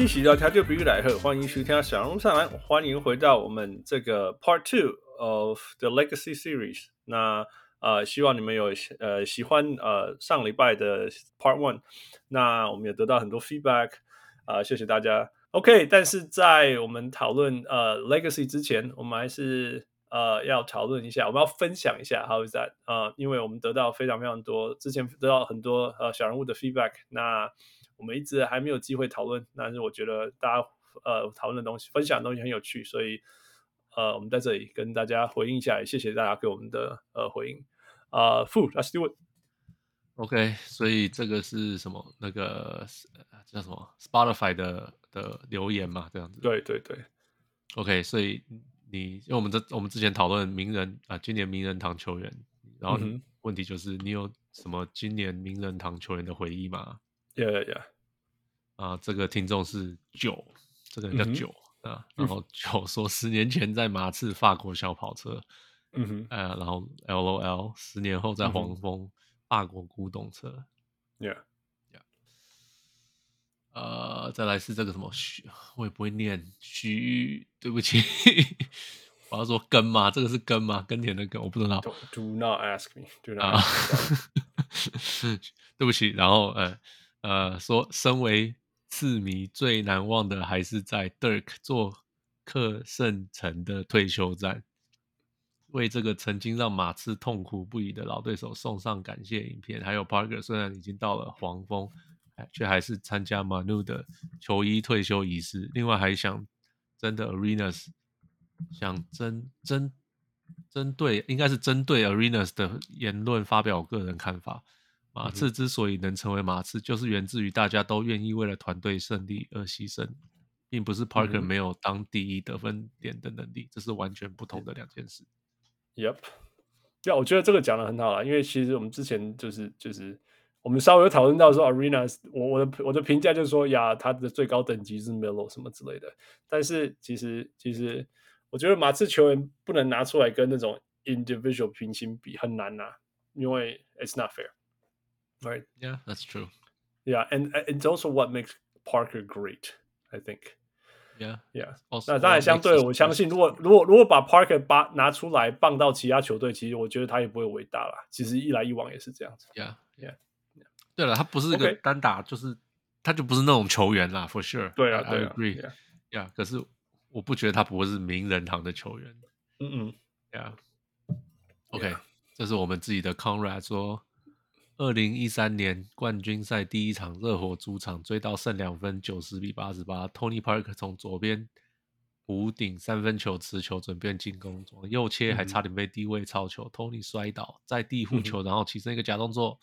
位乡亲喜到调就比喻来喝，欢迎收听小人物上来，欢迎回到我们这个 Part Two of the Legacy Series。那呃，希望你们有呃喜欢呃上礼拜的 Part One，那我们也得到很多 feedback，啊、呃，谢谢大家。OK，但是在我们讨论呃 Legacy 之前，我们还是呃要讨论一下，我们要分享一下 How is that？呃，因为我们得到非常非常多，之前得到很多呃小人物的 feedback，那我们一直还没有机会讨论，但是我觉得大家呃讨论的东西、分享的东西很有趣，所以。呃，我们在这里跟大家回应一下，谢谢大家给我们的呃回应。啊、Food, let's do it。OK，所以这个是什么？那个叫什么？Spotify 的的留言嘛，这样子。对对对。OK，所以你因为我们这我们之前讨论名人啊、呃，今年名人堂球员，然后问题就是你有什么今年名人堂球员的回忆吗？Yeah yeah。啊，这个听众是九，这个人叫九。Mm-hmm. 啊，然后九说十年前在马刺法国小跑车，嗯哼，呃，然后 LOL 十年后在黄蜂、嗯、法国古董车，Yeah，Yeah，呃，再来是这个什么徐，我也不会念徐，对不起，我要说耕吗？这个是耕吗？耕田的耕，我不知道。Do, do not ask me，Do not ask me，对不起。然后呃呃说身为。刺迷最难忘的还是在 Dirk 做客圣城的退休战，为这个曾经让马刺痛苦不已的老对手送上感谢影片。还有 Parker 虽然已经到了黄蜂，却还是参加 Manu 的球衣退休仪式。另外还想针对 Arenas，想针针针对应该是针对 Arenas 的言论发表个人看法。马刺之所以能成为马刺，就是源自于大家都愿意为了团队胜利而牺牲，并不是 Parker 没有当第一得分点的能力，这是完全不同的两件事。Yep，对，我觉得这个讲的很好了，因为其实我们之前就是就是我们稍微有讨论到说，Arenas，我我的我的评价就是说呀，他的最高等级是 Melo 什么之类的，但是其实其实我觉得马刺球员不能拿出来跟那种 individual 平行比，很难拿，因为 it's not fair。Right. Yeah, that's true. Yeah, and it's also what makes Parker great. I think. Yeah, yeah. Also, 那当然，相对我相信，如果如果如果把 Parker 把拿出来放到其他球队，其实我觉得他也不会伟大啦。其实一来一往也是这样子。Yeah, yeah. yeah. 对了，他不是一个单打，就是 Okay. 他就不是那种球员啦，for sure. 对啊，对 I agree. Yeah. yeah. 可是我不觉得他不会是名人堂的球员。嗯嗯。Yeah. OK，这是我们自己的 Conrad 说。 二零一三年冠军赛第一场，热火主场追到剩两分，九十比八十八。Tony Parker 从左边弧顶三分球持球准备进攻，往右切还差点被低位抄球。嗯、Tony 摔倒在地护球，然后起身一个假动作，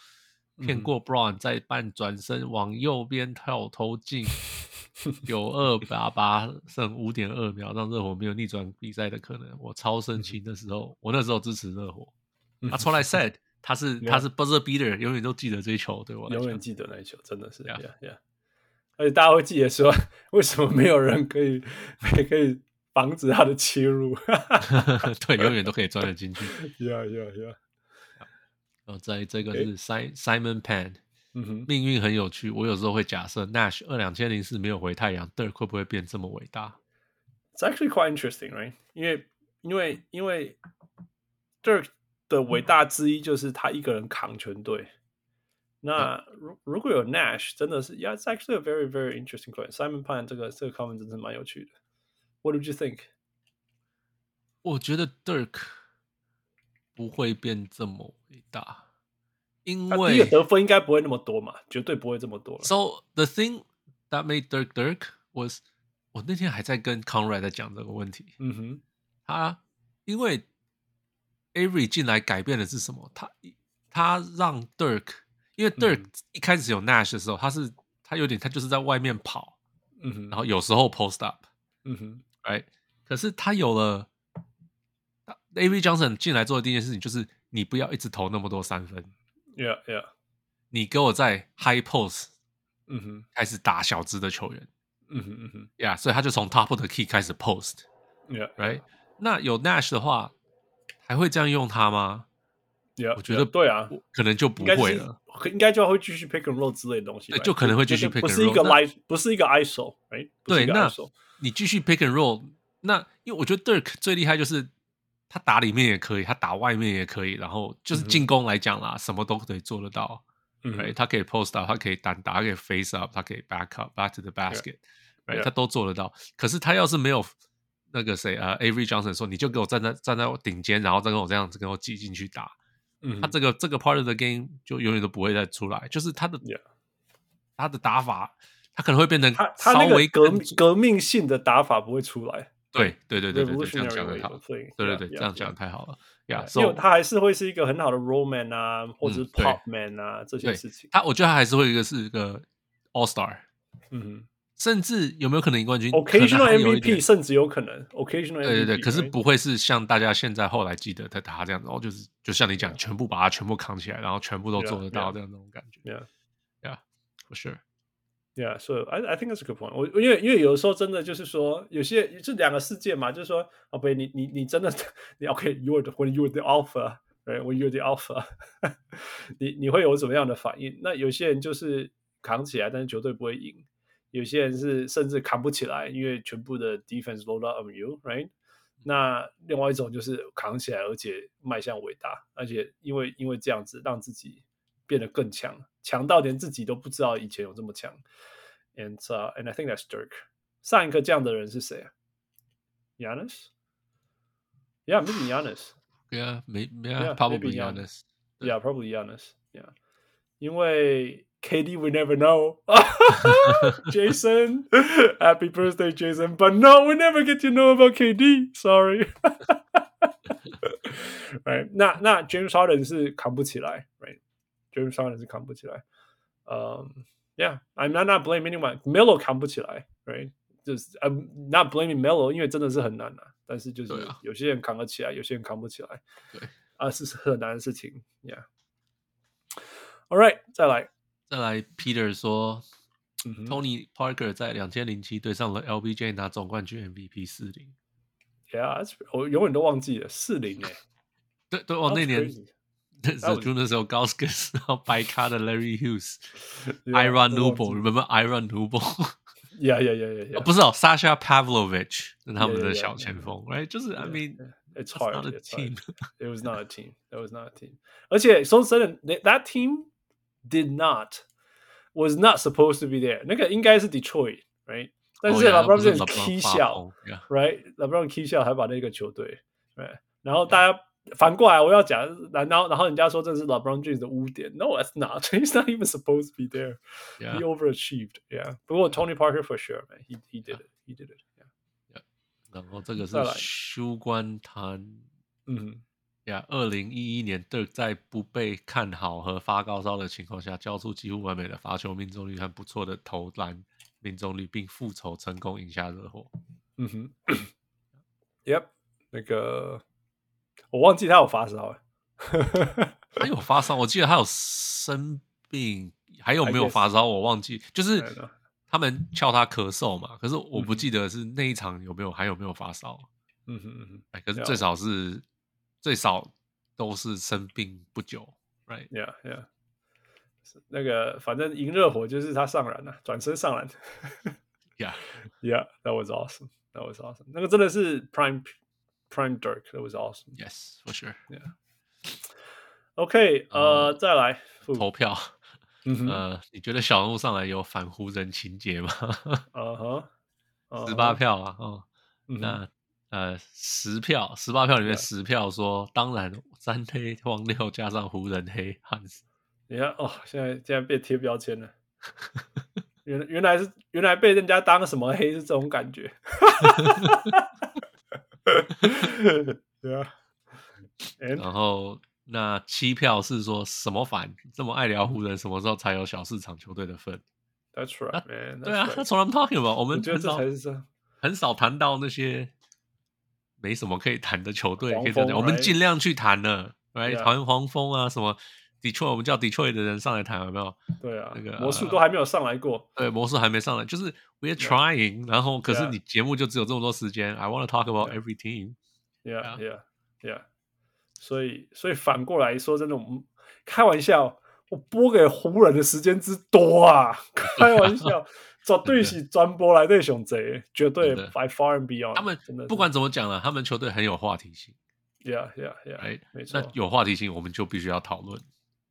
骗、嗯、过 Brown，再半转身往右边跳投进，九二八八剩五点二秒，让热火没有逆转比赛的可能。我超生气的时候，嗯、我那时候支持热火。That's what I said。他是他是 buzzer beater，永远都记得这一球，对我永远记得那一球，真的是，yeah yeah。而且大家会记得说，为什么没有人可以可以防止他的切入？对，永远都可以钻得进去。Yeah yeah yeah。然后在这个是 Simon Pan，嗯哼，命运很有趣。我有时候会假设 Nash 二两千零四没有回太阳，Dirk 会不会变这么伟大？It's actually quite interesting, right？因为因为因为 Dirk。的伟大之一就是他一个人扛全队。那如如果有 Nash，真的是，Yeah，it's actually a very very interesting question。Simon Pan 这个这个 comment 真的是蛮有趣的。What did you think？我觉得 Dirk 不会变这么伟大，因为得分应该不会那么多嘛，绝对不会这么多。So the thing that made Dirk Dirk was，我那天还在跟 Conrad 在讲这个问题。嗯哼，他因为。Avery 进来改变的是什么？他他让 Dirk，因为 Dirk 一开始有 Nash 的时候，他是他有点他就是在外面跑，嗯哼，然后有时候 post up，嗯哼，哎，可是他有了，Avery Johnson 进来做的第一件事情就是，你不要一直投那么多三分，Yeah Yeah，你给我在 high post，嗯哼，开始打小资的球员，嗯哼嗯哼，Yeah，所以他就从 top of the key 开始 post，Yeah，Right，那有 Nash 的话，还会这样用他吗？我觉得对啊，可能就不会了，应该就会继续 pick and roll 之类的东西，就可能会继续 pick and roll，不是一个 live，不是一个 iso，哎，对，那你继续 pick and roll，那因为我觉得 Dirk 最厉害就是他打里面也可以，他打外面也可以，然后就是进攻来讲啦，什么都可以做得到，哎，他可以 post up，他可以单打，他可以 face up，他可以 back up，back to the basket，哎，他都做得到。可是他要是没有那个谁啊，Avery Johnson 说，你就给我站在站在我顶尖，然后再跟我这样子跟我挤进去打。嗯，他这个这个 part of the game 就永远都不会再出来，就是他的.他的打法，他可能会变成他稍微革革命性的打法不会出来。对对对对对，这样讲的好，对对对，这样讲的太好了呀。因为他还是会是一个很好的 roll man 啊，或者是 pop man 啊这些事情。他我觉得他还是会一个是一个 all star。嗯哼。甚至有没有可能赢冠军？Occasional MVP 甚至有可能。Occasional MVP 对对对，可是不会是像大家现在后来记得他他这样子，哦，就是就像你讲，全部把他全部扛起来，然后全部都做得到这样那种感觉。Yeah, yeah, for sure. Yeah, so I I think that's a good point. 我因为因为有的时候真的就是说，有些这两个世界嘛，就是说，哦不，你你你真的 你 OK，you're the when you're the alpha, right? When you're the alpha，你你会有什么样的反应？那有些人就是扛起来，但是绝对不会赢。有些人是甚至扛不起来，因为全部的 defense load up on you，right？那另外一种就是扛起来，而且迈向伟大，而且因为因为这样子让自己变得更强，强到连自己都不知道以前有这么强。And uh, and I think that's Dirk。上一个这样的人是谁啊？Giannis？Yeah，maybe Giannis。Yeah，maybe Giannis。Yeah，probably Giannis。Yeah，因为。 KD, we never know. Jason, happy birthday, Jason. But no, we never get to know about KD. Sorry. right? 那那 James Harden 是扛不起来，right？James Harden 是扛不起来。Um, yeah, I'm not not blaming anyone. Melo 扛不起来，right？就是 I'm not blaming Melo，因为真的是很难啊。但是就是有些人扛得起来，有些人扛不起来。对啊，是很难的事情。Yeah. All right，再来。 再来，Peter 说、嗯、，Tony Parker 在两千零七对上了 LBJ 拿总冠军 MVP 四零。Yeah，我永远都忘记了四零哎。对对，我那年那就那时候 Gauskas 然后白咖的 Larry Hughes，Iron Noble，remember，Iron Noble？Yeah yeah yeah yeah，不是哦，Sasha Pavlovich 是他们的小前锋，right？就是 I mean，it's hard，not a team，it was not a team，it was not a team。而且说真的，that team。Did not was not supposed to be there。那个应该是 Detroit，right？、Oh, 但是 LeBron 是 key 笑，right？LeBron key 笑还把那个球队，right？然后大家反过来，我要讲，然后然后人家说这是 LeBron James 的污点。No，it's not。He's not even supposed to be there。He overachieved。Yeah。不过 Tony Parker for sure，man。He he did it。He did it。Yeah。然后这个是输关谈，嗯。 呀，二零一一年，Dirk 在不被看好和发高烧的情况下，交出几乎完美的罚球命中率和不错的投篮命中率，并复仇成功赢下热火。嗯哼，Yep，那个我忘记他有发烧，他有发烧，我记得他有生病，还有没有发烧？我忘记，就是他们叫他咳嗽嘛，可是我不记得是那一场有没有，还有没有发烧？嗯哼嗯哼，哎，可是最少是。最少都是生病不久，right？Yeah，Yeah。那个反正赢热火就是他上篮了，转身上篮。Yeah，Yeah，That was awesome. That was awesome. 那个真的是 Prime Prime Dirk. That was awesome. Yes, for sure. Yeah. OK，呃，再来投票。嗯呃，你觉得小人物上来有反湖人情节吗？嗯哼，十八票啊，哦，那。呃，十票，十八票里面十票说，当然三黑黄六加上湖人黑汉斯。你看哦，现在现在被贴标签了。原原来是原来被人家当什么黑是这种感觉。对啊。然后那七票是说什么反这么爱聊湖人，什么时候才有小市场球队的份？That's right, man. 对啊 right.，That's what I'm talking about。我们我觉得这才是这样。很少谈到那些没什么可以谈的球队，可以这样讲。我们尽量去谈了，right？Yeah 谈黄蜂啊，什么 Detroit，我们叫 Detroit 的人上来谈，有没有？对啊，那个魔术都还没有上来过。对，魔术还没上来，就是 we're trying，然后可是你节目就只有这么多时间。I want to talk about every team。Yeah, Yeah. yeah, yeah. 所以，所以反过来说，真的，我们开玩笑，我播给湖人的时间之多啊！开玩笑，绝对是专播来对熊贼，绝对 by far and beyond。他们不管怎么讲了，他们球队很有话题性，，Yeah, yeah, yeah，哎，没错那，有话题性，我们就必须要讨论，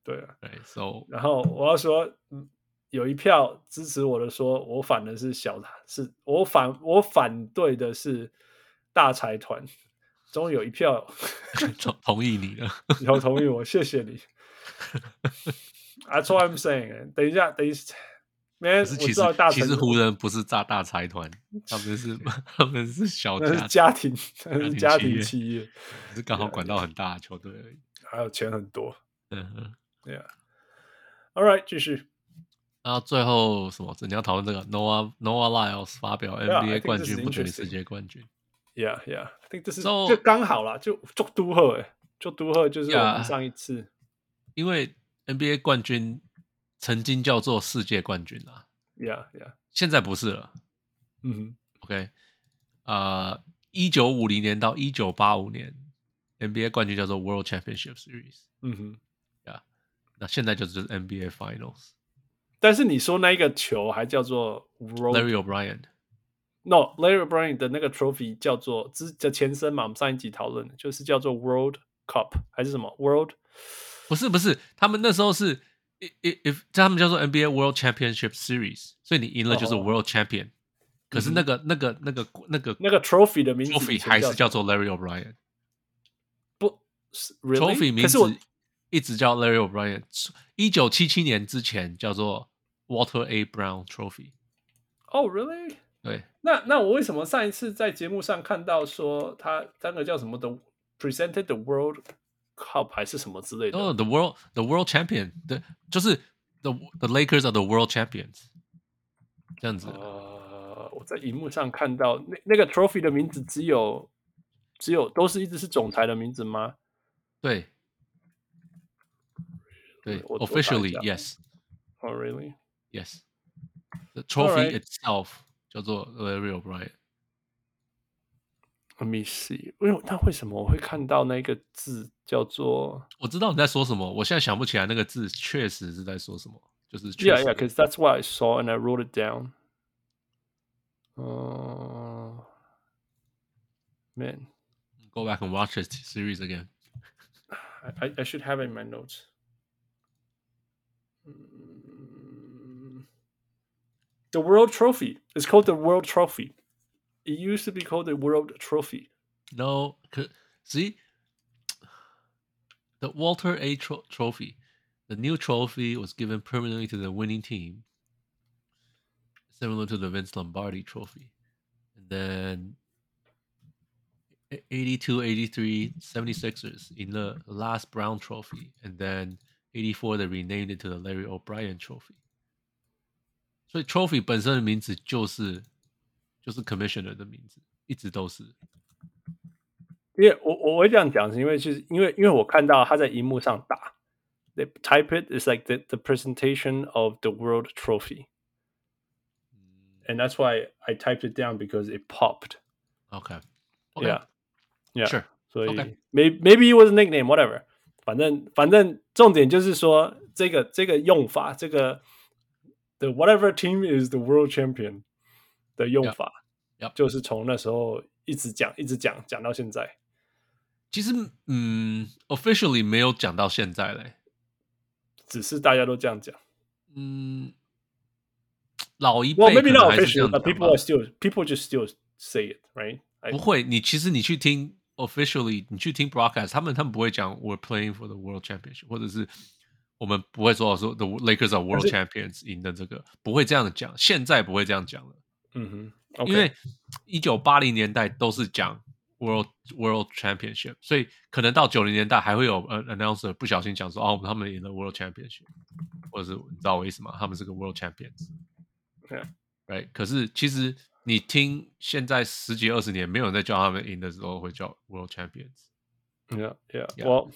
对啊。对，so 然后我要说，嗯，有一票支持我的说，我反的是小，是我反我反对的是大财团，终于有一票同 同意你了。以后同意我，谢谢你。That's what I'm saying。等一下，等一下可是其实大其实湖人不是炸大财团，他们是 他们是小家家庭，是家家庭企业只是刚好管到很大的球队而已。还有钱很多。嗯哼，Yeah，All right，继续。然后最后什么？你要讨论这个 Noah Noah Lyles 发表 Yeah, NBA 冠军不等于世界冠军。Yeah，Yeah，I think 这是就刚好啦，就就都赫，哎，就都赫就是我 Yeah. 们上一次。因为 NBA 冠军曾经叫做世界冠军啊，Yeah，Yeah，现在不是了。嗯哼。OK，呃，一九五零年到一九八五年，NBA 冠军叫做 World Championship Series，嗯哼，那现在就是 NBA Finals。但是你说那一个球还叫做 Larry O'Brien，No Larry O'Brien 的那个 trophy 叫做之的前身嘛，我们上一集讨论的就是叫做 World Cup 还是什么 World？不是不是，他们那时候是 if if 他们叫做 NBA World Championship Series，所以你赢了就是哦 World Champion。可是那个那个那个那个那个 trophy 的名字 trophy 还是叫做 Larry O'Brien。不 trophy 名字一直叫 Larry O'Brien。一九七七年之前叫做 Walter A. Brown Trophy。哦、really？对，那那我为什么上一次在节目上看到说他那个叫什么的 presented the World Cup 还是什么之类的？哦、t h e World The World Champion，对，就是 The The Lakers are the World Champions。这样子，呃，我在荧幕上看到那那个 trophy 的名字只有只有都是一直是总裁的名字吗？对，对，Officially 下 yes Oh、really？yes。The trophy itself 叫做 Larry O'Brien。Let me see，因为那为什么我会看到那个字叫做我知道你在说什么，我现在想不起来那个字确实是在说什么，就是确 Yeah, 实 yeah, because that's what I saw and I wrote it down. 呃、man, Go back and watch this series again。 I, I I should have it in my notes. 嗯 The World Trophy. It's called the World Trophy. It used to be called the World Trophy. No, 可 see the Walter A. Tro- Trophy. The new trophy was given permanently to the winning team, similar to the Vince Lombardi Trophy. And then 82, 83, 76ers in the last Brown Trophy. And then 84, they renamed it to the Larry O'Brien Trophy. 所以 trophy 本身的名字就是 就是 commissioner 的名字，一直都是。因为我我会这样讲，是因为其实因为因为我看到他在荧幕上打，they type it is like the the presentation of the World Trophy, and that's why I typed it down because it popped. OK， Yeah, yeah. Sure. 所以 OK maybe maybe it was a nickname, whatever. 反正反正重点就是说，这个这个用法，这个 the whatever team is the world champion 的用法.就是从那时候一直讲一直讲讲到现在。其实，嗯，officially 没有讲到现在嘞。只是大家都这样讲。嗯，老一 Well, 辈 maybe not officially, but people are still people just still say it, right? I- 不会。你其实你去听 officially，你去听 broadcast，他们他们不会讲 we're playing for the world championship，或者是我们不会说说 the Lakers are world champions 赢的这个，不会这样讲。现在不会这样讲了，嗯哼因为一九八零年代都是讲 world world championship，所以可能到九零年代还会有呃 announcer 不小心讲说哦，他们赢了 world championship，或者是你知道我意思吗？他们是个 world champions。，right？可是其实你听现在十几二十年，没有人在叫他们赢的时候会叫 World Champions。Yeah，Yeah，我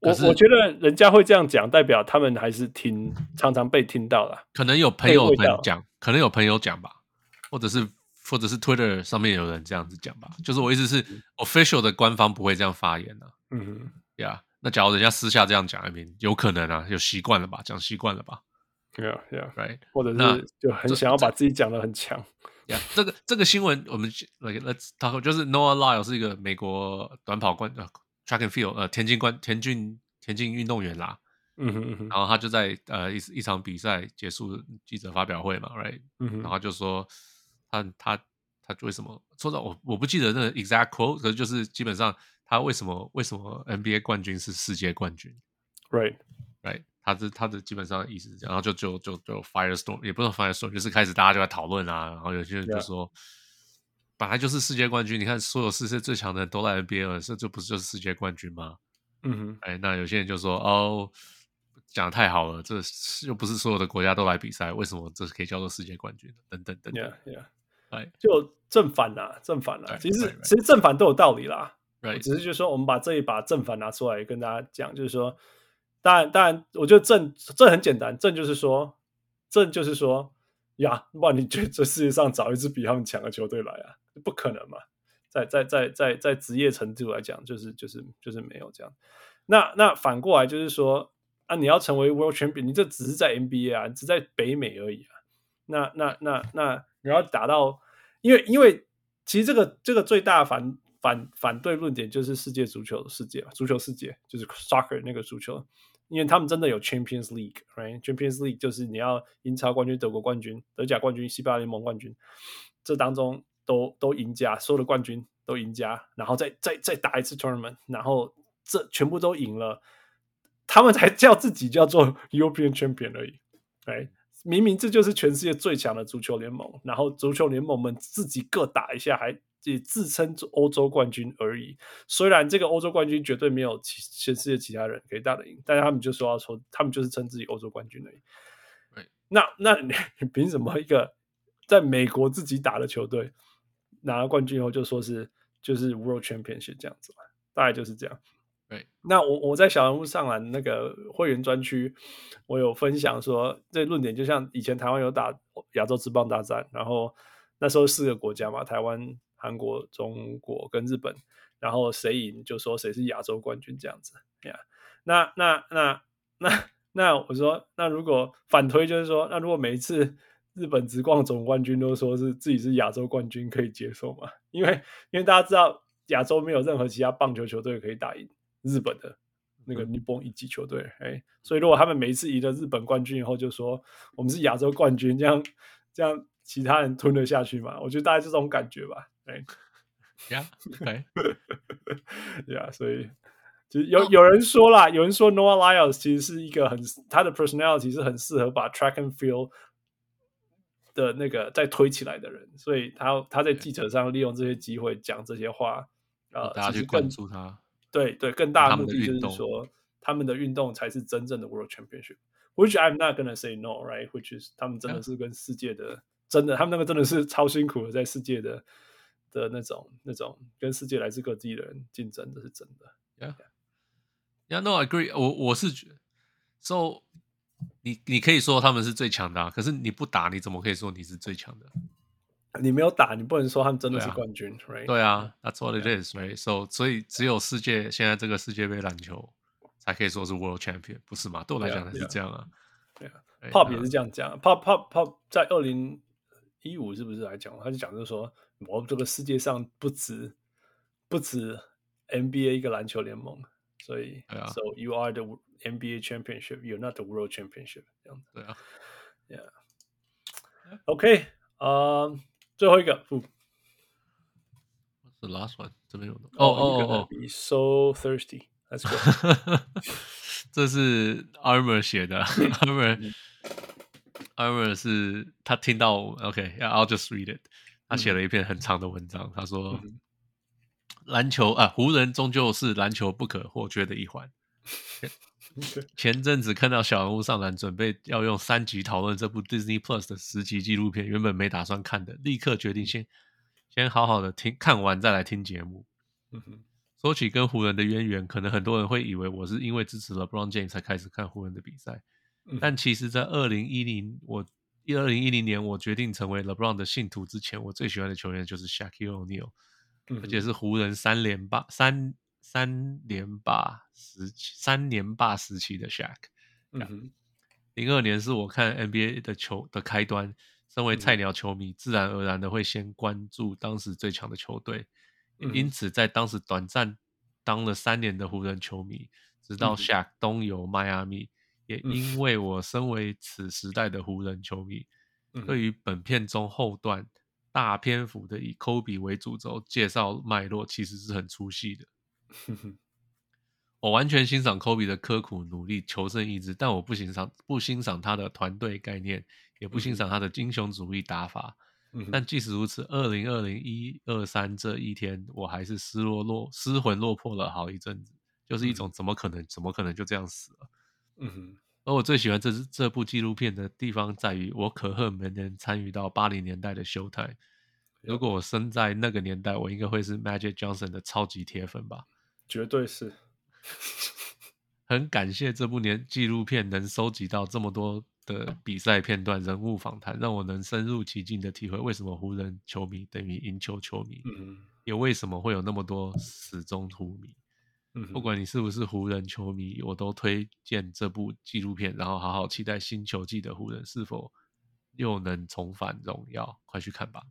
我我觉得人家会这样讲，代表他们还是听常常被听到了。可能有朋友讲，可能有朋友讲吧，或者是或者是 Twitter 上面有人这样子讲吧。就是我意思是，official 的官方不会这样发言的。嗯哼，呀。那假如人家私下这样讲，I mean, 有可能啊，有习惯了吧，讲习惯了吧，Yeah, yeah, right，或者是就很想要把自己讲的很强。Yeah, 这个这个新闻我们来来他就是 Noah Lyles 是一个美国短跑冠呃 track and field 呃田径冠田径田径运动员啦，嗯哼嗯哼，然后他就在呃一一场比赛结束记者发表会嘛，right，嗯哼，然后就说他他他为什么说到我我不记得那个 exact quote，可是就是基本上。他为什么为什么 NBA 冠军是世界冠军？Right, right，他的他的基本上的意思是这样，然后就就就就 firestorm，也不是 firestorm，就是开始大家就在讨论啊，然后有些人就说，本来就是世界冠军，你看所有世界最强的人都在 NBA 了，这这不是就是世界冠军吗？嗯哼，哎，那有些人就说，哦，讲的太好了，这又不是所有的国家都来比赛，为什么这是可以叫做世界冠军？等等等等，Yeah, yeah，哎，就正反啦，正反啦，其实其实正反都有道理啦。Right. 只是就是说，我们把这一把正反拿出来跟大家讲，就是说，当然，当然，我觉得正正很简单，正就是说，正就是说，呀，不然你觉得这世界上找一支比他们强的球队来啊？不可能嘛，在在在在在职业程度来讲，就是就是就是没有这样。那那反过来就是说，啊，你要成为 World Champion，你这只是在 NBA 啊，只在北美而已啊。那那那那你要达到，因为因为其实这个这个最大反。反反对论点就是世界足球世界，足球世界就是 soccer 那个足球，因为他们真的有 Champions League，right？Champions League 就是你要英超冠军、德国冠军、德甲冠军、西班牙联盟冠军，这当中都都赢家，所有的冠军都赢家，然后再再再打一次 tournament，然后这全部都赢了，他们才叫自己叫做 European Champion 而已，right？明明这就是全世界最强的足球联盟，然后足球联盟们自己各打一下还。也自称欧洲冠军而已。虽然这个欧洲冠军绝对没有其全世界其他人可以打得赢，但是他们就说要说，他们就是称自己欧洲冠军而已。对，那 那你凭什么一个在美国自己打的球队拿了冠军以后就说是就是 World Championship 这样子嘛？大概就是这样。对，那我我在小人物上篮那个会员专区，我有分享说，这论点就像以前台湾有打亚洲之棒大战，然后那时候四个国家嘛，台湾。韩国、中国跟日本，然后谁赢就说谁是亚洲冠军这样子呀。那那那那那我说，那如果反推就是说，那如果每一次日本直棒总冠军都说是自己是亚洲冠军，可以接受吗？因为因为大家知道亚洲没有任何其他棒球球队可以打赢日本的那个日本一级球队，哎、嗯，所以如果他们每一次赢了日本冠军以后就说我们是亚洲冠军，这样这样其他人吞得下去嘛？我觉得大概这种感觉吧。对，呀，对，呀，所以就有有人说啦，有人说 Noah Lyles 其实是一个很他的 personality 是很适合把 track and field 的那个再推起来的人，所以他他在记者上利用这些机会讲这些话，呃，大家去关注他，对对，更大的目的就是说他们的运动才是真正的 World Championship，which I'm not gonna say no，right？which is 他们真的是跟世界的真的，他们那个真的是超辛苦的，在世界的。的那种、那种跟世界来自各地的人竞争，这是真的。Yeah，Yeah，No，I agree 我。我我是觉得，So，你你可以说他们是最强的，啊，可是你不打，你怎么可以说你是最强的？你没有打，你不能说他们真的是冠军。对啊，right? 对啊，That's what it is，right？So，所以只有世界现在这个世界杯篮球才可以说是 World Champion，不是吗？对我来讲还是这样啊。对啊，Pop 也是这样讲。Pop Pop Pop 在二零一五是不是来讲？他就讲就是说。我们这个世界上不止不止 NBA 一个篮球联盟，所以、啊、So you are the NBA championship, you're not the world championship 这样子。对啊，Yeah，OK，啊，最后一个，What's the last one？这边有的。哦哦哦，So thirsty，Let's go。这是 Armour 写的，Armour Armour 是他听到，OK，I'll、okay, just read it。他写了一篇很长的文章，他说：“篮球啊，湖人终究是篮球不可或缺的一环。” 前阵子看到小人物上篮准备要用三集讨论这部 Disney Plus 的十集纪录片，原本没打算看的，立刻决定先先好好的听看完再来听节目。嗯哼，说起跟湖人的渊源，可能很多人会以为我是因为支持 LeBron James 才开始看湖人的比赛，嗯、但其实，在二零一零我二零一零年我决定成为 LeBron 的信徒之前，我最喜欢的球员就是 Shaquille O'Neal，、嗯、而且是湖人三连霸三。三连霸时期，三连霸时期的 Shaq，零二年是我看 NBA 的球的开端。身为菜鸟球迷，自然而然的会先关注当时最强的球队，因此在当时短暂当了三年的湖人球迷，直到 Shaq 东游迈阿密。也因为我身为此时代的湖人球迷，对于本片中后段大篇幅的以 Kobe 为主轴介绍脉络，其实是很出戏的。我完全欣赏科比的刻苦努力、求胜意志，但我不欣赏不欣赏他的团队概念，也不欣赏他的英雄主义打法。但即使如此，二零二零一二三这一天，我还是失落落失魂落魄了好一阵子，就是一种怎么可能怎么可能就这样死了？嗯哼而我最喜欢这这部纪录片的地方在于，我可恨没能参与到八零年代的 Showtime。如果我生在那个年代，我应该会是 Magic Johnson 的超级铁粉吧。绝对是，很感谢这部年纪录片能收集到这么多的比赛片段、人物访谈，让我能深入其境的体会为什么湖人球迷等于赢球球迷，嗯，也为什么会有那么多死忠湖迷。嗯，不管你是不是湖人球迷，我都推荐这部纪录片，然后好好期待新球季的湖人是否又能重返荣耀，快去看吧。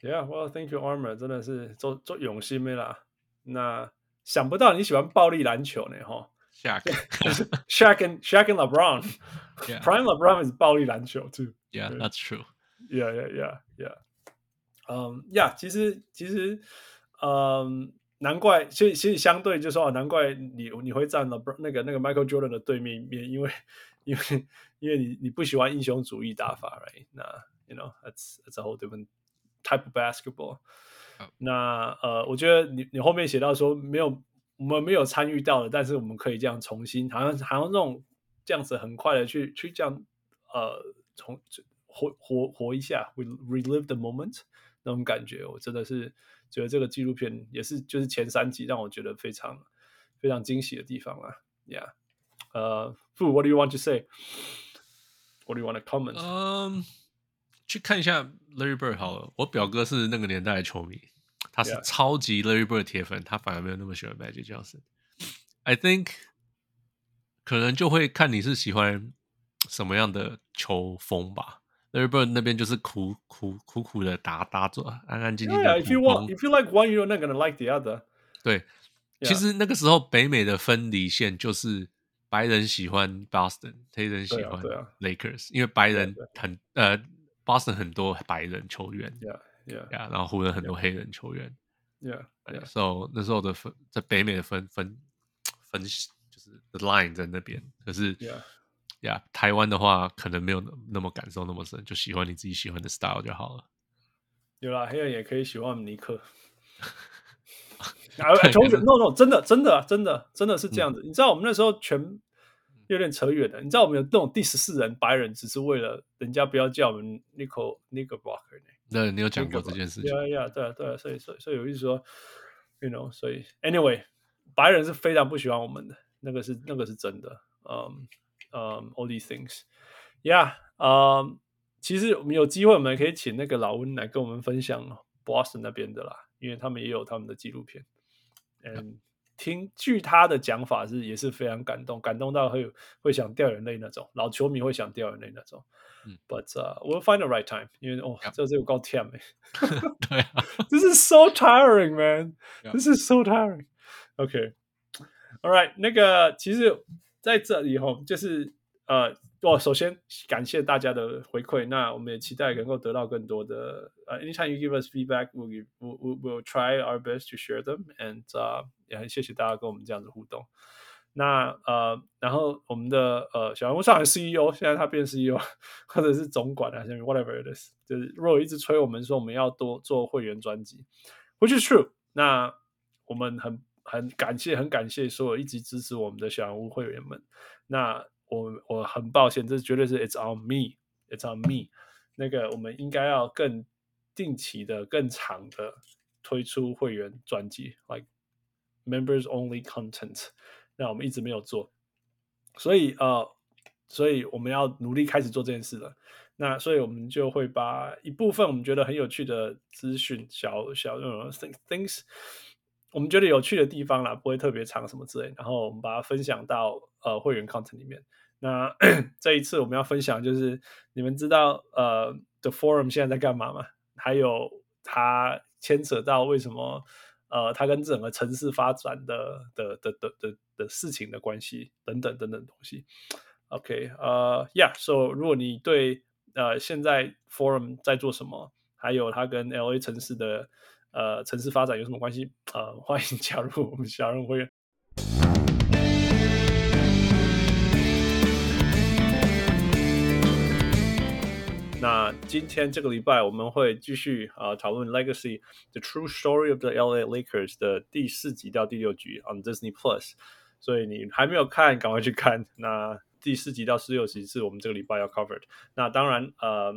Yeah, well, thank you, Armor，真的是做做用心没啦。那。想不到你喜欢暴力篮球呢，哈！Shaq，Shaq and Shaq and LeBron，Prime LeBron is 暴力篮球，too。Yeah，that's true。Yeah，yeah，yeah，yeah。嗯，Yeah，其实其实，嗯，难怪，其实其实相对就说，难怪你你会站 LeBron 那个那个 Michael Jordan 的对面面，因为因为因为你你不喜欢英雄主义打法，right？那 you know that's that's a whole different type of basketball。那呃，我觉得你你后面写到说没有我们没有参与到的，但是我们可以这样重新，好像好像那种这样子很快的去去这样呃重活活活一下，we relive the moment 那种感觉，我真的是觉得这个纪录片也是就是前三集让我觉得非常非常惊喜的地方啊，Yeah，呃，Fu，What do you want to say？What do you want to comment？嗯。Um 去看一下 Larry Bird 好了，我表哥是那个年代的球迷，他是超级 Larry Bird 铁粉，他反而没有那么喜欢 Magic Johnson。I think 可能就会看你是喜欢什么样的球风吧。Larry Bird 那边就是苦苦苦苦的打打坐，安安静静的。Yeah, if you want, if you like one, you're not gonna like the other。对.其实那个时候北美的分离线就是白人喜欢 Boston，黑人喜欢 Lakers，因为白人很呃。Boston 很多白人球员，Yeah, Yeah, 然后湖人很多黑人球员，Yeah. So 那时候的分在北美的分分分就是 the line 在那边，可是，Yeah, 台湾的话可能没有那么感受那么深，就喜欢你自己喜欢的 style 就好了。有啦，黑人也可以喜欢尼克。啊，球员，no no，真的真的真的真的是这样子。嗯、你知道我们那时候全。有点扯远了，你知道我们有那种第十四人白人，只是为了人家不要叫我们 Nickel Knickerbocker 呢？对，你有讲过这件事情。对啊，对对，所以所以所以有意思说，you know，所以 anyway，白人是非常不喜欢我们的，那个是那个是真的。嗯嗯，all these things，yeah，嗯，其实我们有机会，我们可以请那个老温来跟我们分享 Boston 那边的啦，因为他们也有他们的纪录片，嗯。听，据他的讲法是也是非常感动，感动到会会想掉眼泪那种，老球迷会想掉眼泪那种。嗯，But、uh, we'll find the right time，因为哦.这这有够甜哎。对啊，This is so tiring, man. This is so tiring. OK, all right，那个其实在这里哈，就是呃。我，首先感谢大家的回馈，那我们也期待能够得到更多的。呃、uh,，anytime you give us feedback, we'll, we'll, we'll try our best to share them. And 呃、uh,，也很谢谢大家跟我们这样子互动。那呃，然后我们的呃小人物上海 CEO，现在他变 CEO 或者是总管啊，下面 whatever it is，就是如果一直催我们说我们要多做会员专辑，which is true。那我们很很感谢，很感谢所有一直支持我们的小人物会员们。那我我很抱歉，这绝对是 It's on me，It's on me。那个我们应该要更定期的、更长的推出会员专辑，like members only content。那我们一直没有做，所以呃，所以我们要努力开始做这件事了。那所以我们就会把一部分我们觉得很有趣的资讯，小小那种 things，我们觉得有趣的地方啦，不会特别长什么之类，然后我们把它分享到呃会员 content 里面。那 这一次我们要分享就是你们知道呃 The Forum 现在在干嘛吗？还有它牵扯到为什么呃它跟整个城市发展的的的的的的事情的关系等等等等东西。OK，呃，Yeah，So 如果你对呃，现在 Forum 在做什么？还有它跟 LA 城市的呃城市发展有什么关系？呃，欢迎 加入我们小人会员。那今天这个礼拜我们会继续啊、呃、讨论 Legacy: The True Story of the LA Lakers 的第四集到第六集 on Disney Plus。所以你还没有看，赶快去看。那第四集到十六集是我们这个礼拜要 cover 的。那当然，呃，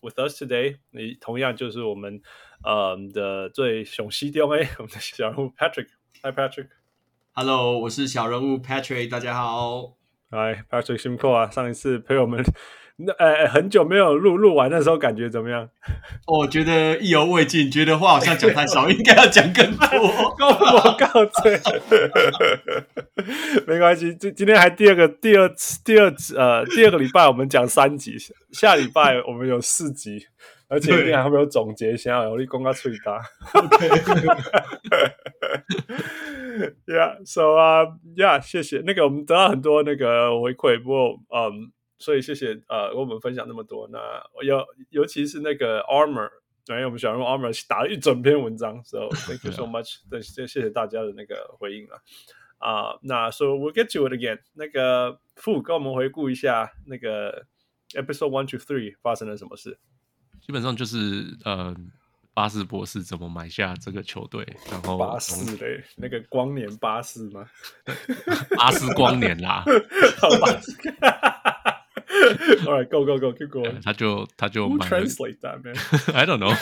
with us today，你同样就是我们呃的最雄西雕 A，我们的小人物 Patrick。Hi Patrick，Hello，我是小人物 Patrick，大家好。Hi Patrick，辛苦啊！上一次陪我们。 那呃很久没有录，录完的时候感觉怎么样？我 觉得意犹未尽，觉得话好像讲太少，应该要讲更多。告我告罪，没关系。今今天还第二个第二次第二次呃第二个礼拜我们讲三集，下礼拜我们有四集，而且一定还没有总结，想要有力公告最大。Yeah，so 啊，Yeah，谢谢。那个我们得到很多那个回馈，不过嗯。所以谢谢呃，跟我们分享那么多。那尤尤其是那个 Armor，因为我们小人物 Armor 打了一整篇文章，So thank you so much。对，谢谢大家的那个回应了啊、呃。那 So we'll get to it again。那个傅跟我们回顾一下那个 Episode One to Three 发生了什么事？基本上就是呃，巴斯博士怎么买下这个球队，然后巴斯嘞，那个光年巴斯吗？巴斯光年啦。巴斯 All right, go go go, keep going. 他就他就 Who translate that man? I don't know.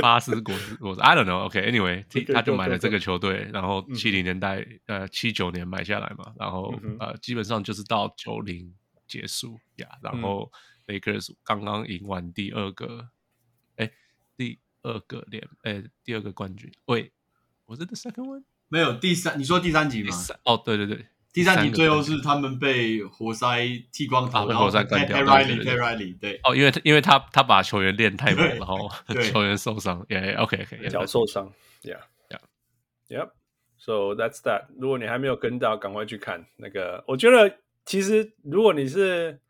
巴斯果实果实，I don't know. Okay, anyway，、okay, 他就买了这个球队，然后七零年代、嗯、呃七九年买下来嘛，然后、嗯、呃基本上就是到九零结束呀。Yeah, 然后 Lakers 刚刚赢完第二个，哎、嗯，第二个连哎第二个冠军。喂，Was it the second one？没有第三，你说第三集吗？哦，对对对。第三集最后是他们被活塞剃光头，被活塞干掉。Riley，Pat Riley，对。哦，因为因为他他把球员练太猛，然后 球员受伤。Yeah，OK，OK，脚受伤。Yeah，Yeah，Yep，So that's that。如果你还没有跟到，赶快去看那个。我觉得其实如果你是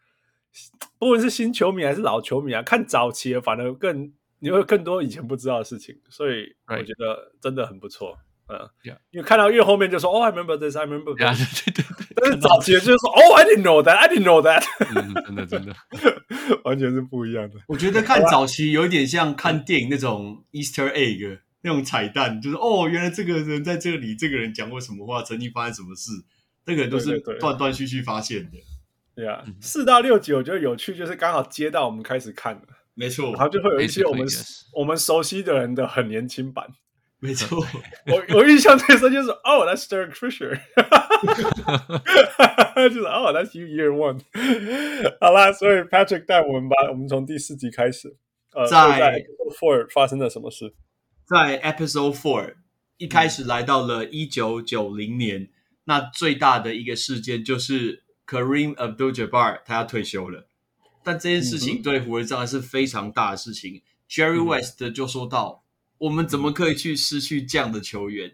不管是新球迷还是老球迷啊，看早期的反而更你会有更多以前不知道的事情，所以我觉得真的很不错。嗯，因为看到越后面就说，哦，I remember this, I remember this。对对对，但是早期就是说，哦，I didn't know that, I didn't know that。真的真的，完全是不一样的。我觉得看早期有一点像看电影那种 Easter egg 那种彩蛋，就是哦，原来这个人在这里，这个人讲过什么话，曾经发生什么事，那个人都是断断续续发现的。对啊，四到六集我觉得有趣，就是刚好接到我们开始看了，没错，然后就会有一些我们我们熟悉的人的很年轻版。没错，我我印象最深就是哦，That's Derek Fisher，就是哦，That's you year one。好啦，所以 Patrick 带我们吧，我们从第四集开始。呃，在 Episode Four 发生了什么事？在 Episode Four 一开始来到了一九九零年，嗯，那最大的一个事件就是 Kareem Abdul-Jabbar 他要退休了，但这件事情对湖人当然是非常大的事情。嗯、Jerry West 就说到。我们怎么可以去失去这样的球员？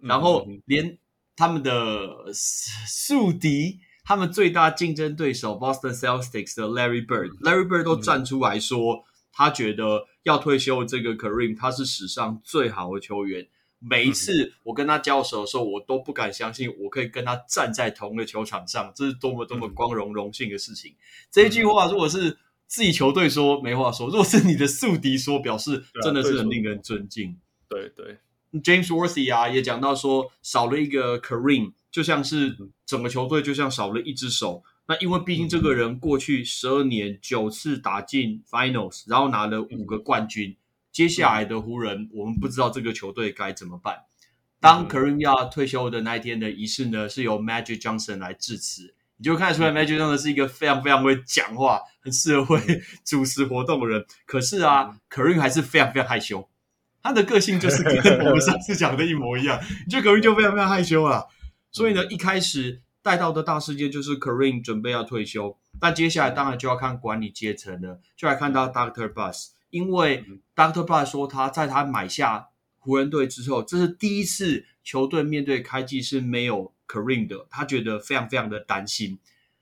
嗯、然后连他们的宿敌，他们最大竞争对手 Boston Celtics 的 Larry Bird，Larry Bird 都站出来说，嗯、他觉得要退休这个 Kareem，他是史上最好的球员。每一次我跟他交手的时候，我都不敢相信我可以跟他站在同一个球场上，这是多么多么光荣荣幸的事情。嗯、这一句话如果是。自己球队说没话说，如果是你的宿敌说，表示真的是很令人尊敬。对对 James Worthy 啊也讲到说，少了一个 Kareem，就像是整个球队就像少了一只手。那因为毕竟这个人过去十二年九次打进 Finals，然后拿了五个冠军，接下来的湖人我们不知道这个球队该怎么办。当 Kareem 要退休的那一天的仪式呢，是由 Magic Johnson 来致辞。你就看得出来，Magic Johnson 是一个非常非常会讲话、很适合会 主持活动的人。可是啊，Kareem 还是非常非常害羞。他的个性就是跟我们上次讲的一模一样。你就 Kareem 就非常非常害羞啊。所以呢，一开始带到的大事件就是 Kareem 准备要退休。但接下来当然就要看管理阶层了，就来看到 Doctor Buss，因为 Doctor Buss 说他在他买下湖人队之后，这是第一次球队面对开季是没有。Kareem 的，他觉得非常非常的担心。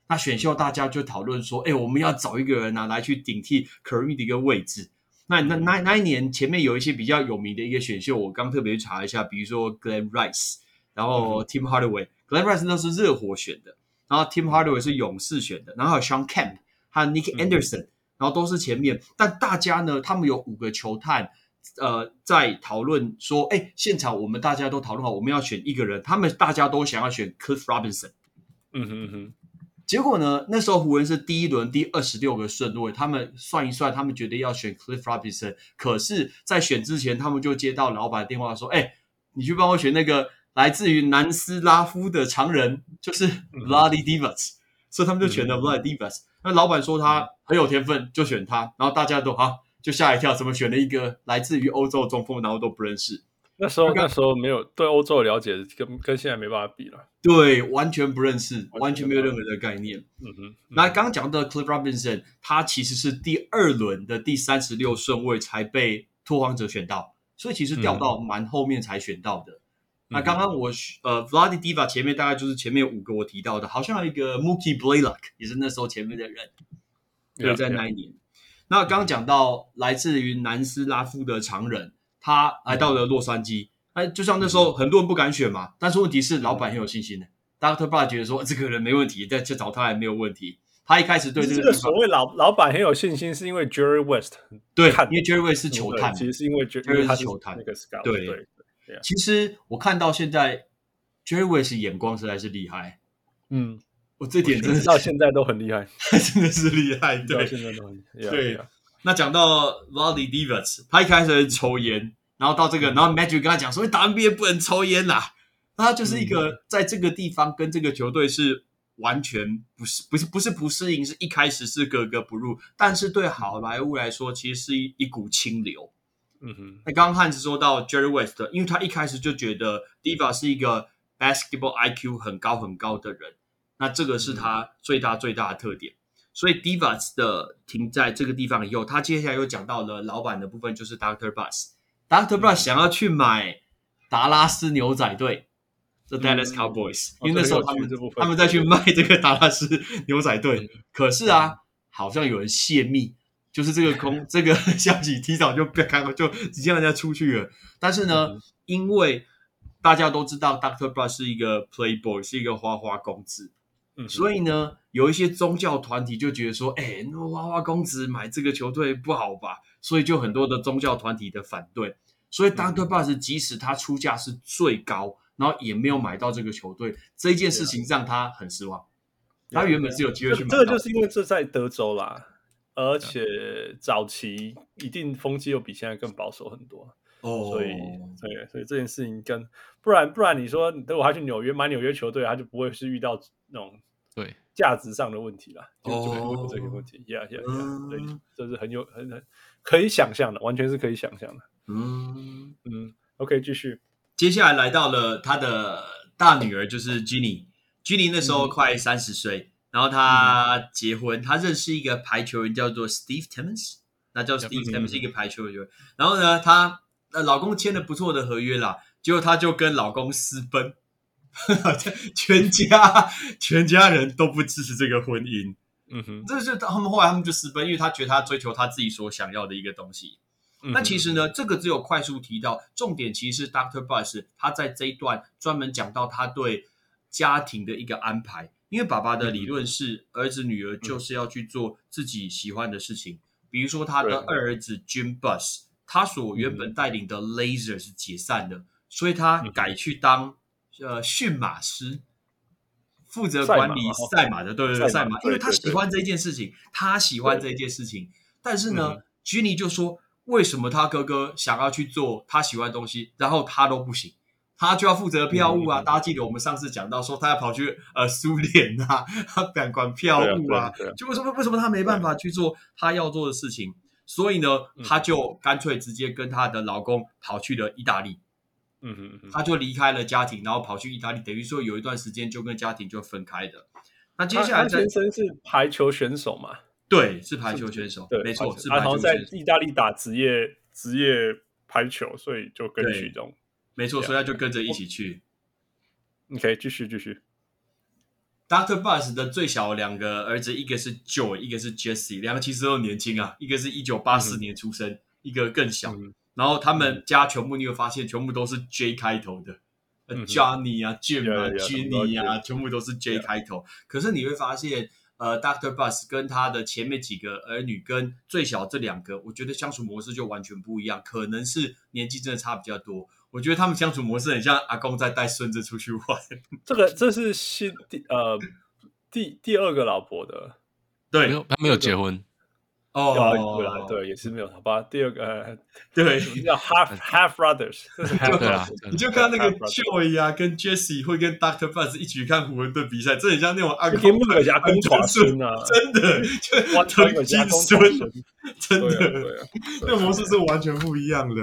那选秀大家就讨论说，哎，我们要找一个人啊来去顶替 Kareem 的一个位置。那那那那一年前面有一些比较有名的一个选秀，我刚特别去查一下，比如说 Glen Rice，然后 Tim Hardaway，嗯。Glen Rice 那是热火选的，然后 Tim Hardaway 是勇士选的，然后还有 Shawn Kemp，还有 Nick Anderson，嗯，然后都是前面。但大家呢，他们有五个球探。呃，在讨论说，哎，现场我们大家都讨论好，我们要选一个人，他们大家都想要选 Cliff Robinson。嗯哼哼。结果呢，那时候湖人是第一轮第二十六个顺位，他们算一算，他们觉得要选 Cliff Robinson。可是，在选之前，他们就接到老板电话说，哎，你去帮我选那个来自于南斯拉夫的常人，就是 Vladi Divac。所以他们就选了 Vladi Divac。那老板说他很有天分，就选他。然后大家都好。就吓一跳，怎么选了一个来自于欧洲的中锋，然后都不认识？那时候那时候没有对欧洲的了解，跟跟现在没办法比了。对，完全不认识，完全没有任何的概念。嗯哼。那刚刚讲到的 Cliff Robinson，他其实是第二轮的第三十六顺位才被拓荒者选到，所以其实掉到蛮后面才选到的。嗯、那刚刚我呃 Vlade Divac 前面大概就是前面五个我提到的，好像有一个 Mookie Blaylock 也是那时候前面的人，对，在那一年。那刚刚讲到来自于南斯拉夫的常人，他来到了洛杉矶。哎、嗯，就像那时候很多人不敢选嘛，但是问题是老板很有信心的。Dr. Buss 觉得说这个人没问题，再去找他也没有问题。他一开始对这个，这个所谓老老板很有信心，是因为 Jerry West 对，因为 Jerry West 是球探，其实是因为 Jerry 是球探那个 scout 对对，对。其实我看到现在 Jerry West 眼光实在是厉害，嗯。我这点真的到现在都很厉害，真的是厉害。对，现在都很厉害。对，那讲到 Vlade Divac，他一开始抽烟，然后到这个，然后 Magic 跟他讲说：“你打 NBA 不能抽烟啦。”那他就是一个在这个地方跟这个球队是完全不是不是不是不适应，是一开始是格格不入，但是对好莱坞来说，其实是一一股清流。嗯哼。那刚刚汉斯说到 Jerry West，因为他一开始就觉得 Divac 是一个 basketball IQ 很高很高的人。那这个是他最大最大的特点，所以 Divas 的停在这个地方以后，他接下来又讲到了老板的部分，就是 Dr. Buss。Dr. Buss 想要去买达拉斯牛仔队，The Dallas Cowboys，嗯，因为那时候他们他们在去卖这个达拉斯牛仔队，可是啊，好像有人泄密，就是这个空 这个消息提早就被开了，就直接让人家出去了。但是呢，因为大家都知道 Dr. Buss 是一个 Playboy，是一个花花公子。所以呢，有一些宗教团体就觉得说，哎，那花花公子买这个球队不好吧？所以就很多的宗教团体的反对。所以 Dr. Buss 即使他出价是最高，然后也没有买到这个球队，这一件事情让他很失望。他原本是有机会去买。这个就是因为这在德州啦，而且早期一定风气又比现在更保守很多。哦，所以对，所以这件事情跟不然不然，你说如果他去纽约买纽约球队，他就不会是遇到那种。对价值上的问题啦，就就会问这些问题，呀呀呀，对，这是很有很很可以想象的，完全是可以想象的。嗯。嗯，OK，继续，接下来来到了他的大女儿，就是 Ginny，Ginny 那时候快三十岁，嗯，然后她结婚，她认识一个排球人叫做 Steve Timmons，那叫 Steve Timmons 是一个排球员，然后呢，她呃老公签了不错的合约啦，结果她就跟老公私奔。全家全家人都不支持这个婚姻，嗯哼，这是他们后来他们就私奔，因为他觉得他追求他自己所想要的一个东西。那、嗯、其实呢，这个只有快速提到，重点其实是 Doctor Buss 他在这一段专门讲到他对家庭的一个安排，因为爸爸的理论是儿子女儿就是要去做自己喜欢的事情，嗯、比如说他的二儿子 Jim Buss，他所原本带领的 Laser 是解散的。所以他改去当、嗯、呃驯马师，负责管理赛马的，对对对，赛马，因为他喜欢这件事情，他喜欢这件事情。但是呢，Ginny、嗯、就说，为什么他哥哥想要去做他喜欢的东西，然后他都不行？他就要负责票务啊！嗯、大家记得我们上次讲到说，他要跑去呃苏联啊，他敢管票务啊。就为什么为什么他没办法去做他要做的事情？所以呢，他就干脆直接跟他的老公跑去了意大利。嗯嗯嗯，他就离开了家庭，然后跑去意大利，等于说有一段时间就跟家庭就分开的。那接下来，他先生是排球选手嘛？对，是排球选手，对，没错，是排球选手。在意大利打职业职业排球，所以就跟徐东。没错，所以他就跟着一起去。你可以继续继续。Doctor Bus 的最小两个儿子，一个是 Joe，一个是 Jesse，两个其实都年轻啊，一个是一九八四年出生，嗯、一个更小。嗯、然后他们家全部你会发现，全部都是 J 开头的、嗯、，Johnny 啊，Jim 啊 Jenny 啊，全部都是 J 开头。可是你会发现，呃，Doctor Bus 跟他的前面几个儿女，跟最小这两个，我觉得相处模式就完全不一样，可能是年纪真的差比较多。我觉得他们相处模式很像阿公在带孙子出去玩。这个这是新第呃第第二个老婆的，对，他没有结婚哦，对对，也是没有，好吧。第二个 对叫 Half Half Brothers，对啊，你就看那个 Joey 啊，跟 Jesse 会跟 Doctor Bus 一起看湖人队比赛，这很像那种阿公的阿公传孙啊，真的就藤金孙，真的，那个模式是完全不一样的。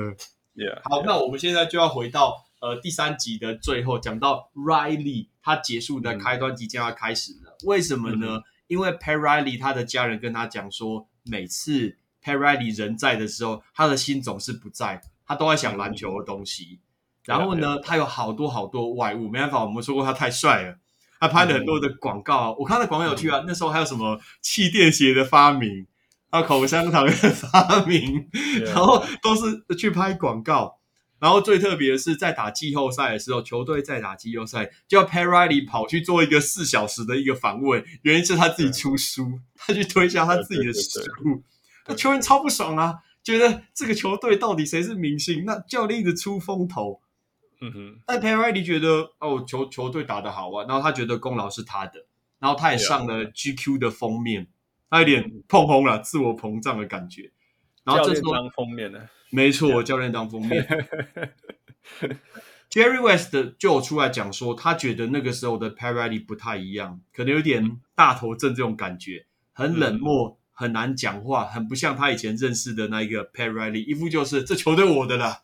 Yeah, 好，yeah. 那我们现在就要回到呃第三集的最后，讲到 Riley 他结束的开端即将要开始了。嗯、为什么呢？嗯、因为 Pat Riley 他的家人跟他讲说，每次 Pat Riley 人在的时候，他的心总是不在，他都在想篮球的东西。嗯、然后呢.他有好多好多外物，没办法，我们说过他太帅了，他拍了很多的广告。嗯、我看到广告有趣啊，嗯、那时候还有什么气垫鞋的发明。啊，口香糖的发明然后都是去拍广告，然后最特别的是在打季后赛的时候，球队在打季后赛，就要 Pat Riley 跑去做一个四小时的一个访问，原因是他自己出书他去推销他自己的食物，那球员超不爽啊，觉得这个球队到底谁是明星？那教练一直出风头，嗯哼，但 Pat Riley 觉得哦，球球队打得好啊，然后他觉得功劳是他的，然后他也上了 GQ 的封面。他有点碰红了，自我膨胀的感觉。然后这时封面呢？没错，教练当封面。Jerry West 就有出来讲说，他觉得那个时候的 Pat Riley 不太一样，可能有点大头症这种感觉，很冷漠，很难讲话，很不像他以前认识的那一个 Pat Riley，一副就是这球队我的啦，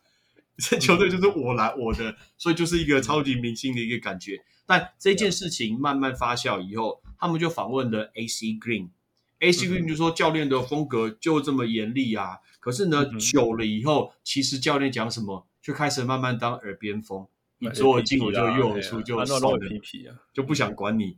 这球队就是我来我的，所以就是一个超级明星的一个感觉。但这件事情慢慢发酵以后，他们就访问了 AC Green。AC Green 就说教练的风格就这么严厉啊，可是呢，久了以后，其实教练讲什么就开始慢慢当耳边风，你左耳进我就右耳出，就算了，就不想管你。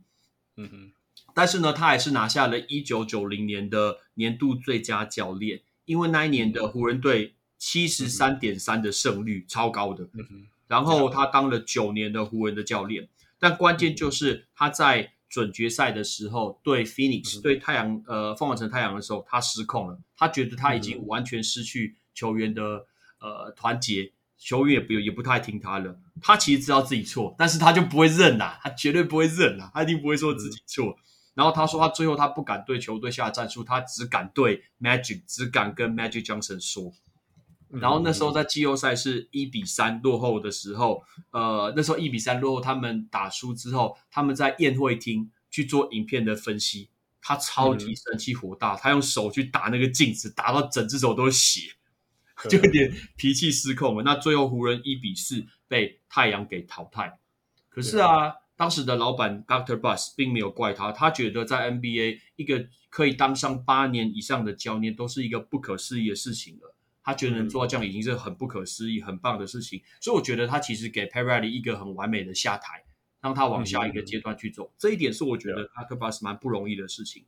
嗯哼，但是呢，他还是拿下了一九九零年的年度最佳教练，因为那一年的湖人队七十三点三的胜率超高的。嗯哼，然后他当了九年的湖人的教练，但关键就是他在。准决赛的时候，对 Phoenix、嗯、对太阳呃凤凰城太阳的时候，他失控了。他觉得他已经完全失去球员的呃团结，球员也不也不太听他了。他其实知道自己错，但是他就不会认呐，他绝对不会认呐，他一定不会说自己错。嗯、然后他说他最后他不敢对球队下战术，他只敢对 Magic，只敢跟 Magic Johnson 说。然后那时候在季后赛是一比三落后的时候，呃，那时候一比三落后，他们打输之后，他们在宴会厅去做影片的分析，他超级生气火大，嗯、他用手去打那个镜子，打到整只手都是血，就有点脾气失控了。那最后湖人一比四被太阳给淘汰。可是啊，当时的老板 Doctor Buss 并没有怪他，他觉得在 NBA 一个可以当上八年以上的教练都是一个不可思议的事情了。他觉得能做到这样已经是很不可思议、很棒的事情，所以我觉得他其实给 Riley 一个很完美的下台，让他往下一个阶段去走。这一点是我觉得 Dr. Buss 蛮不容易的事情。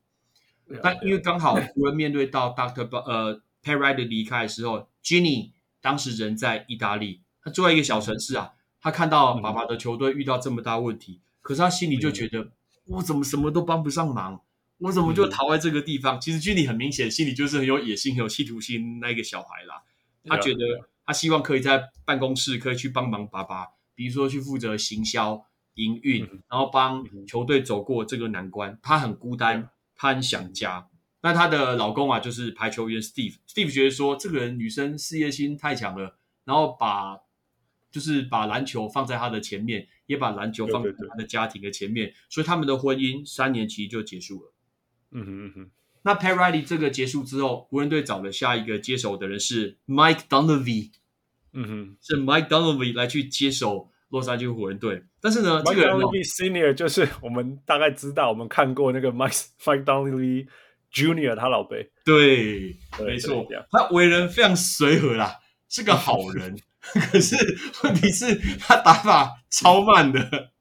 但因为刚好湖人面对到 Dr. Buss 呃 Pat Riley 离开的时候，Ginny 当时人在意大利，他住在一个小城市啊，他看到爸爸的球队遇到这么大问题，可是他心里就觉得我怎么什么都帮不上忙。我怎么就逃在这个地方？嗯、其实 Ginny 很明显，心里就是很有野心、很有企图心那个小孩啦。他觉得他希望可以在办公室可以去帮忙爸爸，比如说去负责行销、营运，然后帮球队走过这个难关。他很孤单，他很想家。那她的老公啊，就是排球员 Steve。Steve 觉得说，这个人女生事业心太强了，然后把就是把篮球放在他的前面，也把篮球放在他的家庭的前面，对对对，所以他们的婚姻三年其实就结束了。嗯哼嗯哼。那 Pat Riley 这个结束之后，湖人队找的下一个接手的人是 Mike Dunleavy。嗯哼，是 Mike Dunleavy 来去接手洛杉矶湖人队。但是呢，Mike 这个 Senior 就是我们大概知道，我们看过那个 Mike Mike Dunleavy Junior 他老辈。对，没错，他为人非常随和啦，是个好人。可是问题是，他打法超慢的。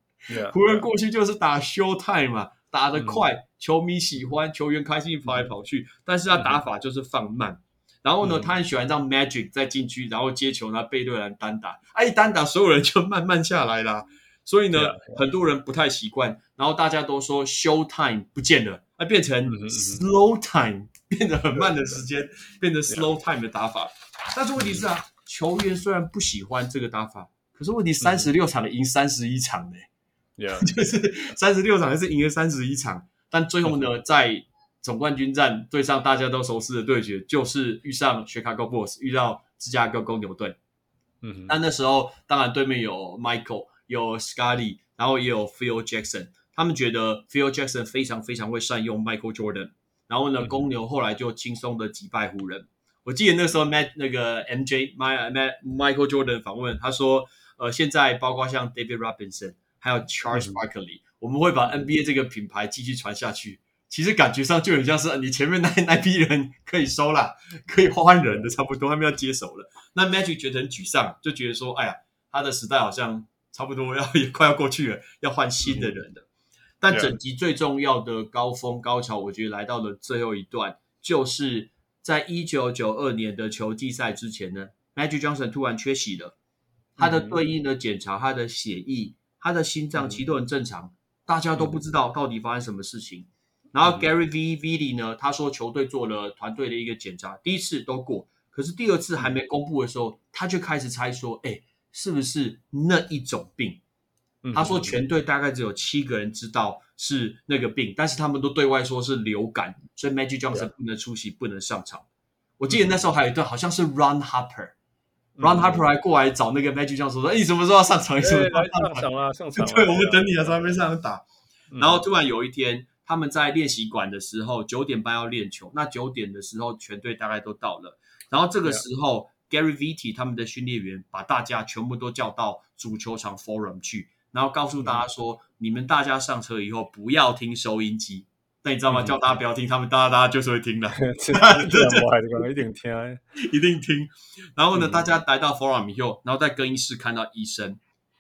湖人过去就是打 Showtime 嘛。打得快，嗯、球迷喜欢，球员开心跑来跑去。嗯、但是他打法就是放慢。嗯、然后呢，嗯、他很喜欢让 Magic 再进去，然后接球，然后背对篮单打。哎，一单打，所有人就慢慢下来啦。所以呢.很多人不太习惯。然后大家都说 Showtime 不见了，啊变成 Slow Time，、嗯、变得很慢的时间，变成 Slow Time 的打法。但是问题是啊，球员虽然不喜欢这个打法，可是问题三十六场赢三十一场呢。Yeah. 就是三十六场还是赢了三十一场，但最后呢在总冠军战对上大家都熟悉的对决，就是遇上 Chicago Bulls，遇到芝加哥公牛队。嗯哼，但那时候当然对面有 Michael，有 Scotty，然后也有 Phil Jackson，他们觉得 Phil Jackson 非常非常会善用 Michael Jordan，然后呢，嗯、公牛后来就轻松的击败湖人。我记得那时候 Matt 那个 MJ My Michael Jordan 访问他说，呃，现在包括像 David Robinson。还有 Charles Barkley，、嗯、我们会把 NBA 这个品牌继续传下去。其实感觉上就很像是你前面那 那批人可以收了，可以换人的差不多，他们要接手了。那 Magic 觉得很沮丧，就觉得说：“哎呀，他的时代好像差不多 要也快要过去了，要换新的人了。嗯”但整集最重要的高峰高潮，我觉得来到了最后一段，就是在一九九二年的球季赛之前呢，Magic Johnson 突然缺席了，他的队医呢检查他的血液。他的心脏其实都很正常，嗯、大家都不知道到底发生什么事情。嗯、然后 Gary V. Vitti 呢，他说球队做了团队的一个检查，第一次都过，可是第二次还没公布的时候，他就开始猜说，哎，是不是那一种病？嗯、他说全队大概只有七个人知道是那个病，但是他们都对外说是流感，所以 Magic Johnson 不能出席，嗯、不能上场。我记得那时候还有一段好像是 Ron Harper。Ron Harper 还过来找那个 Magic Johnson 说：“哎，你什么时候要上场？你什么时候要上场啊？上场！对，我们等你啊，在那边上打。然后突然有一天，他们在练习馆的时候，九点半要练球。那九点的时候，全队大概都到了。然后这个时候，Gary Vitti 他们的训练员把大家全部都叫到主球场 Forum 去，然后告诉大家说：你们大家上车以后不要听收音机。”那你知道吗？叫大家不要听，他们大家大家就是会听的。我 还是一定听，一定听。然后呢，大家来到 Forum 以后，然后在更衣室看到医生，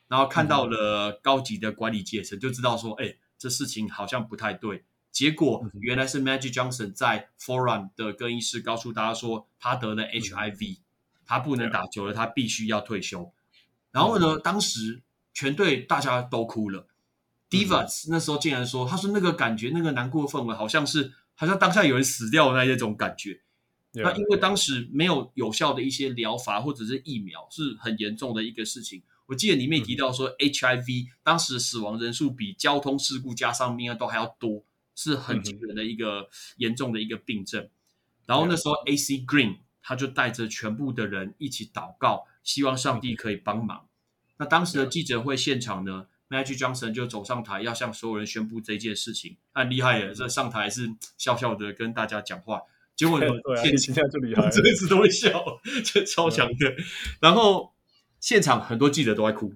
然后看到了高级的管理阶层，就知道说，哎，这事情好像不太对。结果原来是 Magic Johnson 在 Forum 的更衣室告诉大家说，他得了 HIV，他不能打球了，他必须要退休。然后呢，当时全队大家都哭了。Divac 那时候竟然说：“他说那个感觉，那个难过的氛围，好像是好像当下有人死掉的那一种感觉。那因为当时没有有效的一些疗法或者是疫苗，是很严重的一个事情。我记得里面提到说，HIV 当时死亡人数比交通事故加上命案都还要多，是很惊人的一个严重的一个病症。然后那时候 AC Green 他就带着全部的人一起祷告，希望上帝可以帮忙。那当时的记者会现场呢？” Magic Johnson 就走上台，要向所有人宣布这件事情。很厉害耶！这上台是笑笑的跟大家讲话，结果 呢，现在就厉害，这一直都会笑，这超强的。然后现场很多记者都在哭，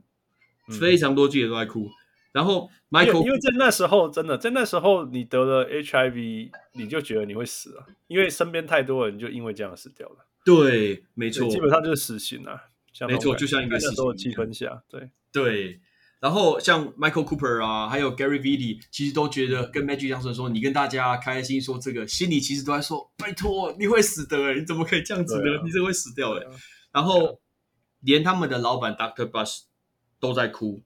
非常多记者都在哭。然后 Michael，因为在那时候真的，在那时候你得了 HIV，你就觉得你会死啊，因为身边太多人就因为这样死掉了。对，没错，基本上就是死刑啊。没错，就像一个死刑的气氛下，对对。然后像 Michael Cooper 啊，还有 Gary Vitti，其实都觉得跟 Magic Johnson 说，你跟大家开心说这个，心里其实都在说，拜托，你会死的诶，你怎么可以这样子呢？啊、你怎么会死掉诶。啊、然后连他们的老板 Doctor Buss 都在哭、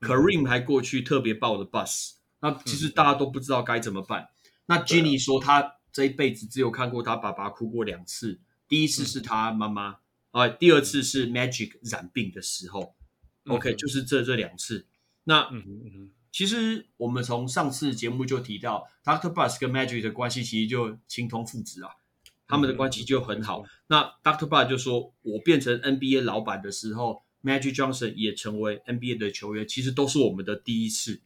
嗯、，Kareem 还过去特别抱了 Buss，那其实大家都不知道该怎么办。嗯、那 Ginny、啊、说，他这一辈子只有看过他爸爸哭过两次，第一次是他妈妈。啊，第二次是 Magic 染病的时候。OK，就是这这两次。那嗯嗯其实我们从上次节目就提到，Doctor Buss 跟 Magic 的关系其实就情同父子啊，他们的关系就很好。那 Doctor Buss 就说，我变成 NBA 老板的时候，Magic Johnson 也成为 NBA 的球员，其实都是我们的第一次，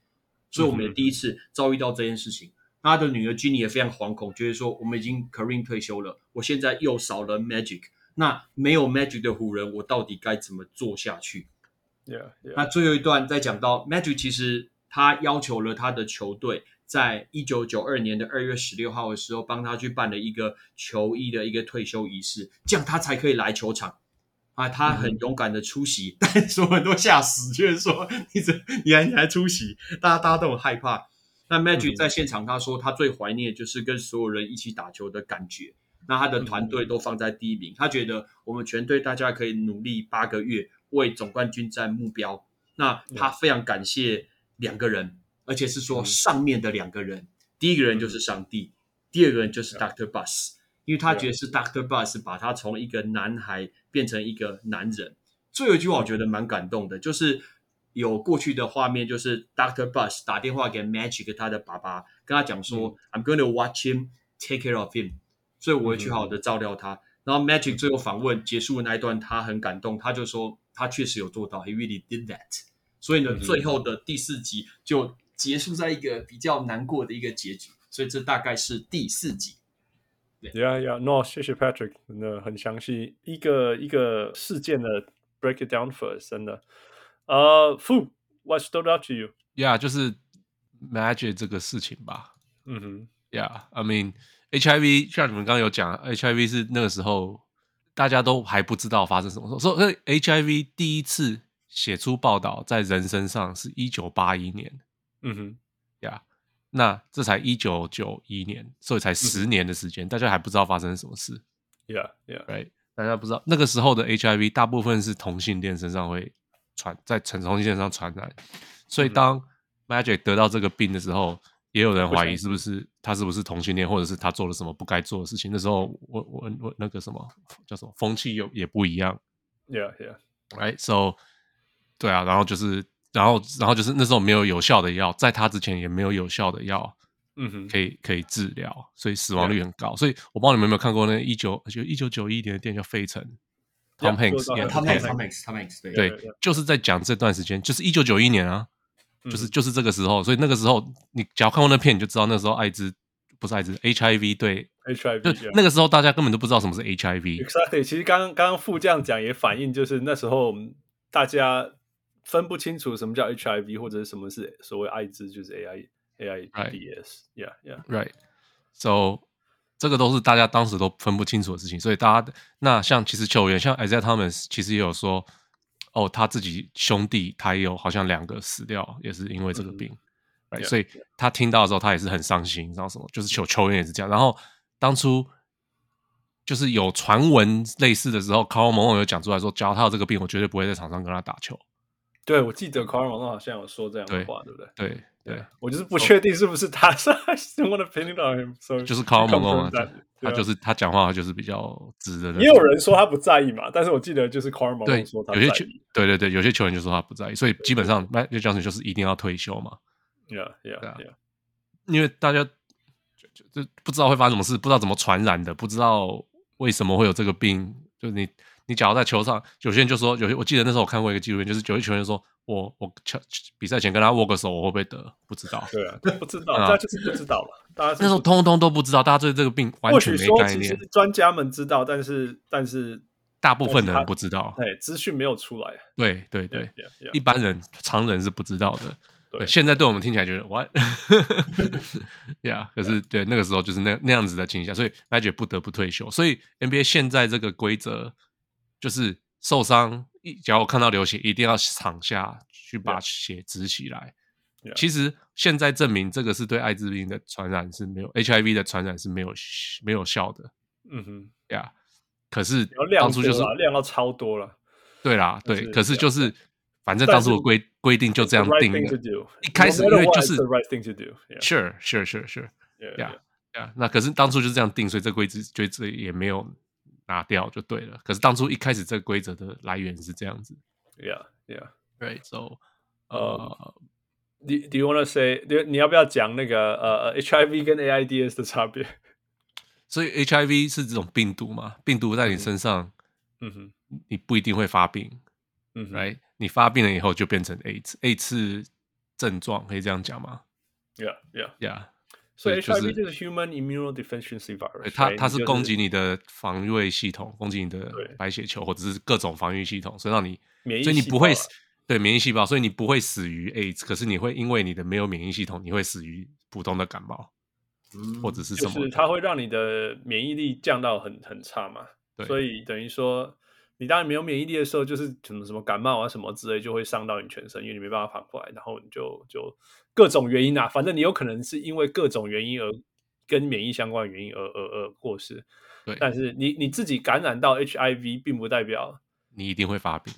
所以我们的第一次遭遇到这件事情。他的女儿 Jenny 也非常惶恐，觉得说我们已经 Kareem 退休了，我现在又少了 Magic，那没有 Magic 的湖人，我到底该怎么做下去？Yeah, yeah. 那最后一段再讲到 Magic，其实他要求了他的球队，在一九九二年的二月十六号的时候，帮他去办了一个球衣的一个退休仪式，这样他才可以来球场。啊，他很勇敢的出席，嗯、但所有人都吓死，就是说你怎你还你还出席，大家大家都很害怕。那 Magic 在现场他说他最怀念就是跟所有人一起打球的感觉。那他的团队都放在第一名，他觉得我们全队大家可以努力八个月。为总冠军战目标，那他非常感谢两个人而且是说上面的两个人，嗯、第一个人就是上帝，嗯、第二个人就是 Doctor yeah. 因为他觉得是 Doctor Buss 把他从一个男孩变成一个男人。最后一句话我觉得蛮感动的，就是有过去的画面，就是 Doctor Buss 打电话给 Magic 他的爸爸，跟他讲说、嗯、I'm going to watch him, take care of him，所以我会去好好的照料他。嗯、然后 Magic 最后访问结束的那一段，他很感动，他就说。他确实有做到，He really did that。所以呢，最后的第四集就结束在一个比较难过的一个结局。所以这大概是第四集。Yeah, yeah, no，谢谢 Patrick，真的很详细，一个一个事件的 break it down first，真的。呃、uh,，Fu，what stood out to you？Yeah，就是 Magic 这个事情吧。嗯哼，Yeah，I mean，HIV，像你们刚刚有讲，HIV 是那个时候。大家都还不知道发生什么事，所以 HIV 第一次写出报道在人身上是一九八一年，嗯哼，呀、yeah，那这才一九九一年，所以才十年的时间，嗯，大家还不知道发生什么事，Yeah，Yeah，Right，大家不知道那个时候的 HIV 大部分是同性恋身上会传，在同性恋上传染，所以当 Magic 得到这个病的时候。也有人怀疑是不是他是不是同性恋，或者是他做了什么不该做的事情。那时候我我我那个什么叫什么风气又也不一样。Yeah, yeah. Right. So，对啊，然后就是，然后然后就是那时候没有有效的药，在他之前也没有有效的药，嗯哼，可以可以治疗，所以死亡率很高。所以我不知道你们有没有看过那一九就一九九一年的电影叫《费城》，Tom Hanks，Tom Hanks，Tom Hanks，Tom Hanks，对对，就是在讲这段时间，就是一九九一年啊。就是就是这个时候，所以那个时候你只要看过那片，你就知道那时候艾滋不是艾滋，HIV 对 HIV，就那个时候大家根本都不知道什么是 HIV。Exactly，其实刚刚刚刚副这样讲也反映，就是那时候大家分不清楚什么叫 HIV 或者是什么是所谓艾滋，就是 AI AIDS，Yeah Yeah，Right，So 这个都是大家当时都分不清楚的事情，所以大家那像其实球员像 Isaiah Thomas 其实也有说。哦，他自己兄弟他也有好像两个死掉，也是因为这个病，嗯 right? yeah, 所以他听到的时候他也是很伤心，你知道什么？就是球球员也是这样。然后当初就是有传闻类似的时候，卡尔蒙有讲出来说，只要他有这个病，我绝对不会在场上跟他打球。对，我记得卡尔蒙好像有说这样的话，对，对不对？对对，我就是不确定是不是他。So, I don't want to pin it on him. So 就是卡尔蒙啊。他就是他讲话就是比较直的。也有人说他不在意嘛，但是我记得就是 Karl Malone 说他。有些球，对对对，有些球员就说他不在意，所以基本上 Magic Johnson 就是一定要退休嘛。Yeah, yeah, yeah. 因为大家就就就不知道会发生什么事，不知道怎么传染的，不知道为什么会有这个病。就你你假如在球上，有些人就说，有些我记得那时候我看过一个纪录片，就是有些球员说。我我比赛前跟他握个手，我会不会得？不知道。对啊，不知道，大家就是不知道了。大家那时候通通都不知道，大家对这个病完全没概念。专家们知道，但是但是大部分的人不知道。对，资讯没有出来。对对对，一般人常人是不知道的。对，现在对我们听起来觉得哇，呀，可是对那个时候就是那那样子的情形下，所以 Magic 不得不退休。所以 NBA 现在这个规则就是受伤。一只要我看到流血，一定要躺下去把血止起来。Yeah. 其实现在证明，这个是对艾滋病的传染是没有，HIV 的传染是没有没有效的。嗯哼，呀，可是当初就是量到超多了。对啦，对，可是就是反正当初我规规定就这样定的。一开始因为就是 right thing to do，sure sure sure sure，呀呀，那可是当初就这样定，所以这规则规则也没有拿掉就对了。可是当初一开始这个规则的来源是这样子。Yeah, yeah. Right. So, 呃、uh,，Do Do you want to say？你你要不要讲那个呃、uh, HIV 跟 AIDS 的差别？所以 HIV 是这种病毒嘛？病毒在你身上，嗯哼，你不一定会发病，嗯，Right？你发病了以后就变成 AIDS，AIDS 症状，可以这样讲吗？Yeah, yeah, yeah. 所以 HIV 就是 Human Immunodeficiency Virus，它它是攻击你的防御系统，攻击你的白血球或者是各种防御系统，所以让你免疫，所以你不会死，对免疫细胞，所以你不会死于 AIDS，可是你会因为你的没有免疫系统，你会死于普通的感冒，嗯，或者是什么？就是它会让你的免疫力降到很很差嘛，对，所以等于说。你当然没有免疫力的时候，就是什么什么感冒啊什么之类，就会伤到你全身，因为你没办法反过来，然后你就就各种原因啊，反正你有可能是因为各种原因而跟免疫相关的原因而而而过世。对，但是你你自己感染到 HIV，并不代表你一定会发病，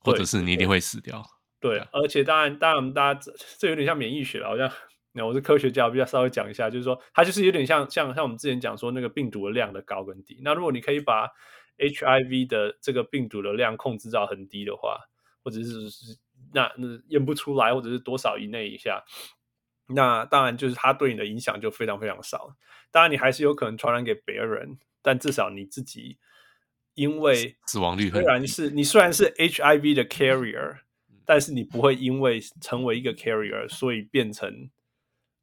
或者是你一定会死掉。对，对，而且当然当然大家这这有点像免疫学了，好像那我是科学家，我比较稍微讲一下，就是说它就是有点像像像我们之前讲说那个病毒的量的高跟低。那如果你可以把 HIV 的这个病毒的量控制到很低的话，或者是那那验不出来，或者是多少以内以下，那当然就是它对你的影响就非常非常少。当然你还是有可能传染给别人，但至少你自己因为死亡率很，虽然是你虽然是 HIV 的 carrier，但是你不会因为成为一个 carrier，所以变成。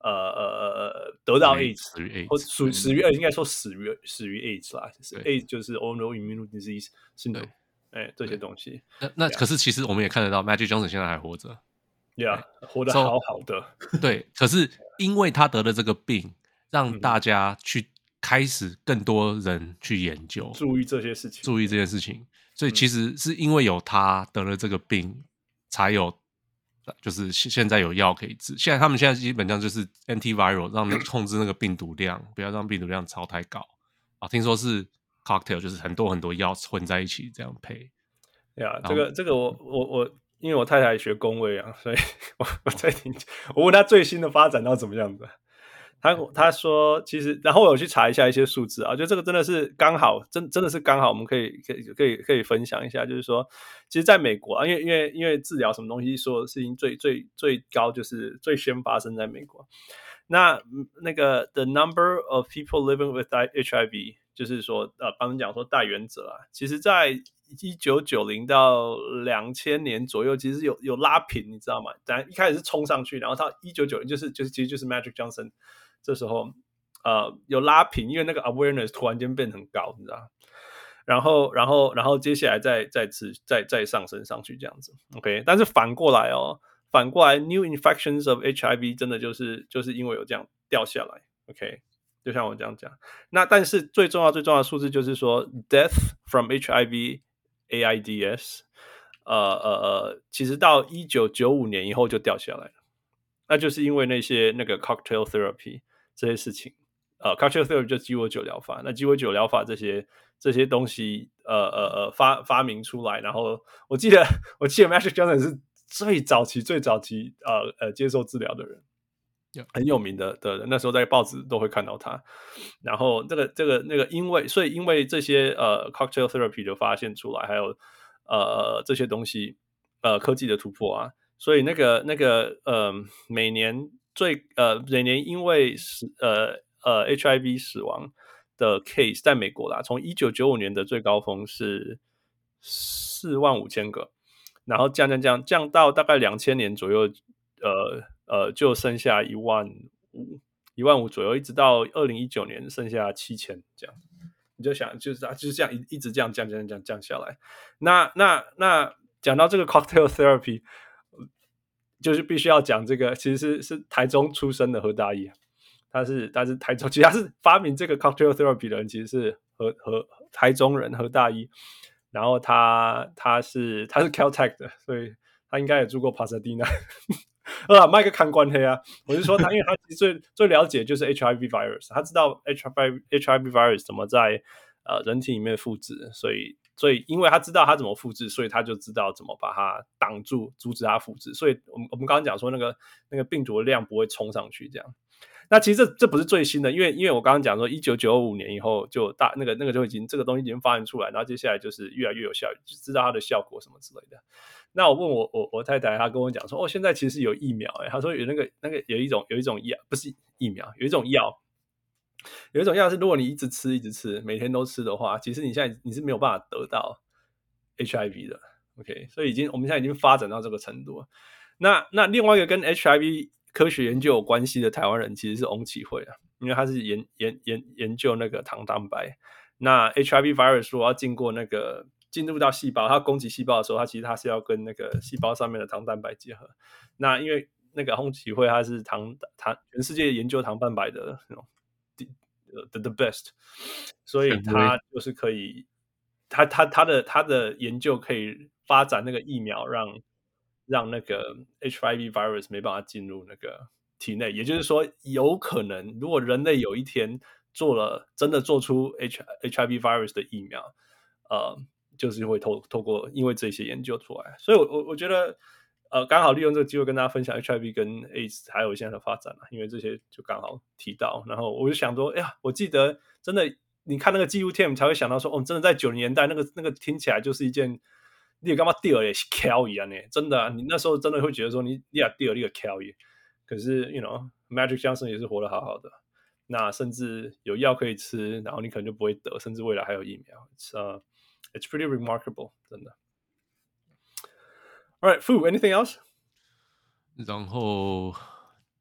呃呃呃得到 AIDS，或属死于呃，应该说死于死于 AIDS 啦。AIDS 就是 autoimmune disease，是的，哎，这些东西。那那可是其实我们也看得到，Magic Johnson 现在还活着，Yeah，活得好好的。对，可是因为他得了这个病，让大家去开始更多人去研究，注意这些事情，注意这件事情。所以其实是因为有他得了这个病，才有。就是现现在有药可以治，现在他们现在基本上就是 antiviral，让控制那个病毒量，不要让病毒量超太高啊。听说是 cocktail，就是很多很多药混在一起这样配。对啊，这个这个我我我，因为我太太学工位啊，所以 我我在听，我问他最新的发展到怎么样子。他他说，其实，然后我有去查一下一些数字啊，就这个真的是刚好，真真的是刚好，我们可以可以可以可以分享一下，就是说，其实在美国啊，因为因为因为治疗什么东西，说事情最最最高就是最先发生在美国。那那个 the number of people living with HIV，就是说呃，他们讲说大原则啊，其实在一九九零到两千年左右，其实有有拉平，你知道吗？但一开始是冲上去，然后到一九九零就是就是其实就是 Magic Johnson。这时候，呃，有拉平，因为那个 awareness 突然间变很高，你知道？然后，然后，然后接下来再再次再再上升上去这样子，OK。但是反过来哦，反过来 new infections of HIV 真的就是就是因为有这样掉下来，OK。就像我这样讲，那但是最重要最重要的数字就是说 death from HIV AIDS，呃呃呃，其实到一九九五年以后就掉下来了，那就是因为那些那个 cocktail therapy。这些事情，呃，cocktail therapy 就鸡尾酒疗法，那鸡尾酒疗法这些这些东西，呃呃呃，发发明出来，然后我记得 我记得 Magic Johnson 是最早期最早期呃呃接受治疗的人很有名的的，那时候在报纸都会看到他。然后这个这个那个，因为所以因为这些呃 cocktail therapy 的发现出来，还有呃这些东西呃科技的突破啊，所以那个那个呃每年。最呃，每年因为死呃呃 HIV 死亡的 case 在美国啦，从一九九五年的最高峰是四万五千个，然后降降降降到大概两千年左右，呃呃就剩下一万五一万五左右，一直到二零一九年剩下七千这样，你就想就是啊就是这样一一直这样降降降降下来，那那那讲到这个 cocktail therapy。就是必须要讲这个，其实是是台中出生的何大一，他是他是台中，其实他是发明这个 cocktail therapy 的人，其实是何何台中人何大一，然后他他是他是 Caltech 的，所以他应该也住过帕萨迪纳。啊，麦克看官黑啊，我是说他，因为他其实最最了解就是 HIV virus，他知道 HIV HIV virus 怎么在呃人体里面复制，所以。所以，因为他知道他怎么复制，所以他就知道怎么把它挡住，阻止它复制。所以，我们我们刚刚讲说，那个那个病毒的量不会冲上去，这样。那其实这这不是最新的，因为因为我刚刚讲说，一九九五年以后就大那个那个就已经这个东西已经发展出来，然后接下来就是越来越有效，就知道它的效果什么之类的。那我问我我我太太，她跟我讲说，哦，现在其实有疫苗，诶，她说有那个那个有一种有一种药，不是疫苗，有一种药，有一种药是如果你一直吃一直吃，每天都吃的话，其实你现在你是没有办法得到 HIV 的。OK，所以已经我们现在已经发展到这个程度。那那另外一个跟 HIV 科学研究有关系的台湾人其实是翁启慧啊，因为他是研研研研究那个糖蛋白。那 HIV virus 说要经过那个进入到细胞，它攻击细胞的时候，它其实它是要跟那个细胞上面的糖蛋白结合。那因为那个翁启慧他是糖糖全世界研究糖蛋白的那种 the the best，所以它就是可以，它它它的它的研究可以发展那个疫苗让。让那个 HIV virus 没办法进入那个体内，也就是说，有可能如果人类有一天做了真的做出 H HIV virus 的疫苗，呃，就是会透透过因为这些研究出来，所以我，我我我觉得，呃，刚好利用这个机会跟大家分享 HIV 跟 AIDS 还有现在的发展，因为这些就刚好提到，然后我就想说，哎呀，我记得真的，你看那个纪录片才会想到说，哦，真的在九零年代那个那个听起来就是一件。你干嘛掉也是 kill 一样呢？真的啊，你那时候真的会觉得说你你俩掉你个 kill，可是 you know Magic Johnson 也是活得好好的，那甚至有药可以吃，然后你可能就不会得，甚至未来还有疫苗，it's uh it's pretty remarkable，真的。All right, Fu, anything else？然后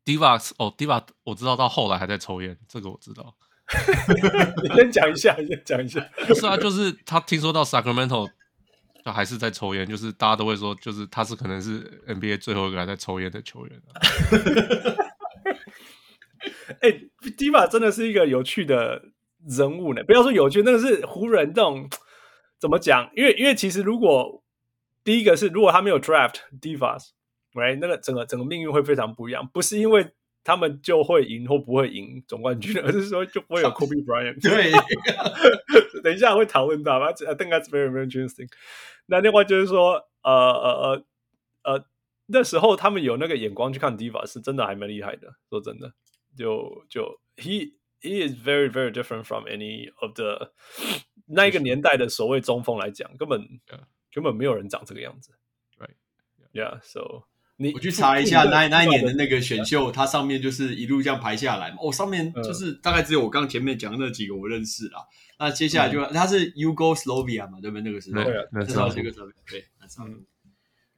Divac 哦，Divac 我知道到后来还在抽烟，这个我知道。你 先讲一下，你先讲一下。不是啊，就是他听说到 Sacramento。就还是在抽烟，就是大家都会说，就是他是可能是 NBA 最后一个还在抽烟的球员啊。哎、欸、Divac 真的是一个有趣的人物呢。不要说有趣，那个是湖人这种怎么讲？因为因为其实如果第一个是如果他没有 draft Divas，right，那个整个整个命运会非常不一样。不是因为他们就会赢或不会赢总冠军，而是说就不会有 Kobe Bryant。对，等一下会讨论到吧？I think that's very very interesting。那另外就是说，呃呃呃呃，那时候他们有那个眼光去看 Divac 是真的还蛮厉害的。说真的，就就 he he is very very different from any of the 那一个年代的所谓中锋来讲，根本.根本没有人长这个样子。Right. Yeah. So 你我去查一下那那一年的那个选秀，它上面就是一路这样排下来嘛。哦，上面就是大概只有我刚前面讲的那几个我认识啦。那接下来就他是 Yugoslavia 嘛，对不对？那个时候，对啊，那时候这个特别对，嗯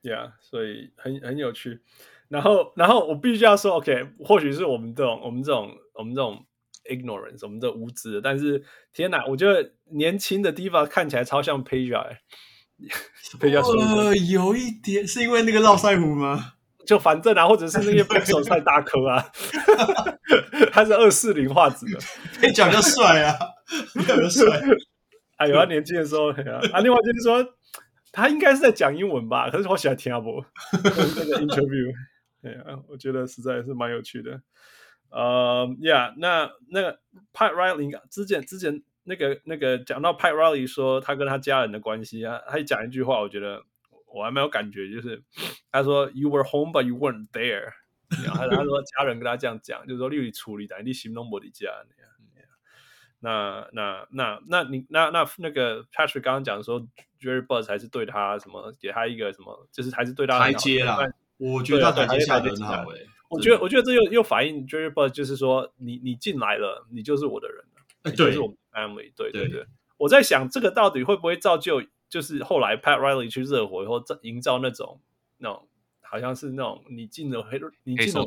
，Yeah，所以很很有趣。然后，然后我必须要说，OK，或许是我们这种我们这种我们这种 ignorance，我们这无知的。但是天哪，我觉得年轻的 Divac 看起来超像 Peja。呃，有一点是因为那个络腮胡吗？就反正啊，或者是那些分手太大颗啊，他是二四零画质的，比较帅啊，比较帅。哎呦，他年轻的时候，啊，另外就是说，他应该是在讲英文吧？可是我喜欢听不那个 interview，对啊，我觉得实在是蛮有趣的。呃，Yeah，那那个 Pat Riley 之前之前。那个那个讲到 Pat Riley 说他跟他家人的关系啊，他讲一句话，我觉得我还蛮有感觉，就是他说 You were home but you weren't there。然后他说家人跟他这样讲，就是说你处理的，你行动不离家。那那那那你那那那个 Patrick 刚刚讲说 Jerry Buss 还是对他什么，给他一个什么，就是还是对他台阶啦。我觉得他台阶下的很好诶。我觉得我觉得这又又反映 Jerry Buss 就是说你你进来了，你就是我的人了，你就是我们。Family，对对对，对我在想这个到底会不会造就，就是后来 Pat Riley 去热火以后，营造那种那种好像是那种你进了黑，你进了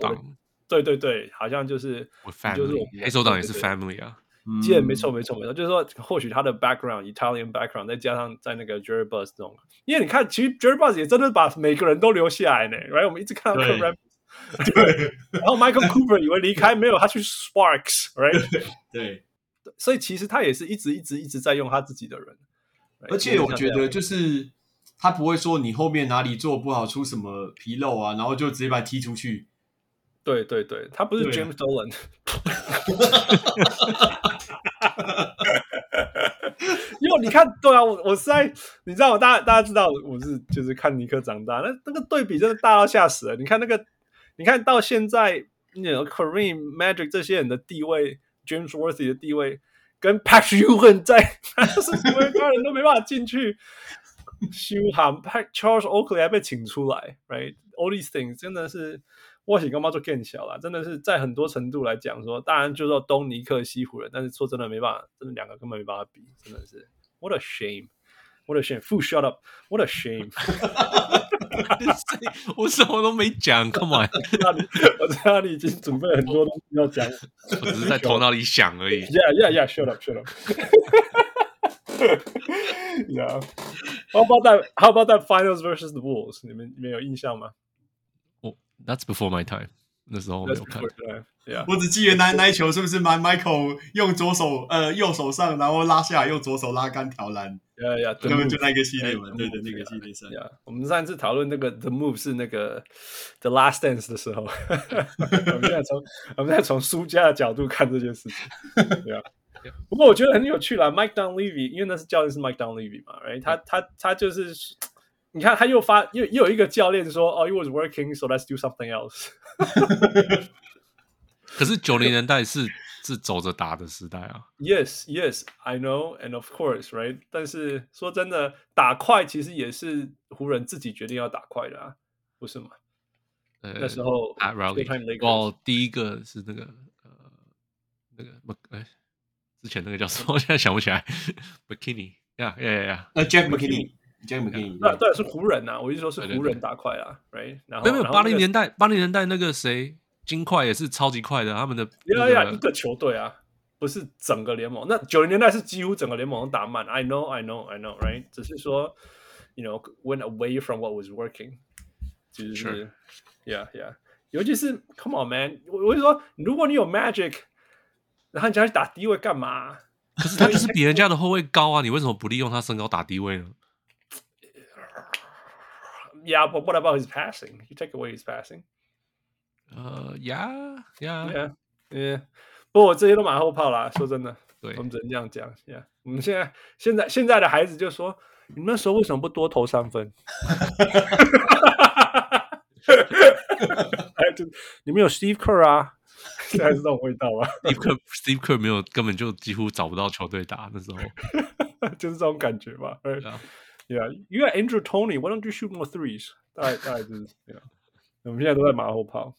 对对对，好像就是就是黑手党也是 Family 啊，记得没错没错没错，就是说或许他的 background Italian background 再加上在那个 Jerry 这种，因为你看其实 Jerry Buss 也真的把每个人都留下来呢，right？我们一直看到 对，然后 Michael Cooper 以为离开没有，他去 Sparks，right？对。所以其实他也是一直一直一直在用他自己的人，而且我觉得就是他不会说你后面哪里做不好出什么纰漏啊，然后就直接把他踢出去。对对对，他不是 James Dolan。因为你看，对啊，我我是在你知道我大家大家知道我是就是看尼克长大，那那个对比真的大到吓死了。你看那个，你看到现在你 know Kareem Magic 这些人的地位，James Worthy 的地位，跟 Patrick Ewing 在，是所有人都没办法进去。修喊 Charles Oakley 还被请出来，right？All these things 真的是我想干嘛做更小了，真的是在很多程度来讲说，当然就说东尼克西湖人，但是说真的没办法，真的两个根本没办法比，真的是 What a shame! shame！What a shame！Fu shut up！What a shame！我什么都没讲，Come on！我知道你已经准备了很多东西要讲，我只是在头脑里想而已。 Yeah，Yeah，Yeah！Shut up！Shut up！ Yeah. How about that? How about that finals versus the Bulls? 你们你们有印象吗？哦、oh,，That's before my time。那时候我没有看。Yeah. 我只记得那那一球是不是 Michael 用左手呃右手上，然后拉下来，用左手拉杆投篮。 呀呀，他们就那个系列嘛，对的那个系列是呀。我们上次讨论那个 The Move 是那个 The Last Dance 的时候，我们现在从我们在从输家的角度看这件事情，对吧？不过我觉得很有趣啦，Mike Don Levy，因为那是教练是 Mike Don Levy 嘛，right？他他他就是，你看他又发又又有一个教练说，哦，it was working，so let's do something else。可是九零年代是。是走着打的时代啊。Yes，Yes，I know，and of course，right？但是说真的，打快其实也是湖人自己决定要打快的啊，不是吗？呃、那时候啊，Rally，哦，第一个是那个呃那个哎。之前那个叫什么？我 现在想不起来。McKinney，呀呀呀！呃，Jack McKinney，Jack McKinney，对对，是湖人呐。我意思说是湖人打快啊，right？然后没有八零年代，八零年代那个谁，金块也是超级快的。他们的呀呀，一个球队啊，不是整个联盟。那九零年代是几乎整个联盟都打慢。I know，I know，I know，right？只是说，you know，went away from what was working，就是，yeah yeah。尤其是，come on man，我我就说，如果你有 Magic。然后你叫他去打低位干嘛？可是他就是比人家的后卫高啊！你为什么不利用他身高打低位呢？Yeah, but what about his passing? You take away his passing. 呃呀呀呀，不过这些都马后炮啦。说真的，对，我们只能这样讲。呀、看我们现在现在现在的孩子就说，你那时候为什么不多投三分？哎，就你们有 Steve Kerr 啊？现在是这种味道吗？Steve Kerr，Steve Kerr 没有，根本就几乎找不到球队打那时候，就是这种感觉吧。Yeah，you are Andrew Tony，why don't you shoot more threes？大概大概就是这样。我们现在都在马后炮。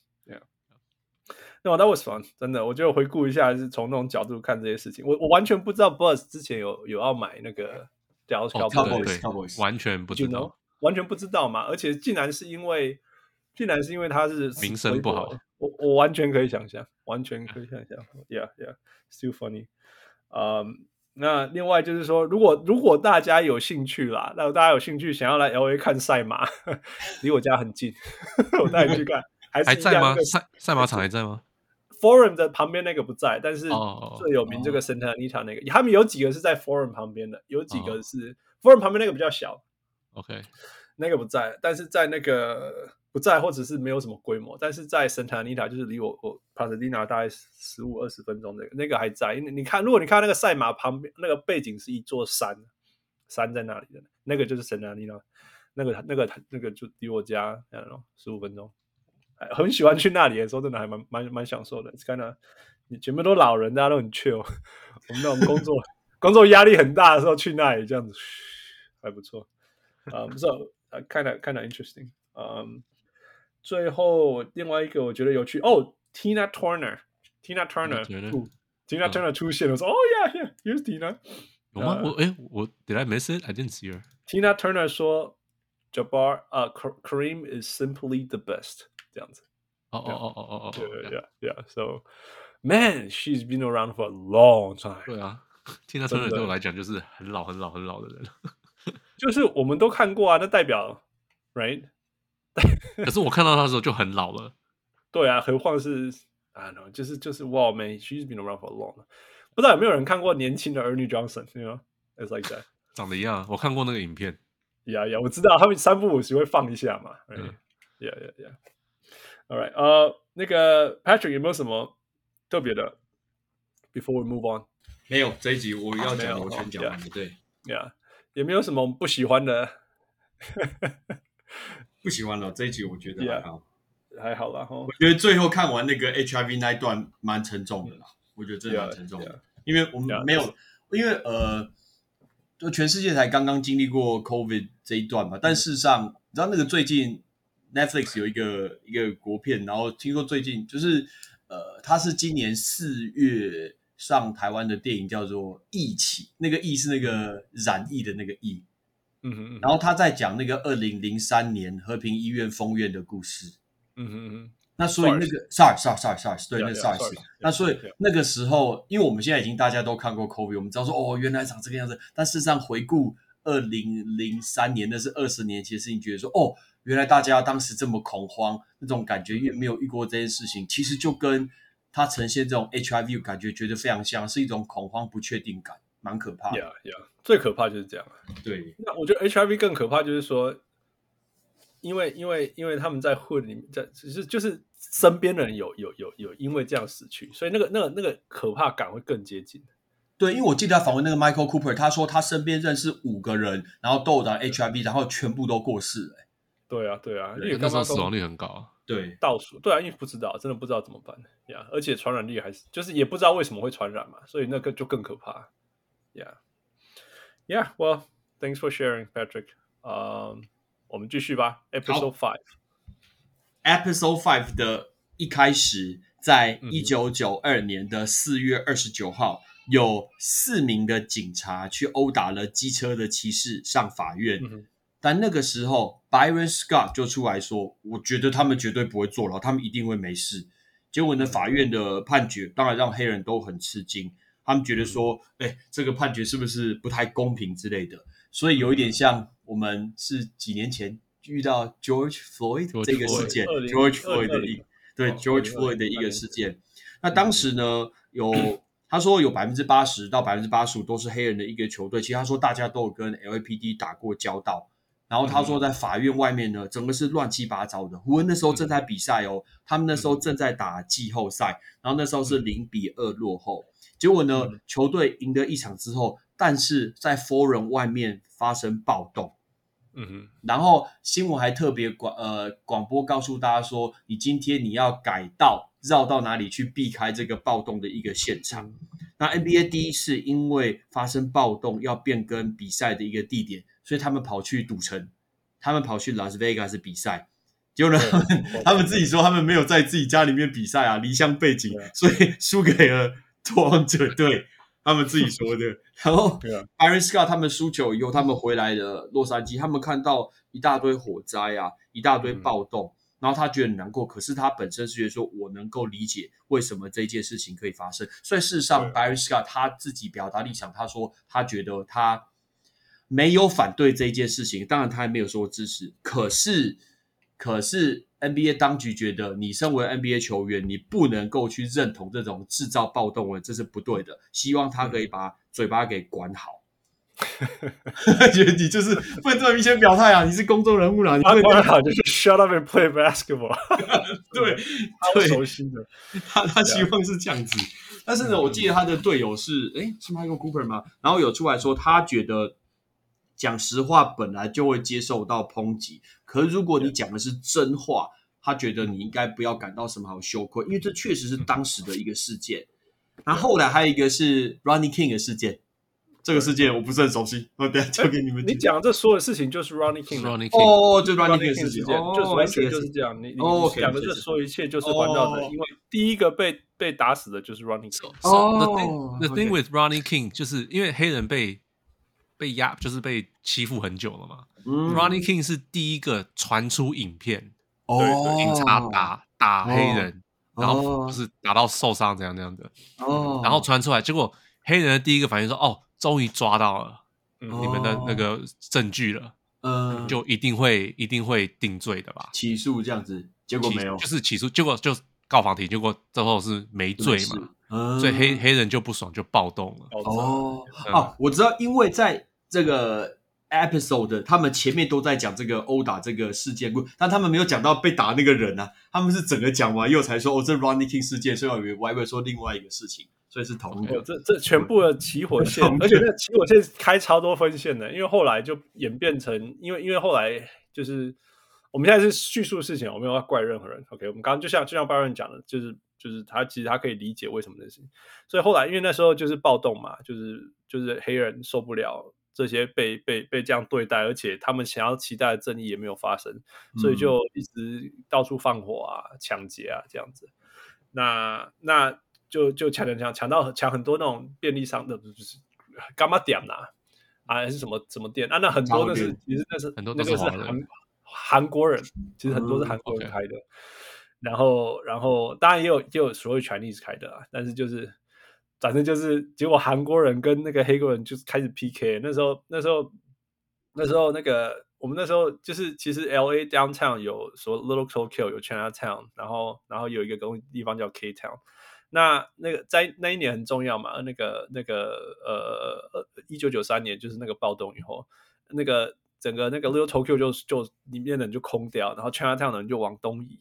Yeah，No，that was fun，真的，我觉得回顾一下，是从那种角度看这些事情。我我完全不知道 Buzz 之前有有要买那个 Dallas Cowboys，完全不知道，you know? 完全不知道嘛。而且竟然是因为，竟然是因为他是名声不好。我我完全可以想象，完全可以想象，Yeah Yeah，still funny。嗯，那另外就是说，如果如果大家有兴趣啦，那大家有兴趣想要来 LA 看赛马，离我家很近，我带你去看。还是还在吗？赛赛马场还在吗？Forum 的旁边那个不在，但是最有名这个 Santa Anita 那个，oh. 他们有几个是在 Forum 旁边的，有几个是 Forum 旁边那个比较小。OK，那个不在，但是在那个。不在，或者是没有什么规模，但是在圣塔尼塔，就是离我我帕特蒂娜大概十五二十分钟那个那个还在。因为你看，如果你看那个赛马旁边那个背景是一座山，山在那里的，那个就是圣塔尼塔，那个那个那个就离我家十五分钟。很喜欢去那里的时候，真的还蛮蛮蛮享受的。看到你全部都老人，大家都很 chill。我们那种工作工作压力很大的时候去那里这样子还不错。啊，不错，kind of kind of interesting。嗯。最后另外一个我觉得有趣哦，Tina Turner，Tina Turner，Tina Turner 出现了，说哦呀，Here's Tina。有吗？我哎，我 Did I miss it? I didn't see her. Tina Turner 说，Jabbar 啊，Kareem is simply the best， 这样子。哦哦哦哦哦哦，Yeah，Yeah，So man, she's been around for a long time。对啊，Tina Turner 对我来讲就是很老很老很老的人，就是我们都看过啊，那代表，Right？可是我看到他的时候就很老了，对啊，何况是啊，就是就是哇，man，she's been around for long。不知道有没有人看过年轻的 Ernie Johnson？You know，it's like that，长得一样。我看过那个影片，呀呀，我知道他们三不五时会放一下嘛。嗯，yeah yeah yeah。 All right，呃，那个 Patrick 有没有什么特别的？Before we move on，没有，这一集我要讲，我全讲完了。对，Yeah，有没有什么不喜欢的？不喜欢了这一集，我觉得还好。还好啦哈。我觉得最后看完那个 HIV 那一段蛮沉重的啦，我觉得真的蛮沉重的，因为我们没有，因为呃，就全世界才刚刚经历过 COVID 这一段嘛，但事实上，你知道那个最近 Netflix 有一个一个国片，然后听说最近就是呃，它是今年四月上台湾的电影，叫做《疫起》，那个“疫”是那个染疫的那个“疫”。嗯哼，然后他在讲那个二零零三年和平医院封院的故事。嗯哼哼，那所以那个 SARS，SARS，SARS，SARS，对，那个 SARS。那所以那个时候，因为我们现在已经大家都看过 COVID，我们知道说哦，原来长这个样子。但事实上，回顾二零零三年，那是二十年前，的事情觉得说哦，原来大家当时这么恐慌，那种感觉也没有遇过这件事情，其实就跟它呈现这种 HIV 感觉觉得非常像，是一种恐慌不确定感。蛮可怕的，yeah, yeah. 最可怕就是这样。对，那我觉得 HIV 更可怕，就是说，因为因为因为他们在混里面，在只是就是身边的人有有有有因为这样死去，所以那个那个那个可怕感会更接近。对，因为我记得他访问那个 Michael Cooper，他说他身边认识五个人，然后都有得 HIV，然后全部都过世了。对啊，对啊，因为那时候死亡率很高啊。对，倒数。对啊，因为不知道，真的不知道怎么办呀，yeah, 而且传染力还是就是也不知道为什么会传染嘛，所以那个就更可怕。Yeah, yeah. Well, thanks for sharing, Patrick. Um, 我们继续吧。Episode five. Episode five 的一开始，在一九九二年的四月二十九号，嗯、有四名的警察去殴打了机车的骑士上法院。嗯、但那个时候，Byron Scott 就出来说：“我觉得他们绝对不会坐牢，他们一定会没事。”结果呢，法院的判决当然让黑人都很吃惊。他们觉得说，哎、欸，这个判决是不是不太公平之类的？所以有一点像我们是几年前遇到 George Floyd 这个事件，George Floyd 的一对 George Floyd 的一个事件。那当时呢，有 他说有百分之八十到百分之八十五都是黑人的一个球队。其实他说大家都有跟 LAPD 打过交道。然后他说在法院外面呢，整个是乱七八糟的。湖人那时候正在比赛哦，他们那时候正在打季后赛，然后那时候是零比二落后。结果呢，嗯、球队赢得一场之后，但是在 Forum 外面发生暴动。嗯哼，然后新闻还特别广呃广播告诉大家说，你今天你要改道绕到哪里去避开这个暴动的一个现场。那 NBA 第一次因为发生暴动要变更比赛的一个地点，所以他们跑去赌城，他们跑去 Las Vegas 比赛。结果呢，他们 他们自己说他们没有在自己家里面比赛啊，离乡背景，所以输给了。拓荒者队，他们自己说的。然后，Byron Scott 他们输球以后，他们回来了洛杉矶，他们看到一大堆火灾啊，一大堆暴动，嗯、然后他觉得很难过。可是他本身是觉得说，我能够理解为什么这件事情可以发生。所以事实上，Byron Scott 他自己表达立场，他说他觉得他没有反对这件事情，当然他还没有说支持。可是，可是。NBA 当局觉得，你身为 NBA 球员，你不能够去认同这种制造暴动的，这是不对的。希望他可以把嘴巴给管好。觉得你就是不能这么明显表态啊！你是公众人物啦，你不管好就是 shut up and play basketball。对，对，熟悉的，他他希望是这样子。但是呢，我记得他的队友是，诶，是 Michael Cooper 吗？然后有出来说，他觉得。讲实话本来就会接受到抨击，可是如果你讲的是真话，他觉得你应该不要感到什么好羞愧，因为这确实是当时的一个事件。那后来还有一个是 Ronnie King 的事件，这个事件我不是很熟悉，我等下交给你们。你讲这所有事情就是 Rodney King，哦，就 Ronnie King 的事件，就是完全就是这样。你你讲的这所有一切就是环绕着，因为第一个被被打死的就是 Ronnie King。哦，The thing the thing with Ronnie King 就是因为黑人被。被压就是被欺负很久了嘛。嗯、Ronnie King 是第一个传出影片，哦，警察打打黑人，哦、然后就是打到受伤这样这样的，哦，然后传出来，结果黑人的第一个反应说：“哦，终于抓到了，嗯，你们的那个证据了，嗯，就一定会一定会定罪的吧？起诉这样子，结果没有，就是起诉，结果就告法庭，结果最后是没罪嘛。”嗯、所以黑黑人就不爽，就暴动了。哦，嗯、哦，我知道，因为在这个 episode，他们前面都在讲这个殴打这个事件，但他们没有讲到被打那个人啊。他们是整个讲完又才说，哦，这 Ronnie King 事件，所以我以为我还以为说另外一个事情，所以是同一个。这这全部的起火线，而且那起火线开超多分线的，因为后来就演变成，因为因为后来就是。我们现在是叙述事情，我没有要怪任何人。OK，我们刚刚就像就像 Byron 讲的，就是就是他其实他可以理解为什么这事情。所以后来因为那时候就是暴动嘛，就是就是黑人受不了这些被被被这样对待，而且他们想要期待的正义也没有发生，所以就一直到处放火啊、抢劫啊这样子。那那就就抢抢抢抢到抢很多那种便利商的，就是干嘛点呐？啊，还是什么什么店啊？那很多那是其实那是很多都是韩。韩国人其实很多是韩国人开的，嗯 okay. 然后然后当然也有也有所谓 Chinese 开的啊，但是就是反正就是结果韩国人跟那个黑国人就是开始 PK，那时候那时候那时候那个我们那时候就是其实 LA downtown 有说 Little Tokyo 有 Chinatown，然后然后有一个东地方叫 K Town，那那个在那一年很重要嘛，那个那个呃一九九三年就是那个暴动以后那个。整个那个 Little Tokyo 就就里面的人就空掉，然后 Chinatown 的人就往东移，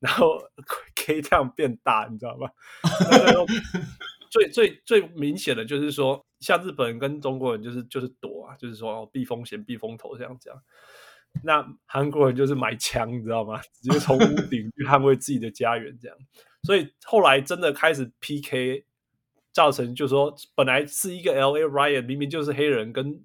然后 K Town 变大，你知道吗？最最最明显的就是说，像日本人跟中国人就是就是躲啊，就是说避风险、避风头这样讲。那韩国人就是买枪，你知道吗？直 接从屋顶去捍卫自己的家园，这样。所以后来真的开始 PK，造成就是说，本来是一个 LA Riot，明明就是黑人跟。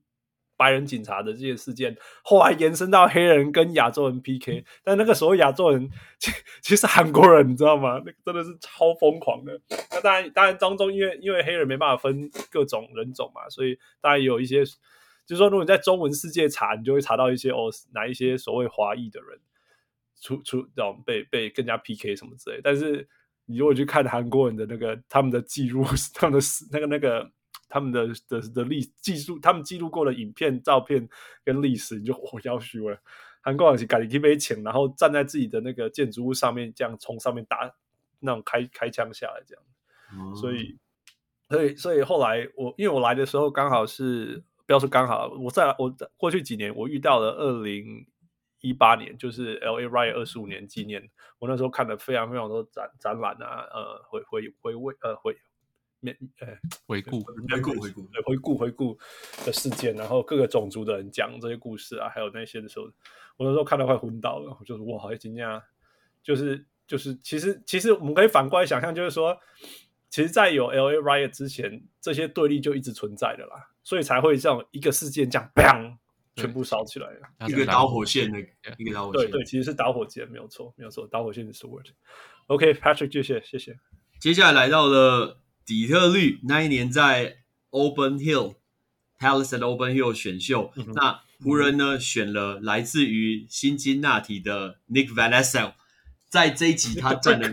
白人警察的这些事件，后来延伸到黑人跟亚洲人 PK，但那个时候亚洲人其其实韩国人，你知道吗？那个真的是超疯狂的。那当然，当然当中因为因为黑人没办法分各种人种嘛，所以当然有一些，就是说如果你在中文世界查，你就会查到一些哦，哪一些所谓华裔的人出出这种被被更加 PK 什么之类。但是你如果去看韩国人的那个他们的记录，他们的那个那个。他们的的的历记录，他们记录过的影片、照片跟历史，你就我要虚了。韩国人是赶紧提杯钱，然后站在自己的那个建筑物上面，这样从上面打那种开开枪下来，这样。嗯、所以，所以，所以后来我因为我来的时候刚好是，不要说刚好，我在我在过去几年我遇到了二零一八年，就是 LA Riot 二十五年纪念，我那时候看了非常非常多展展览啊，呃，回回回味呃回。呃，回顾回顾回顾回顾回顾的事件，然后各个种族的人讲这些故事啊，还有那些的时候，我那时候看到快昏倒了。我就是哇，好惊讶！就是就是，其实其实我们可以反过来想象，就是说，其实，在有 LA Riot 之前，这些对立就一直存在的啦，所以才会这样一个事件这样砰，全部烧起来了，一个导火线的一个导火线。对对，其实是导火线，没有错，没有错，导火线是 word。OK，Patrick，谢谢谢谢。接下来来到了。底特律那一年在 Auburn Hill Palace at Auburn Hill 选秀，嗯、那湖人呢选了来自于新金那提的 Nick Van Exel，在这一集他占了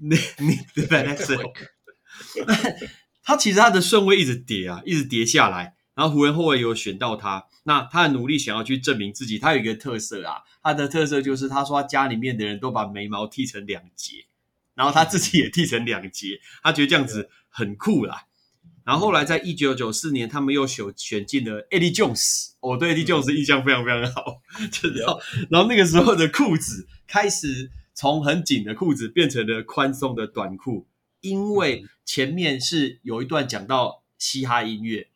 Nick Nick Van Exel，他其实他的顺位一直跌啊，一直跌下来，然后湖人后卫有选到他，那他很努力想要去证明自己，他有一个特色啊，他的特色就是他说他家里面的人都把眉毛剃成两截，然后他自己也剃成两截，他觉得这样子。很酷啦，然后后来在一九九四年，他们又选选进了 Eddie Jones，我对 Eddie Jones 印象非常非常好，就 知道。然后那个时候的裤子开始从很紧的裤子变成了宽松的短裤，因为前面是有一段讲到嘻哈音乐，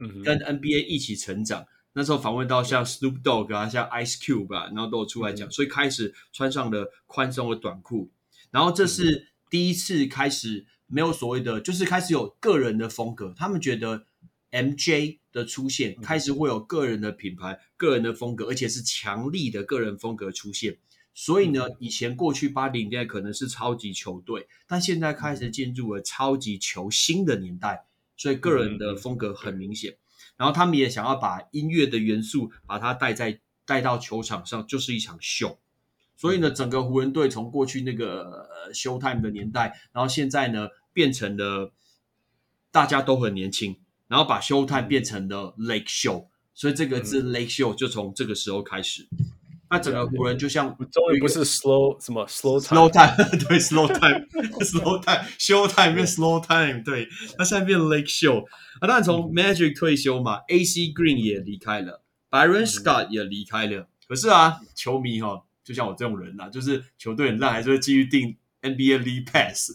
嗯，跟 NBA 一起成长。那时候访问到像 Snoop Dogg 啊，像 Ice Cube 啊，然后都有出来讲，所以开始穿上了宽松的短裤。然后这是第一次开始。没有所谓的，就是开始有个人的风格。他们觉得 MJ 的出现开始会有个人的品牌、个人的风格，而且是强力的个人风格出现。所以呢，以前过去八零年代可能是超级球队，但现在开始进入了超级球星的年代，所以个人的风格很明显。然后他们也想要把音乐的元素把它带在带到球场上，就是一场秀。所以呢，整个湖人队从过去那个 Showtime 的年代，然后现在呢变成了大家都很年轻，然后把 Showtime 变成了 Lake Show，所以这个字 Lake Show 就从这个时候开始。那整个湖人就像终于不是 Slow 什么 Slow Time，Slow Time 对 Slow Time，Slow Time，Showtime 变 Slow Time，对，那现在变 Lake Show。啊，当然从 Magic 退休嘛，AC Green 也离开了，Byron Scott 也离开了。可是啊，球迷哈。就像我这种人呐、啊，就是球队很烂，还是会继续订 NBA League Pass，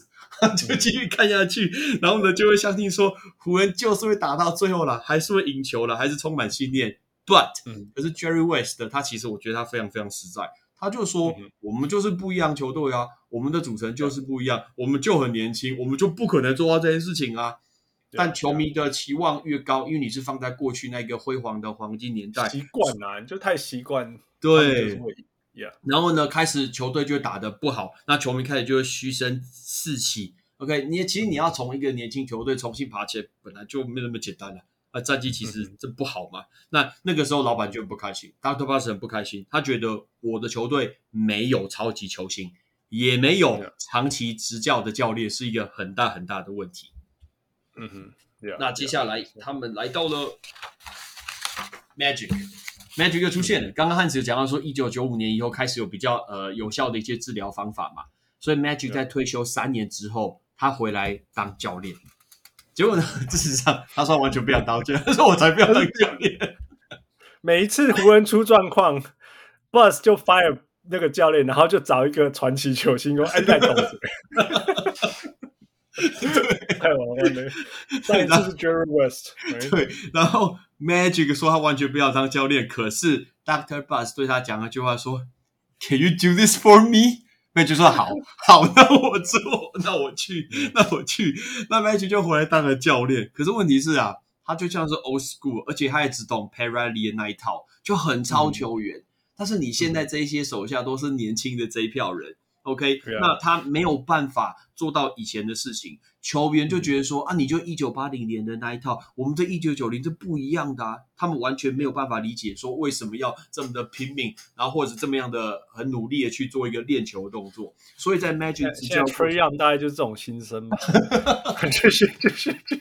就继续看下去，然后呢就会相信说湖人就是会打到最后了，还是会赢球了，还是充满信念。But，、嗯、可是 Jerry West 他其实我觉得他非常非常实在，他就说、嗯、我们就是不一样球队啊，我们的组成就是不一样，嗯、我们就很年轻，我们就不可能做到这件事情啊。但球迷的期望越高，因为你是放在过去那个辉煌的黄金年代，习惯啊，你就太习惯。对，yeah. 然后呢，开始球队就打得不好，那球迷开始就会嘘声四起。OK，你其实你要从一个年轻球队重新爬起来，本来就没那么简单了。啊，战绩其实这不好嘛。嗯、那那个时候老板就很不开心，Dr. Buss 很不开心，他觉得我的球队没有超级球星，也没有长期执教的教练，是一个很大很大的问题。嗯哼，yeah, 那接下来他们来到了 Magic，Magic 又出现了。刚刚汉子有讲到说，一九九五年以后开始有比较呃有效的一些治疗方法嘛，所以 Magic 在退休三年之后，他回来当教练。结果呢，事实上他说完全不想当教练，他说我才不要当教练。每一次湖人出状况，Buss 就 fire 那个教练，然后就找一个传奇球星说安在同学。太玩玩了，上一次是 Jerry West，对，然后 Magic 说他完全不要当教练，可是 Doctor Buss 对他讲了句话说：“Can you do this for me？”Magic 说：“好，好，那我做，那我去，那我去。”那 Magic 就回来当了教练。可是问题是啊，他就像是 Old School，而且他也只懂的那一套，就很超球员。嗯、但是你现在这一些手下都是年轻的这一票人。OK，、yeah. 那他没有办法做到以前的事情，球员就觉得说啊，你就一九八零年的那一套，我们这一九九零这不一样的啊，他们完全没有办法理解说为什么要这么的拼命，然后或者这么样的很努力的去做一个练球的动作，所以在 Magic 执教，Trae Young 大概就是这种心声嘛，就是就是就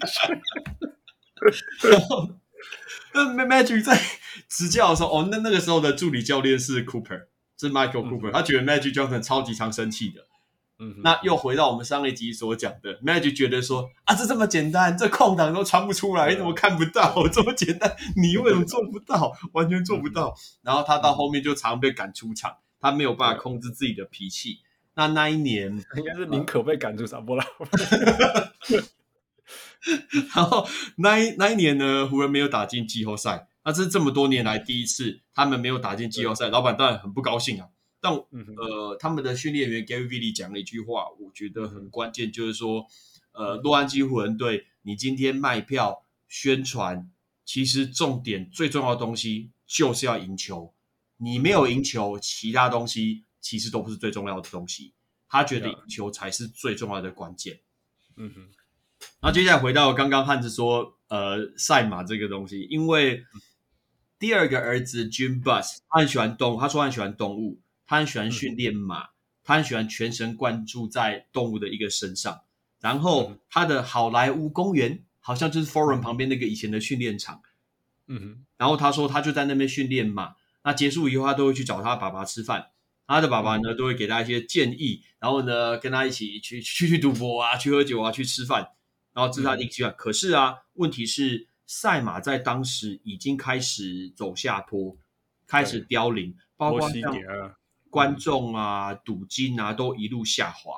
是，然后 那 Magic 在执教的时候，哦，那那个时候的助理教练是 Cooper。是 Michael Cooper，、嗯、他觉得 Magic Johnson 超级常生气的。嗯，那又回到我们上一集所讲的，Magic 觉得说啊，这这么简单，这空档都传不出来，你怎么看不到？这么简单，你为什么做不到？完全做不到。嗯、然后他到后面就常被赶出场，他没有办法控制自己的脾气。那那一年 应该是宁可被赶出场，不了。然后那一那一年呢，湖人没有打进季后赛。那这是这么多年来第一次，他们没有打进季后赛，老板当然很不高兴啊。但呃，他们的训练员 Gary Vitti 讲了一句话，我觉得很关键，就是说，呃，洛杉矶湖人队，你今天卖票宣传，其实重点最重要的东西就是要赢球。你没有赢球，其他东西其实都不是最重要的东西。他觉得赢球才是最重要的关键。嗯哼。然后接下来回到刚刚汉子说，呃，赛马这个东西，因为。第二个儿子 Jim Buss，他很喜欢动物，他说他很喜欢动物，他很喜欢训练马，嗯、他很喜欢全神贯注在动物的一个身上。然后他的好莱坞公园好像就是 Forum 旁边那个以前的训练场。嗯哼。然后他说他就在那边训练马，那结束以后他都会去找他爸爸吃饭，他的爸爸呢都会给他一些建议，然后呢跟他一起去去去赌博啊，去喝酒啊，去吃饭，然后这是他的一个习惯。可是啊，问题是。赛马在当时已经开始走下坡，开始凋零，包括像观众啊、赌金啊都一路下滑。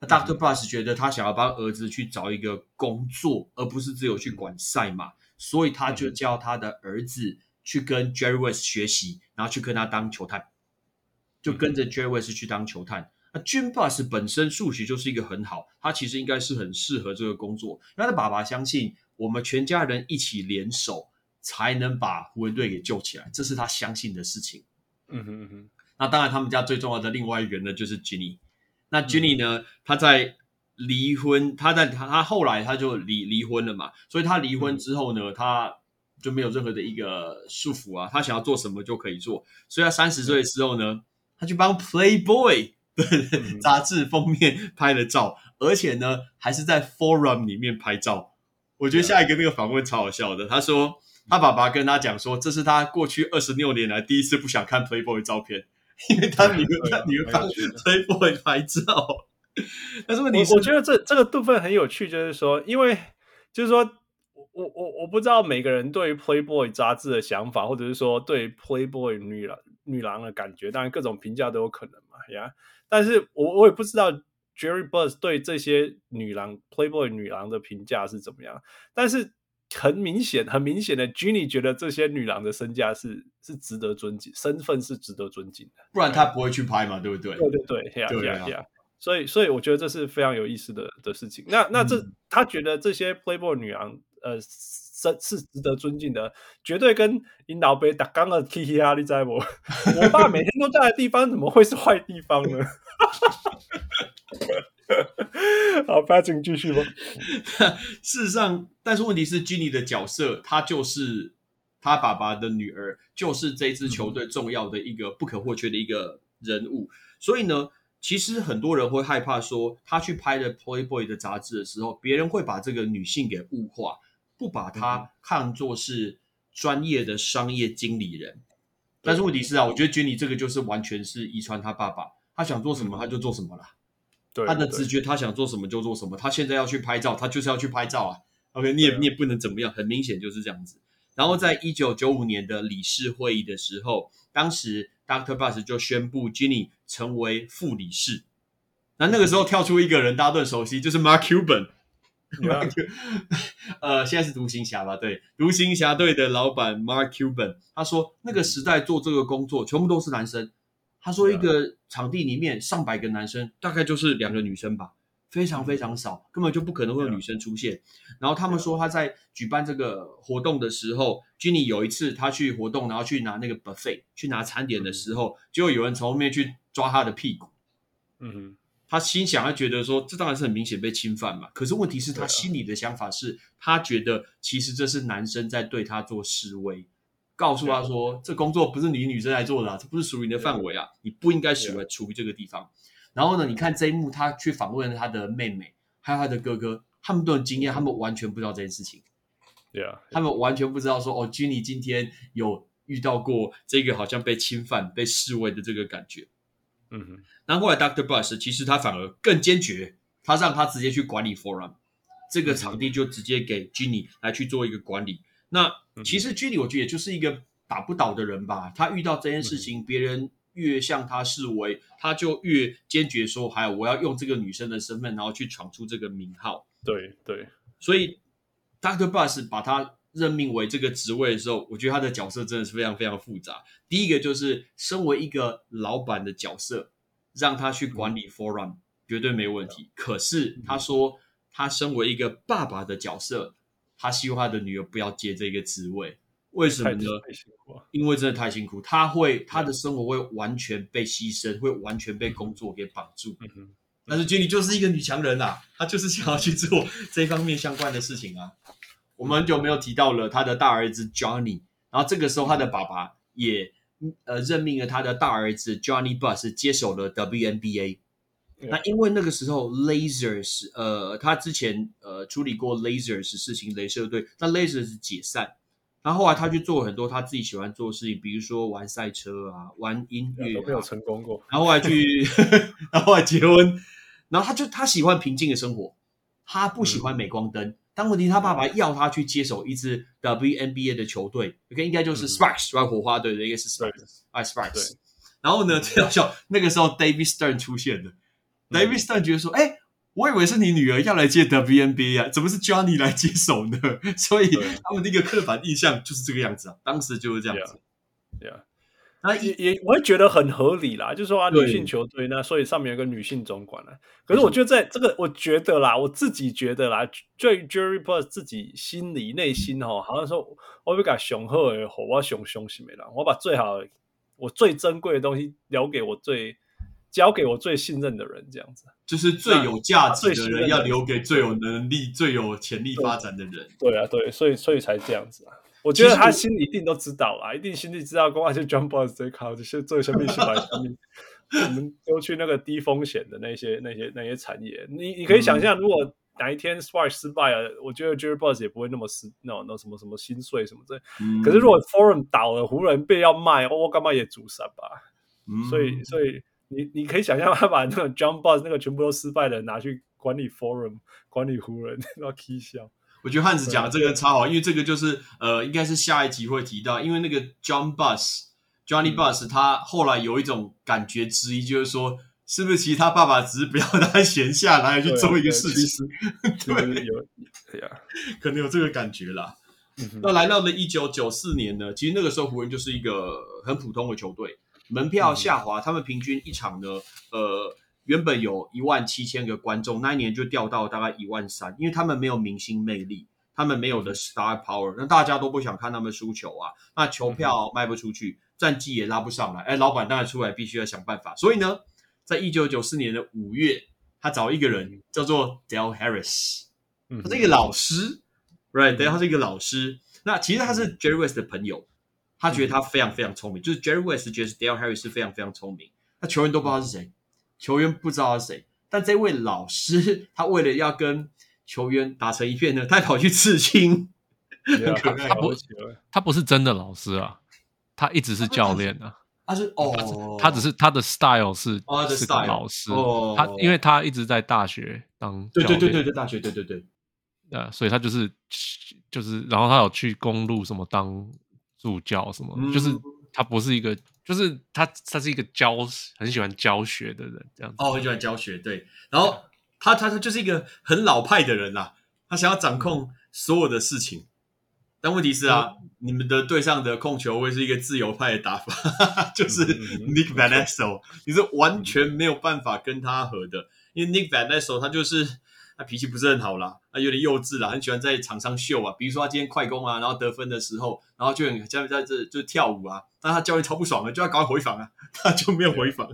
那 Dr. Buss 觉得他想要帮儿子去找一个工作，而不是只有去管赛马，所以他就叫他的儿子去跟 Jerry West 学习，然后去跟他当球探，就跟着 Jerry West 去当球探。那 Jim Buss 本身数学就是一个很好，他其实应该是很适合这个工作，因为他的爸爸相信。我们全家人一起联手，才能把湖人队给救起来，这是他相信的事情。嗯哼嗯哼。那当然，他们家最重要的另外一个人呢，就是 Jenny。那 Jenny 呢，嗯、他在离婚，他在他他后来他就离离婚了嘛，所以他离婚之后呢，嗯、他就没有任何的一个束缚啊，他想要做什么就可以做。所以他三十岁的时候呢，嗯、他去帮 Playboy 的杂志封面拍了照，嗯、而且呢，还是在 Forum 里面拍照。我觉得下一个那个访问超好笑的。他说他爸爸跟他讲说，这是他过去二十六年来第一次不想看 Playboy 照片，因为他女儿他女儿帮 Playboy 拍照。但是问题是，我觉得这这个部分很有趣，就是说，因为就是说我我我不知道每个人对于 Playboy 杂志的想法，或者是说对 Playboy 女郎女郎的感觉，当然各种评价都有可能嘛，呀。但是我我也不知道。Jerry Buss 对这些女郎 Playboy 女郎的评价是怎么样？但是很明显，很明显的，Ginny 觉得这些女郎的身价是是值得尊敬，身份是值得尊敬的，不然他不会去拍嘛，对不对？对对对，呀呀呀！所以，所以我觉得这是非常有意思的的事情。那那这、嗯、他觉得这些 Playboy 女郎，呃，是是值得尊敬的，绝对跟你老爸打刚的 K K 啊，你知道不？我爸每天都在的地方，怎么会是坏地方呢？好，Patrick 继续吧。事实上，但是问题是，Ginny 的角色，她就是他爸爸的女儿，就是这支球队重要的一个不可或缺的一个人物。所以呢，其实很多人会害怕说，他去拍的 Playboy 的杂志的时候，别人会把这个女性给物化，不把他看作是专业的商业经理人。但是问题是啊，我觉得 Jenny 这个就是完全是遗传他爸爸，他想做什么他就做什么了。对他的直觉，他想做什么就做什么。他现在要去拍照，他就是要去拍照啊。OK，你也你也不能怎么样，很明显就是这样子。然后在一九九五年的理事会议的时候，当时 Dr. Buss 就宣布 Jenny 成为副理事。那那个时候跳出一个人，大家都很熟悉，就是 Mark Cuban。呃，现在是独行侠吧？对，独行侠队的老板 Mark Cuban，他说那个时代做这个工作全部都是男生。他说：“一个场地里面上百个男生，大概就是两个女生吧，非常非常少，根本就不可能会有女生出现。然后他们说他在举办这个活动的时候，Jenny 有一次他去活动，然后去拿那个 buffet 去拿餐点的时候，就有人从后面去抓他的屁股。嗯哼，他心想，他觉得说这当然是很明显被侵犯嘛。可是问题是，他心里的想法是他觉得其实这是男生在对他做示威。”告诉他说：“这工作不是你女生来做的啊，这不是属于你的范围啊，你不应该处于处于这个地方。”然后呢，你看这一幕，他去访问他的妹妹，还有他的哥哥，他们都很惊讶，他们完全不知道这件事情。对啊，他们完全不知道说哦，Jenny 今天有遇到过这个好像被侵犯、被示威的这个感觉。嗯哼。然后后来 Doctor Buss 其实他反而更坚决，他让他直接去管理 Forum 这个场地，就直接给 Ginny 来去做一个管理。那其实 Ginny 我觉得也就是一个打不倒的人吧。他遇到这件事情，别人越向他示威，他就越坚决说：“还有，我要用这个女生的身份，然后去闯出这个名号。”对对，所以 Doctor Buss 把他任命为这个职位的时候，我觉得他的角色真的是非常非常复杂。第一个就是身为一个老板的角色，让他去管理 Forum 绝对没问题。可是他说，他身为一个爸爸的角色。他希望他的女儿不要接这个职位，为什么呢？因为真的太辛苦，他会他的生活会完全被牺牲，会完全被工作给绑住。嗯。但是 Jenny 就是一个女强人啊，她就是想要去做这方面相关的事情啊。我们很久没有提到了他的大儿子 Johnny，然后这个时候他的爸爸也呃任命了他的大儿子 Johnny Buss 接手了 WNBA。那因为那个时候，Lasers，呃，他之前呃处理过 Lasers 事情，镭射队，那 Lasers 解散，然后后来他去做很多他自己喜欢做的事情，比如说玩赛车啊，玩音乐啊，都没有成功过。然后后来去，然后后来结婚，然后他就他喜欢平静的生活，他不喜欢镁光灯。嗯、但问题他爸爸要他去接手一支 WNBA 的球队，OK，应该就是 Sparks，嗯、火花队的，应该是 Sparks，哎，Sparks。然后呢，最好笑，那个时候 David Stern 出现了。David Stern 觉得说：“哎，我以为是你女儿要来接 WNBA 啊，怎么是 Johnny 来接手呢？” 所以他们的一个刻板印象就是这个样子啊，当时就是这样子。对啊，那也也我会觉得很合理啦，就是说啊，女性球队那所以上面有个女性总管啊。可是我觉得在这个，我觉得啦，我自己觉得啦，对 Jerry Buss 自己心里内心哦，好像说我要给雄厚的好，我要雄雄心没了，我把最好我最珍贵的东西留给我最。交给我最信任的人，这样子就是最有价值的人，要留给最有能力、最有潜力发展的人。对，对啊，对，所以所以才这样子啊。我觉得他心里一定都知道啊，一定心里知道，公安就 John Buss 最靠这些做下面、下面，我们都去那个低风险的那些、那些、那些产业。你你可以想象，如果哪一天 Sparks 失败了，我觉得 Jerry Boss 也不会那么失，那那什么什么心碎什么的。可是如果 Forum 倒了，湖人被要卖，我干嘛也主闪吧？所以，所以。你你可以想象他把那个 John Buss 那个全部都失败的拿去管理 Forum 管理湖人，要踢笑。我觉得汉子讲的这个超好，因为这个就是呃，应该是下一集会提到，因为那个 John Buss Johnny Buss 他后来有一种感觉之一，就是说，是不是其实他爸爸只是不要他闲下来去做一个事情？对，有，对呀，可能有这个感觉啦。那来到了一九九四年呢，其实那个时候湖人就是一个很普通的球队，门票下滑，他们平均一场呢，呃，原本有一万七千个观众，那一年就掉到大概一万三，因为他们没有明星魅力，他们没有的 star power，那大家都不想看他们输球啊，那球票卖不出去，战绩也拉不上来，哎，老板当然出来必须要想办法，所以呢，在一九九四年的五月，他找一个人叫做 Del Harris，他是一个老师。Right，对，他是一个老师。那其实他是 Jerry West 的朋友，他觉得他非常非常聪明。就是 Jerry West 觉得 Del Harris 是非常非常聪明。那球员都不知道是谁，球员不知道他是谁。但这位老师，他为了要跟球员打成一片呢，他还跑去刺青。Yeah, 他他不，他不是真的老师啊，他一直是教练啊。他是哦，他只是他的 style 是哦，是个老师。哦，他因为他一直在大学当对对对对对大学对对对。呃，所以他就是就是，然后他有去公路什么当助教什么，嗯、就是他不是一个，就是他他是一个教很喜欢教学的人，这样子。哦，很喜欢教学，对。然后他他他就是一个很老派的人啦、啊，他想要掌控所有的事情。但问题是啊，嗯、你们的队上的控球位是一个自由派的打法，就是 Nick Van Exel，你是完全没有办法跟他合的，因为 Nick Van Exel 他就是。他脾气不是很好啦，他有点幼稚啦，很喜欢在场上秀啊。比如说他今天快攻啊，然后得分的时候，然后就很在在这就跳舞啊。但他教练超不爽的，就要赶快回防啊，他就没有回防。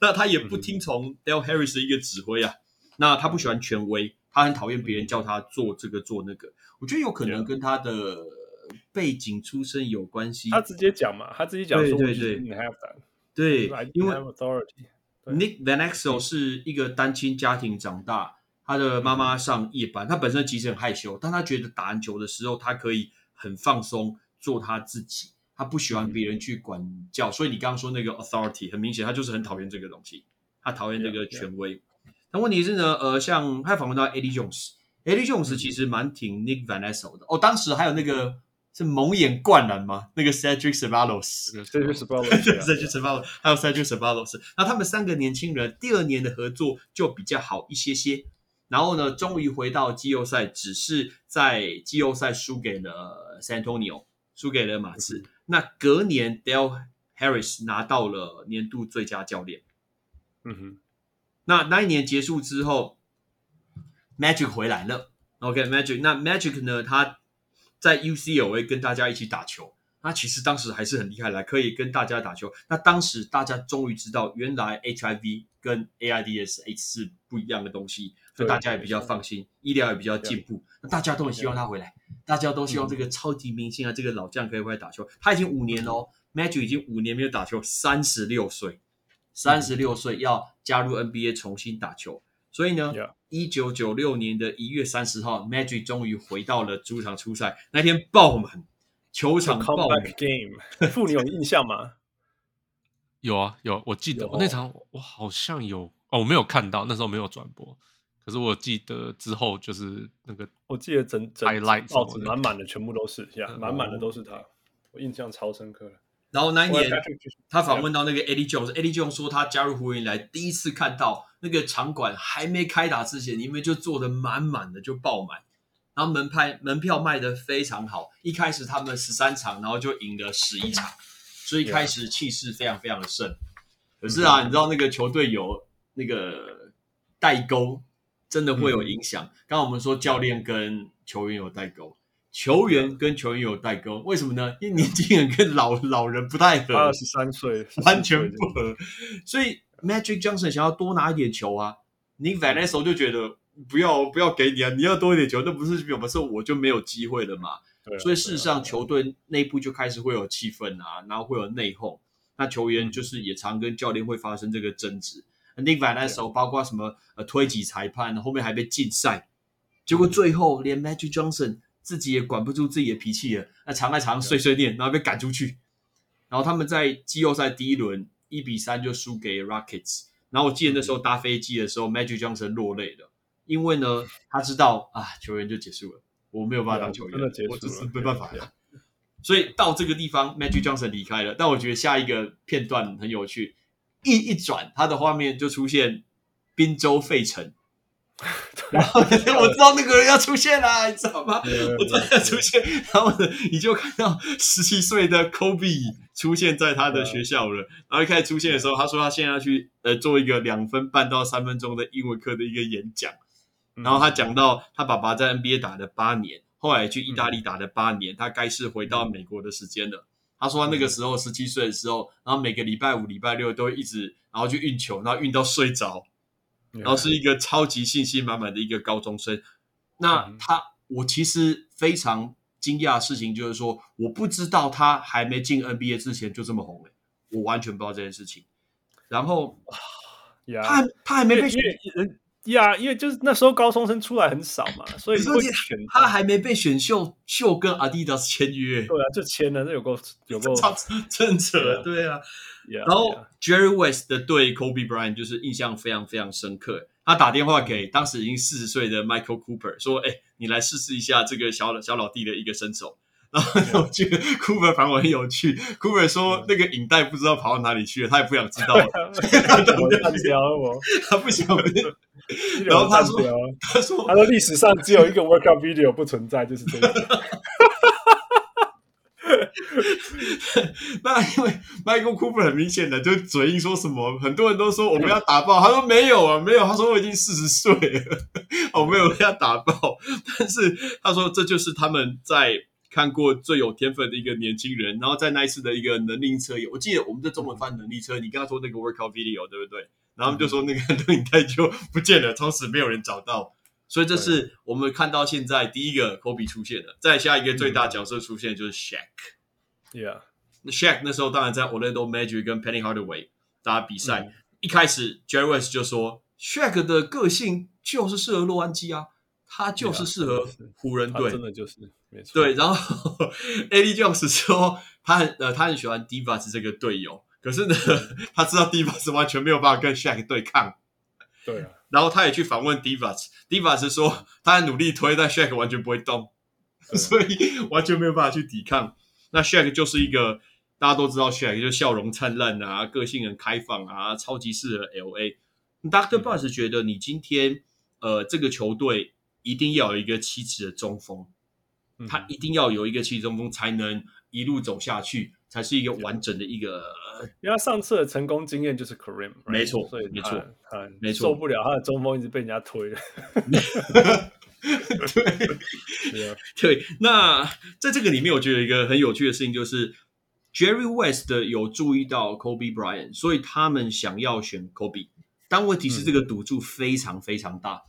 那他也不听从 Del Harris 的一个指挥啊。那他不喜欢权威，他很讨厌别人叫他做这个做那个。我觉得有可能跟他的背景出身有关系。他直接讲嘛，他直接讲说对对对，对，因为 Nick Van Exel 是一个单亲家庭长大。他的妈妈上夜班，他本身其实很害羞，但他觉得打篮球的时候，他可以很放松做他自己，他不喜欢别人去管教，所以你刚刚说那个 authority，很明显他就是很讨厌这个东西，他讨厌这个权威。那问题是呢，呃，像他访问到 Eddie Jones，Eddie Jones 其实蛮挺 Nick Van Exel 的。哦，当时还有那个是蒙眼灌篮吗？那个 Cedric Ceballos，Cedric Ceballos，Cedric Ceballos，还有 Cedric Sabalos 那他们三个年轻人第二年的合作就比较好一些些。然后呢，终于回到季后赛，只是在季后赛输给了 San Antonio，输给了马刺。那隔年，Del Harris 拿到了年度最佳教练。嗯哼，那那一年结束之后，Magic 回来了。OK，Magic，那 Magic 呢？他在 UCLA 跟大家一起打球。他其实当时还是很厉害，来可以跟大家打球。那当时大家终于知道，原来 HIV 跟 AIDS 是不一样的东西。所以大家也比较放心，医疗也比较进步，那大家都很希望他回来，大家都希望这个超级明星啊，这个老将可以回来打球。他已经五年哦，Magic 已经五年没有打球，三十六岁，三十六岁要加入 NBA 重新打球。所以呢，一九九六年的一月三十号，Magic 终于回到了主场出赛，那天爆满，球场爆满。Game，傅，你有印象吗？有啊，有，我记得我那场我好像有哦，我没有看到，那时候没有转播。可是我记得之后就是那个，我记得整整报纸满满的全部都是，呀，满满的都是他，我印象超深刻。然后那一年他访问到那个 Eddie Jones，Eddie Jones 说他加入湖人以来第一次看到那个场馆还没开打之前，里面就坐的满满的，就爆满，然后门派门票卖得非常好。一开始他们十三场，然后就赢了十一场，所以一开始气势非常非常的盛。可是啊，你知道那个球队有那个代沟。真的会有影响。刚刚、嗯、我们说教练跟球员有代沟，球员跟球员有代沟，为什么呢？因为年轻人跟老老人不太合，二十三岁完全不合。所以 Magic Johnson 想要多拿一点球啊，Nick Van Exel 就觉得不要不要给你啊，你要多一点球，那不是比我们说我就没有机会了嘛。对所以事实上球队内部就开始会有气氛啊，然后会有内讧，那球员就是也常跟教练会发生这个争执。Nick Van Exel 包括什么呃推挤裁判，后面还被禁赛，结果最后连 Magic Johnson 自己也管不住自己的脾气了，那常在场上碎碎念，然后被赶出去。然后他们在季后赛第一轮一比三就输给 Rockets。然后我记得那时候搭飞机的时候，Magic Johnson 落泪了，因为呢他知道啊球员就结束了，我没有办法当球员，我只是没办法了。所以到这个地方，Magic Johnson 离开了。但我觉得下一个片段很有趣。一一转，他的画面就出现滨州费城，然后 我知道那个人要出现啦，你知道吗？我知道要出现，然后呢，你就看到十七岁的 Kobe 出现在他的学校了。然后一开始出现的时候，他说他现在要去呃做一个两分半到三分钟的英文课的一个演讲。然后他讲到他爸爸在 NBA 打了八年，后来去意大利打了八年，他该是回到美国的时间了。他说他那个时候十七岁的时候，然后每个礼拜五、礼拜六都会一直然后去运球，然后运到睡着，然后是一个超级信心满满的一个高中生。那他，我其实非常惊讶的事情就是说，我不知道他还没进 NBA 之前就这么红诶，我完全不知道这件事情。然后，他他还没被选。呀，因为就是那时候高中生出来很少嘛，所以会选他还没被选秀，秀跟 Adidas 签约。对啊，就签了，那有够有够 超真扯，对啊。然后 Jerry West 的对 Kobe Bryant 就是印象非常非常深刻。他打电话给当时已经四十岁的 Michael Cooper 说：“哎，你来试试一下这个小小老弟的一个身手。”然后我觉得 Cooper 反而很有趣。Cooper 说那个影带不知道跑到哪里去了，他也不想知道。他不想。然后他说：“他说，他说历史上只有一个 workout video 不存在，就是这个。”那因为 Michael Cooper 很明显的就嘴硬说什么，很多人都说我们要打爆，他说没有啊，没有。他说我已经四十岁了，我没有要打爆。但是他说这就是他们在。看过最有天分的一个年轻人，然后在那一次的一个能力测验，我记得我们的中文翻能力车，你刚刚说那个 workout video 对不对？然后他们就说那个录影带就不见了，从此没有人找到。所以这是我们看到现在第一个 Kobe 出现的，再下一个最大角色出现就是 Shaq。Yeah，那 Shaq 那时候当然在 Orlando Magic 跟 Penny Hardaway 打比赛，嗯、一开始 Jerry West 就说 Shaq 的个性就是适合洛杉矶啊。他就是适合湖人队，真的就是没错。对，然后 Eddie Jones 说他很呃他很喜欢 Divas 这个队友，可是呢，他知道 Divas 完全没有办法跟 Shaq 对抗。对啊，然后他也去访问 Divas，Divas 说他很努力推，但 Shaq 完全不会动，所以完全没有办法去抵抗。那 Shaq 就是一个大家都知道 Shaq 就笑容灿烂啊，个性很开放啊，超级适合 LA。Dr. Buss 觉得你今天呃这个球队。一定要有一个七尺的中锋，嗯、他一定要有一个七尺中锋，才能一路走下去，才是一个完整的一个。因为他上次的成功经验就是 Kareem，没错，所以没错，他没错，受不了他的中锋一直被人家推了。对，对。那在这个里面，我觉得一个很有趣的事情就是，Jerry West 有注意到 Kobe Bryant，所以他们想要选 Kobe，但问题是这个赌注非常非常大。嗯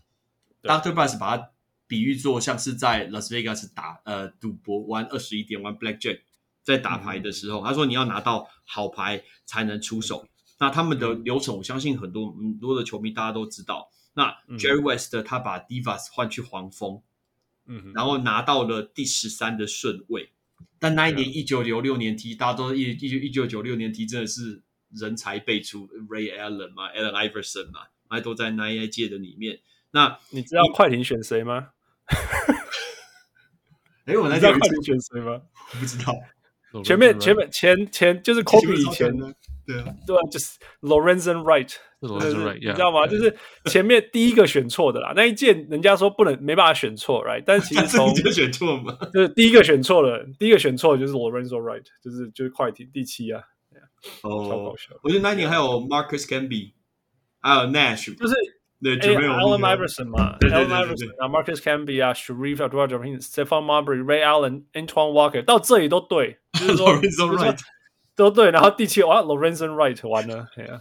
Dr. Buss 把它比喻做像是在 Las Vegas 打呃赌博玩二十一点玩 Blackjack，在打牌的时候，嗯、他说你要拿到好牌才能出手。那他们的流程，我相信很多很多的球迷大家都知道。那 Jerry West 他把 Divas 换去黄蜂，嗯，然后拿到了第十三的顺位。但那一年一九九六年 T，大家都一一九一九九六年 T 真的是人才辈出，Ray Allen 嘛，Allen Iverson 嘛，还都在那一届的里面。那你知道快艇选谁吗？哎，我来知道快艇选谁吗？不知道。前面前面前前就是 Kobe 以前，对啊，对啊，就是 Lorenzen Wright，Lorenzen Wright，你知道吗？就是前面第一个选错的啦。那一件人家说不能没办法选错，right？但是其实 从就选错嘛，就是第一个选错了，第一个选错就是 Lorenzen Wright，就是就是快艇第七啊。哦，超搞笑。我觉得那一年还有 Marcus Camby，还有 Nash，就是。对，就没有 Allen Iverson 嘛，Allen Iverson 啊，Marcus Camby 啊，Shareef Abdul-Jabbar，Stephon Marbury、Ray Allen，Antoine Walker，到这里都对，就是说都对，然后第七哇，Lorenzen Wright 完了，对啊，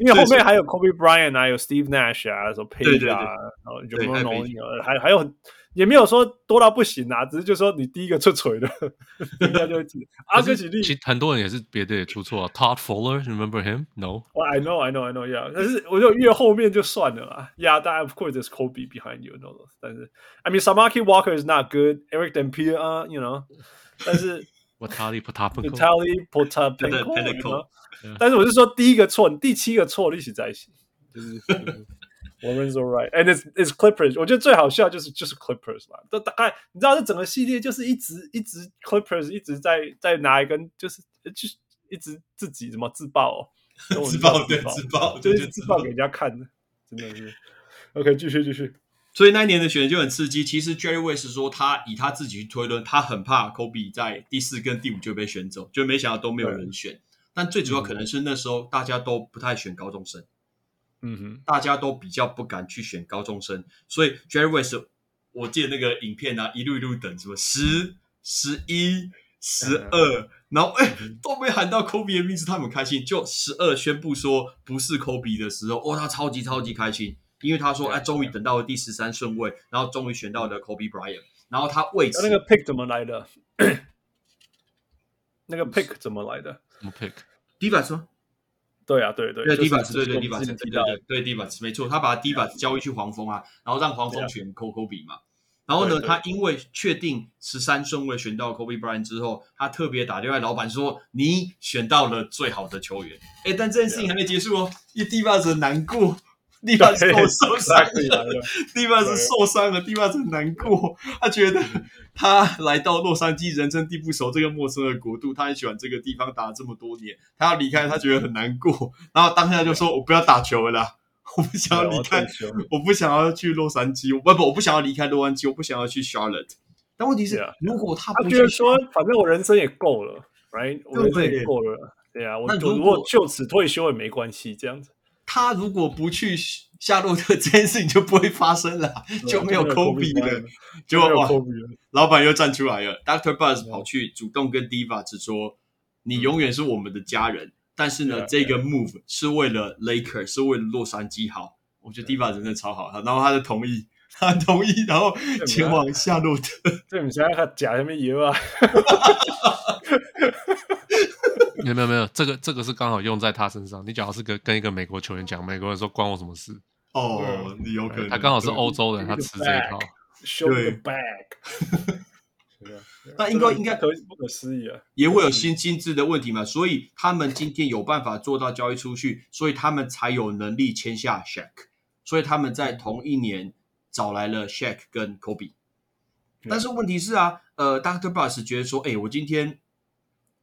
因为后面还有 Kobe Bryant 啊，有 Steve Nash 啊，什么 Page 啊，然后 Jamal Nolan，还还有。 也没有说多到不行啊，只是就说你第一个出锤的，人家就会记得。阿哥举例，其实很多人也是别的也出错啊。Todd Fuller，remember him? No. Well, I know，I know，I know，yeah。但是我就越后面就算了啦。Yeah，但 of course there's Kobe behind you，no。但是，I mean，Samaki Walker is not good，Eric Dampier 啊，you know。但是，Vitaly Potapenko，Vitaly Potapenko，但是我是说第一个错，第七个错一起在一起，就是。Lorenzen Wright，and it's it's Clippers。我觉得最好笑就是就是 Clippers 嘛，都大概你知道这整个系列就是一直一直 Clippers 一直在在拿一根就是就是一直自己怎么自爆、哦，自爆对自爆，就是自爆给人家看的，真的是 OK，继续继续。所以那一年的选择就很刺激。其实 Jerry West 说他以他自己去推论，他很怕 Kobe 在第四跟第五就被选走，就没想到都没有人选。但最主要可能是那时候大家都不太选高中生，嗯哼，大家都比较不敢去选高中生，所以 Jerry West，我记得那个影片啊，一路一路等什么十、十一、十二，然后哎都没喊到 Kobe 的名字，他们开心。就十二宣布说不是 Kobe 的时候，哦，他超级超级开心。因为他说：“哎，终于等到了第十三顺位，然后终于选到了 Kobe Bryant，然后他为此……那个 pick 怎么来的？那个 pick 怎么来的？什么 pick？Divac 吗？对啊，对对对，Divac，对对 Divac，对对对 Divac，没错，他把 Divac 交易去黄蜂啊，然后让黄蜂选 Coco 比嘛。然后呢，他因为确定十三顺位选到 Kobe Bryant 之后，他特别打电话老板说：‘你选到了最好的球员。’哎，但这件事情还没结束哦，因为 Divac 很难过。”蒂巴是受受伤了，蒂巴是受伤了，蒂巴斯很难过。他觉得他来到洛杉矶，人生地不熟，这个陌生的国度，他很喜欢这个地方，打了这么多年，他要离开，他觉得很难过。然后当下就说：“我不要打球了啦，我不想要离开，我不想要去洛杉矶，不不，我不想要离开洛杉矶，我不想要去 Charlotte。”但问题是，如果他他觉得说，反正我人生也够了，right，我人生也够了，对啊，我如果就此退休也没关系，这样子。他如果不去夏洛特，这件事情就不会发生了，就没有科比了。就哇，老板又站出来了，Doctor Buzz 跑去主动跟 Divac 说：“你永远是我们的家人。”但是呢，这个 move 是为了 Lakers，是为了洛杉矶好。我觉得 Divac 真的超好，然后他就同意，他同意，然后前往夏洛特。这你现在还假什么油啊？没有没有没有，这个这个是刚好用在他身上。你假如是跟跟一个美国球员讲，美国人说关我什么事？哦，你有可能。他刚好是欧洲人，他吃这一套。Show the bag。那应该应该可不可思议啊？也会有新薪资的问题嘛？所以他们今天有办法做到交易出去，所以他们才有能力签下 Shaq。所以他们在同一年找来了 Shaq 跟 Kobe。但是问题是啊，呃，Dr. Bus 觉得说，哎，我今天。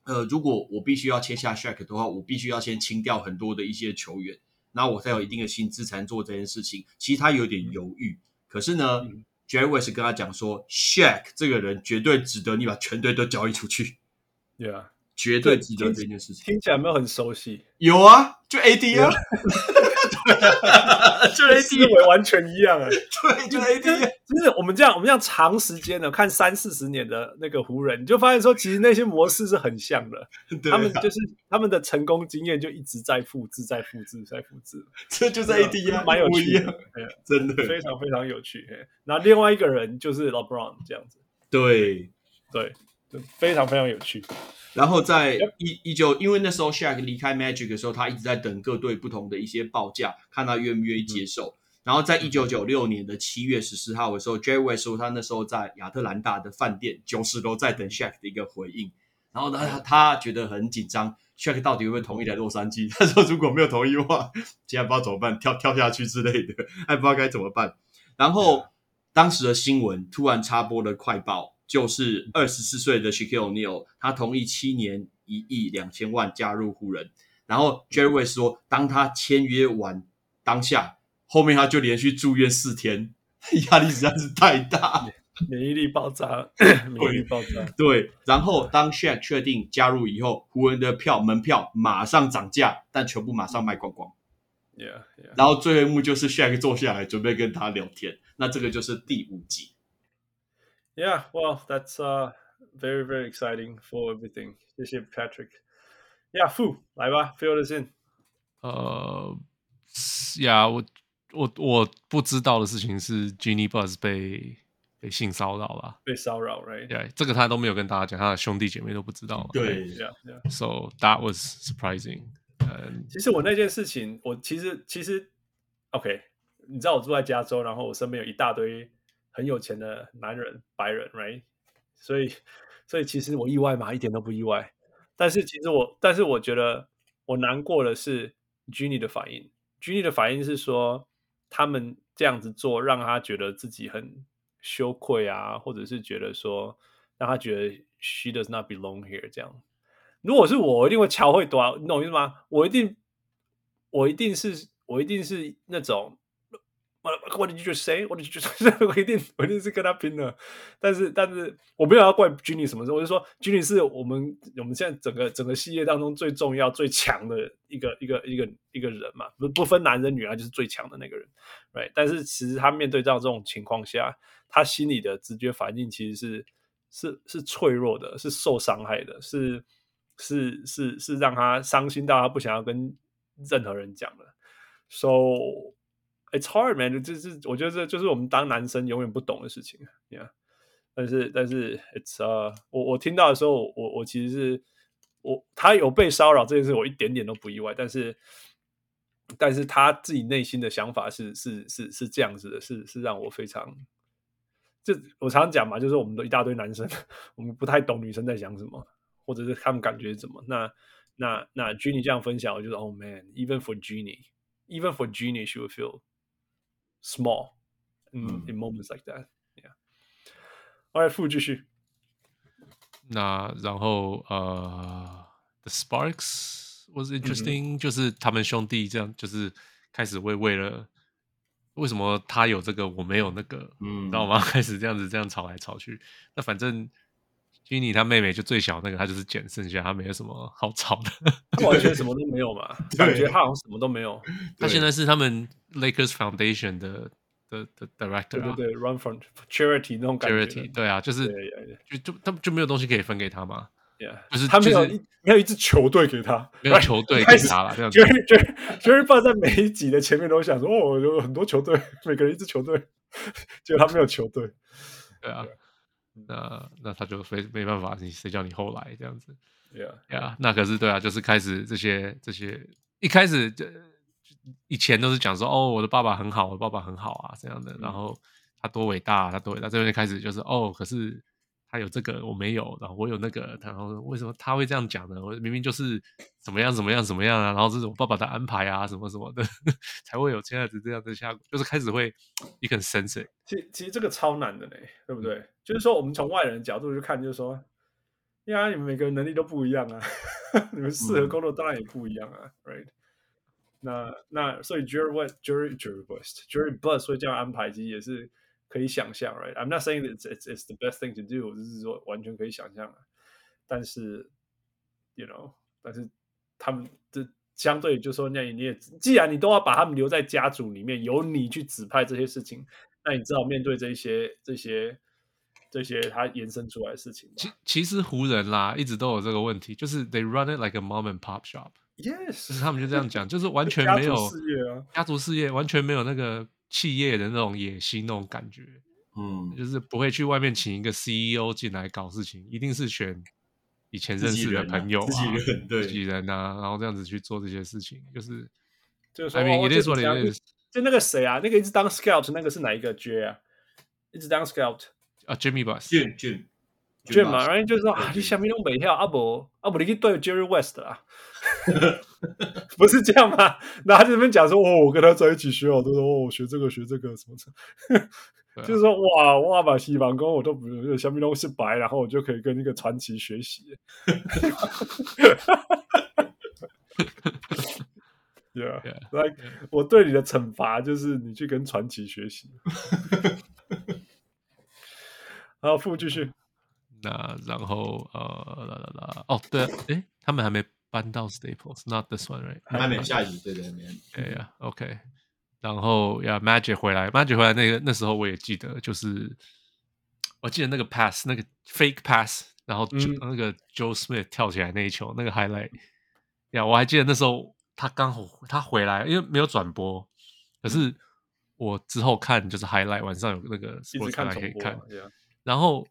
呃，如果我必须要签下 Shaq 的话，我必须要先清掉很多的一些球员，然后我才有一定的薪资才能做这件事情。其实他有点犹豫，可是呢、嗯、Jerry West 跟他讲说，Shaq 这个人绝对值得你把全队都交易出去。对啊，绝对值得这件事情。听起来有没有很熟悉？有啊，就 AD 啊。就 AD 思维完全一样哎，对，就 AD。就是我们这样，我们这样长时间的看三四十年的那个湖人，你就发现说，其实那些模式是很像的。对他们就是他们的成功经验就一直在复制，在复制，在复制。这就是 AD 啊，蛮有趣的，真的非常非常有趣。那另外一个人就是 LeBron 这样子，对对，就非常非常有趣。然后在一一九，因为那时候 Shaq 离开 Magic 的时候，他一直在等各队不同的一些报价，看他愿不愿意接受。嗯、然后在一九九六年的七月十四号的时候，Jerry West 说他那时候在亚特兰大的饭店九十楼在等 Shaq 的一个回应。然后呢，他他觉得很紧张，Shaq 到底会不会同意来洛杉矶？他说如果没有同意的话，现在不知道怎么办，跳跳下去之类的，还不知道该怎么办。然后当时的新闻突然插播了快报。就是二十四岁的 Shaquille O'Neal，他同意七年一亿两千万加入湖人。然后 Jerry 说，当他签约完当下，后面他就连续住院四天，压力实在是太大，免疫力爆炸，免疫力爆炸。对，然后当 Shaq 确定加入以后，湖人的票门票马上涨价，但全部马上卖光光。Yeah, yeah. 然后最后一幕就是 Shaq 坐下来准备跟他聊天，那这个就是第五集。Yeah, well, that's uh very very exciting for everything. 谢谢 Patrick. Yeah, Fu 来吧，fill us in. 呃，呀，我我我不知道的事情是 Jeanie Buss 被被性骚扰了，被骚扰，right？对，这个他都没有跟大家讲，他的兄弟姐妹都不知道嘛。对，yeah, yeah. So that was surprising. 嗯，其实我那件事情，我其实其实，OK，你知道我住在加州，然后我身边有一大堆。 很有钱的男人，白人，right？所以，所以其实我意外嘛？一点都不意外。但是，其实我，但是我觉得我难过的是 Jeanie 的反应。Jeanie 的反应是说，他们这样子做让他觉得自己很羞愧啊，或者是觉得说让他觉得 she does not belong here 这样。如果是我，我一定会敲会多，你懂意思吗？我一定，我一定是，我一定是那种。What What did you say What did you just say? 我一定我一定是跟他拼了。但是但是我没有要怪 Ginny 什么事，我就说 Ginny 是我们我们现在整个整个系列当中最重要最强的一个一个一个一个人嘛，不不分男人女人，就是最强的那个人，right？但是其实他面对到这种情况下，他心里的直觉反应其实是是是脆弱的，是受伤害的，是是是是让他伤心到他不想要跟任何人讲的。So It's hard, man. 这是我觉得这就是我们当男生永远不懂的事情，Yeah. 但是但是，It's、uh,，我我听到的时候，我我其实是我他有被骚扰这件事，我一点点都不意外。但是但是他自己内心的想法是是是是这样子的，是是让我非常就我常常讲嘛，就是我们都一大堆男生，我们不太懂女生在想什么，或者是他们感觉怎么。那那那 Jeannie 这样分享，我就说，Oh man，even for Jeannie，even for Jeannie，she would feel small in、嗯、in moments like that. Yeah. Alright，傅继续。那然后呃、uh,，The Sparks was interesting，、嗯、就是他们兄弟这样，就是开始为为了为什么他有这个我没有那个，嗯，知道吗？开始这样子这样吵来吵去。那反正 Ginny 他妹妹就最小那个，他就是捡剩下，他没有什么好吵的，他完全什么都没有嘛，感觉他好像什么都没有。他现在是他们。Lakers Foundation 的的的 director，对，run from charity 那种感觉，charity 对啊，就是就就他们就没有东西可以分给他嘛，Yeah，就是他没有没有一支球队给他，没有球队给他了。Jerry Jerry Jerry 放在每一集的前面都想说，哦，有很多球队，每个人一支球队，结果他没有球队，对啊，那那他就非没办法，你谁叫你后来这样子，Yeah，Yeah，那可是对啊，就是开始这些这些一开始就。以前都是讲说哦，我的爸爸很好，我的爸爸很好啊，这样的。然后他多伟大，他多伟大。这边就开始就是哦，可是他有这个我没有，然后我有那个，然后为什么他会这样讲呢？我明明就是怎么样怎么样怎么样啊，然后这是我爸爸的安排啊，什么什么的，才会有现在的这样的下，就是开始会你很 sense。其实其实这个超难的嘞，对不对？嗯、就是说我们从外人的角度去看，就是说，呀，你们每个人能力都不一样啊，你们适合工作当然也不一样啊、嗯、，right？那那所以 Jerry West Jerry Jerry West Jerry Buss 会这样安排，其实也是可以想象，right? I'm not saying that it's it's it's the best thing to do，就是说完全可以想象啊。但是，you know，但是他们这相对就是说，那你也既然你都要把他们留在家族里面，由你去指派这些事情，那你只好面对这些这些这些它延伸出来的事情。其其实湖人啦，一直都有这个问题，就是 they run it like a mom and pop shop。Yes，他们就这样讲，就是完 全没有家族事业啊，家族事业完全没有那个企业的那种野心，那种感觉，嗯，就是不会去外面请一个 CEO 进来搞事情，一定是选以前认识的朋友啊，自己人，对，自己人啊，然后这样子去做这些事情，就是就是说，一定说的，就那个谁啊，那个一直当 scout 那个是哪一个？J 啊？一直当 scout 啊，Jimmy Buss，Jim Jim Jim 嘛，然后就是说啊，你下面都没跳，阿伯阿伯，你去对 Jerry West 啊。不是这样吗？那他这边讲说，哦，我跟他在一起学好多，哦，学这个学这个什么什么，啊、就是说，哇哇把西方工我都不用，小米龙是白，然后我就可以跟那个传奇学习。Yeah, like yeah. 我对你的惩罚就是你去跟传奇学习。好，傅继续。那然后呃，啦啦啦，哦，对，诶，他们还没。搬到 Staples，not this one right？还没下一集，对对对，哎呀，OK。然后呀，Magic 回来，Magic 回来那个那时候我也记得，就是我记得那个 pass，那个 fake pass，然后就、嗯、那个 Joe Smith 跳起来那一球，那个 highlight，呀，我还记得那时候他刚好他回来，因为没有转播，可是我之后看就是 highlight，晚上有那个 Sports 看可以看，然后。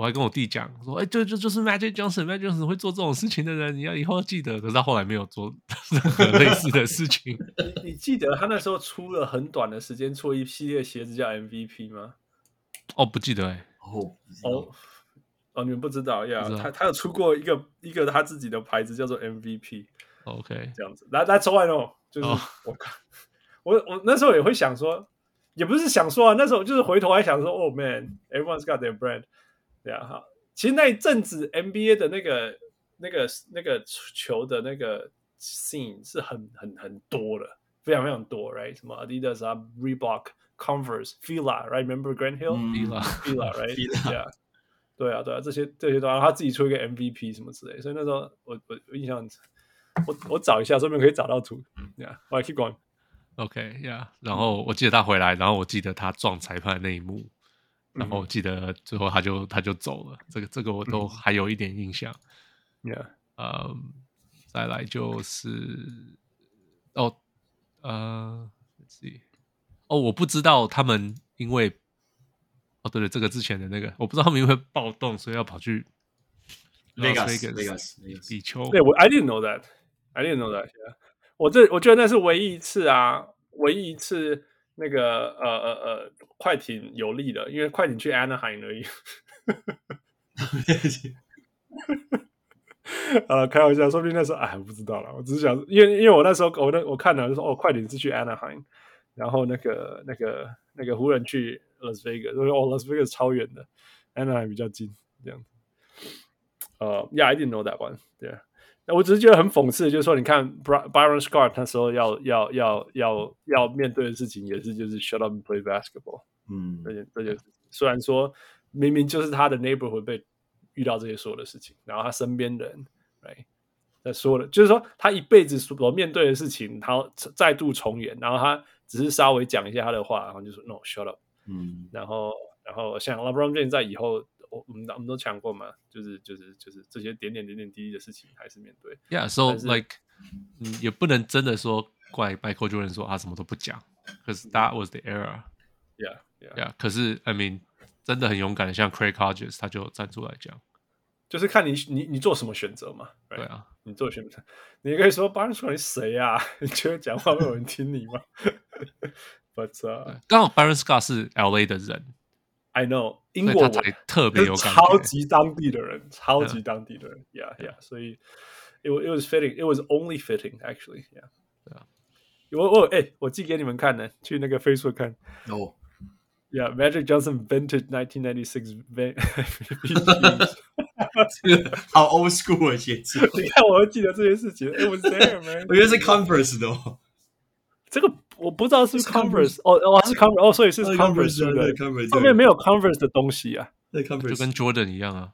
我还跟我弟讲说，哎、欸，就就就是 Magic Johnson，Magic Johnson 会做这种事情的人，你要以后要记得。可是他后来没有做任何类似的事情。你记得他那时候出了很短的时间，出了一系列鞋子叫 MVP 吗？哦，不记得哎、欸。哦哦哦，你们不知道呀？他他有出过一个一个他自己的牌子叫做 MVP。OK，这样子。来来，走完哦，就是、oh. 我看我我那时候也会想说，也不是想说啊，那时候就是回头还想说，哦、oh, man，everyone's got their brand。对啊，好，其实那一阵子 NBA 的那个、那个、那个球的那个 scene 是很、很、很多的，非常非常多，right？什么 Adidas 啊，Reebok、Converse、Fila，right？Remember Grant Hill？嗯 Fila，right？Yeah，对啊，对啊，这些这些都要他自己出一个 MVP 什么之类，所以那时候我我我印象，我我找一下，顺便可以找到图，Yeah，我来 keep going。OK，Yeah，然后我记得他回来，然后我记得他撞裁判那一幕，然后我记得最后他就他就走了，这个这个我都还有一点印象。Yeah，嗯，再来就是哦，呃，Let's see，哦，我不知道他们因为，哦，对了，这个之前的那个，我不知道他们因为暴动，所以要跑去 Vegas，Vegas 比丘。对，我 I didn't know that，I didn't know that。我这我觉得那是唯一一次啊，唯一一次那个呃呃呃快艇有利的，因为快艇去 Anaheim 而已。呃，开玩笑，说不定那时候哎，我不知道了。我只是想，因为因为我那时候我那我看了就说哦，快艇是去 Anaheim，然后那个那个那个湖人去 Las Vegas，说哦 Las Vegas 超远的，Anaheim 比较近，这样。呃，Yeah，I didn't know that one. Yeah.。我只是觉得很讽刺，就是说，你看，Byron Scott 那时候要要要要要面对的事情，也是就是 shut up and play basketball。嗯，这件这件事情，虽然说明明就是他的 neighborhood 被遇到这些所有的事情，然后他身边的人，right，在说的，就是说他一辈子所面对的事情，他再度重演，然后他只是稍微讲一下他的话，然后就说 no，shut up。嗯，然后然后像 LeBron James 在以后。我我们我们都讲过嘛，就是就是就是这些点点点点滴滴的事情还是面对。Yeah，so like，嗯，也不能真的说怪 Michael Jordan 说他什么都不讲，可是 that was the era。Yeah，yeah，yeah。可是 I mean，真的很勇敢的，像 Craig Hodges 他就站出来讲，就是看你你你做什么选择嘛。对啊，你做选择，你可以说 Byron Scott 你谁啊？你觉得讲话会有人听你吗？But 刚好 Baron Scott 是 LA 的人。I know，英国才特别有感觉，超级当地的人，超级当地的人，Yeah Yeah，所以 it it was fitting，it was only fitting actually，Yeah，对啊，我我哎，我寄给你们看呢，去那个 Facebook 看哦，Yeah，Magic Johnson Vintage 1996 Vin，好 old school 的写字，你看我都记得这些事情，It was there man，我觉得是 Converse 的哦。这个 我不知道是 Converse 哦哦是 Converse 哦，所以是 Converse 对，后面没有 Converse 的东西啊，对 Converse 就跟 Jordan 一样啊，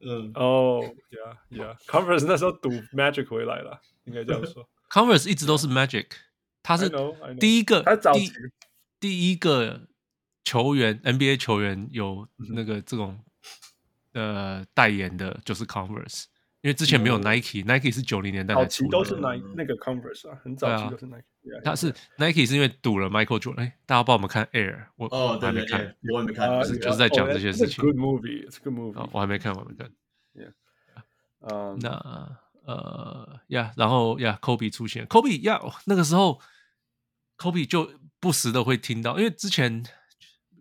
嗯哦，Yeah Yeah，Converse 那时候赌 Magic 回来了，应该这样说，Converse 一直都是 Magic，他是第一个，他早期第一个球员 NBA 球员有那个这种呃代言的，就是 Converse。因为之前没有 Nike，Nike 是九零年代才出的，都是 Nike 那个 Converse 啊，很早期都是 Nike。他是 Nike 是因为赌了 Michael Jordan，哎，大家帮我们看 Air，我哦，还没看，我还没看，就是就是在讲这些事情。Good movie，it's a good movie。我还没看，我还没看。嗯，那呃呀，然后呀，Kobe 出现，Kobe 呀，那个时候 Kobe 就不时的会听到，因为之前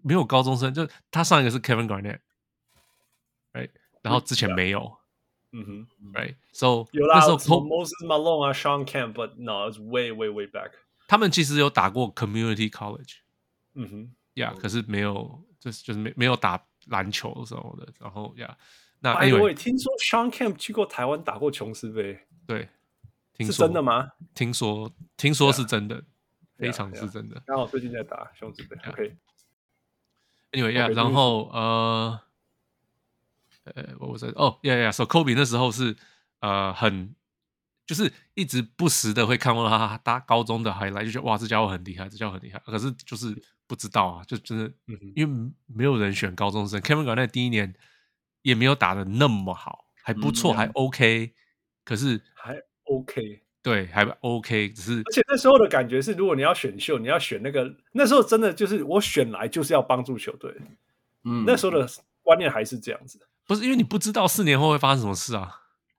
没有高中生，就他上一个是 Kevin Garnett，right，然后之前没有。嗯哼，Right，So 有啦，那时候 Moses Malone 啊，Shawn Kemp，but no，it's way way way back。他们其实有打过 Community College，嗯哼，Yeah，可是没有，就是就是没没有打篮球什么的。然后，Yeah，那哎，我也听说 Shawn Kemp 去过台湾打过琼斯杯，对，是真的吗？听说，听说是真的，非常是真的。刚好最近在打琼斯杯，OK。Anyway，Yeah，然后呃。呃，我我说哦，呀呀，So Kobe 那时候是呃很，就是一直不时的会看过他他高中的 highlight，就觉得哇，这家伙很厉害，这家伙很厉害。可是就是不知道啊，就真的，因为没有人选高中生。Kevin Garnett 第一年也没有打的那么好，还不错，还 OK。可是还 OK，对，还 OK。只是而且那时候的感觉是，如果你要选秀，你要选那个，那时候真的就是我选来就是要帮助球队。嗯，那时候的观念还是这样子。不是因为你不知道四年后会发生什么事啊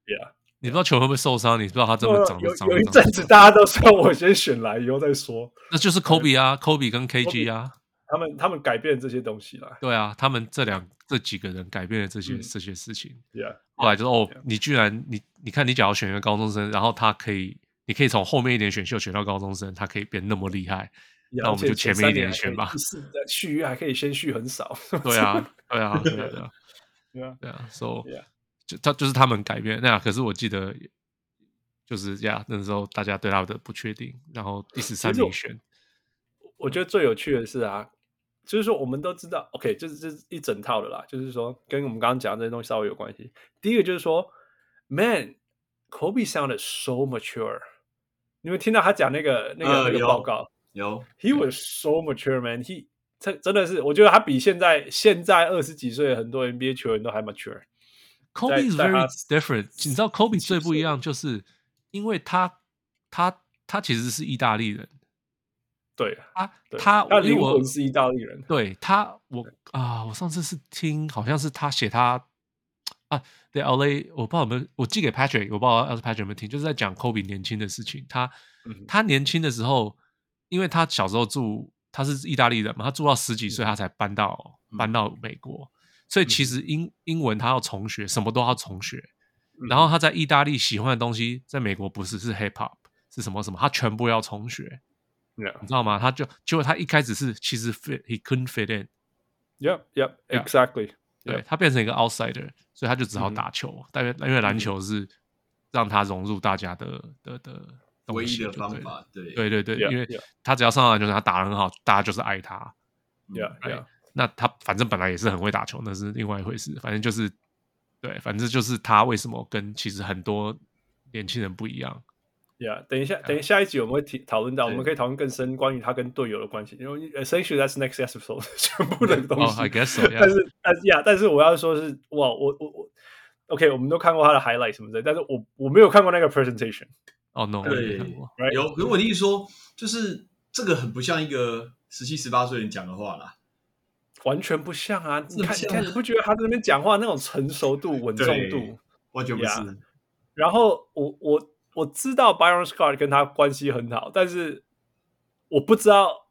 ，Yeah，你不知道球会不会受伤，你不知道他这么长的长。有一阵子大家都说我先选来以后再说，那就是 Kobe 啊，Kobe 跟 KG 啊，他们他们改变这些东西了。对啊，他们这两这几个人改变了这些这些事情。Yeah，后来就是哦，你居然你你看你假如选一个高中生，然后他可以，你可以从后面一点选秀选到高中生，他可以变那么厉害，那我们就前面一点选吧。是的，续约还可以先续很少。对啊，对啊，对啊。对啊，对啊，所以就他就是他们改变那样，可是我记得，就是呀，那时候大家对他的不确定，然后第十三名选。我觉得最有趣的是啊，就是说我们都知道，OK，就是这是一整套的啦，就是说跟我们刚刚讲的这些东西稍微有关系。第一个就是说，Man，Kobe sounded so mature。你们听到他讲那个那个、呃、那个报告？有，He was so mature, man. 他真的是，我觉得他比现在现在二十几岁的很多 NBA 球员都还 mature。Kobe is very different。你知道 Kobe 最不一样，就是因为他他他其实是意大利人。对啊，他他他灵魂是意大利人。对他，我啊，我上次是听，好像是他写他啊，对 LA，我不知道有没有，我寄给 Patrick，我不知道要是 Patrick 有没有听，就是在讲 Kobe 年轻的事情。他、嗯、他年轻的时候，因为他小时候住，他是意大利人嘛，他住到十几岁，他才搬到、嗯、搬到美国，所以其实英英文他要重学，什么都要重学。嗯、然后他在意大利喜欢的东西，在美国不是是 Hip Hop，是什么什么，他全部要重学。Yeah. 你知道吗？他就结果他一开始是其实 fit，he couldn't fit in。Yep, yep, exactly. 对，他变成一个 outsider，所以他就只好打球。但、嗯、因为篮球是让他融入大家的的的唯一的方法。对，对对对，yeah, 因为他只要上篮球，他打得很好，大家就是爱他。Yeah, yeah. 那他反正本来也是很会打球，那是另外一回事。反正就是对，反正就是他为什么跟其实很多年轻人不一样。Yeah，等一下，等一下一集我们会提讨论到，我们可以讨论更深关于他跟队友的关系，因为 essentially that's next episode 全部的东西。Oh, I guess so. Yeah. 但是，但是呀，但是我要说是哇，我我我，OK，我们都看过他的 highlight 什么的，但是我我没有看过那个 presentation。哦、oh,，no，对，有。可是我的意思说，就是这个很不像一个十七、十八岁人讲的话啦，完全不像啊！你看，你看，你不觉得他在那边讲话那种成熟度、稳重度完全不是？Yeah. 然后我我。我知道 Byron Scott 跟他关系很好，但是我不知道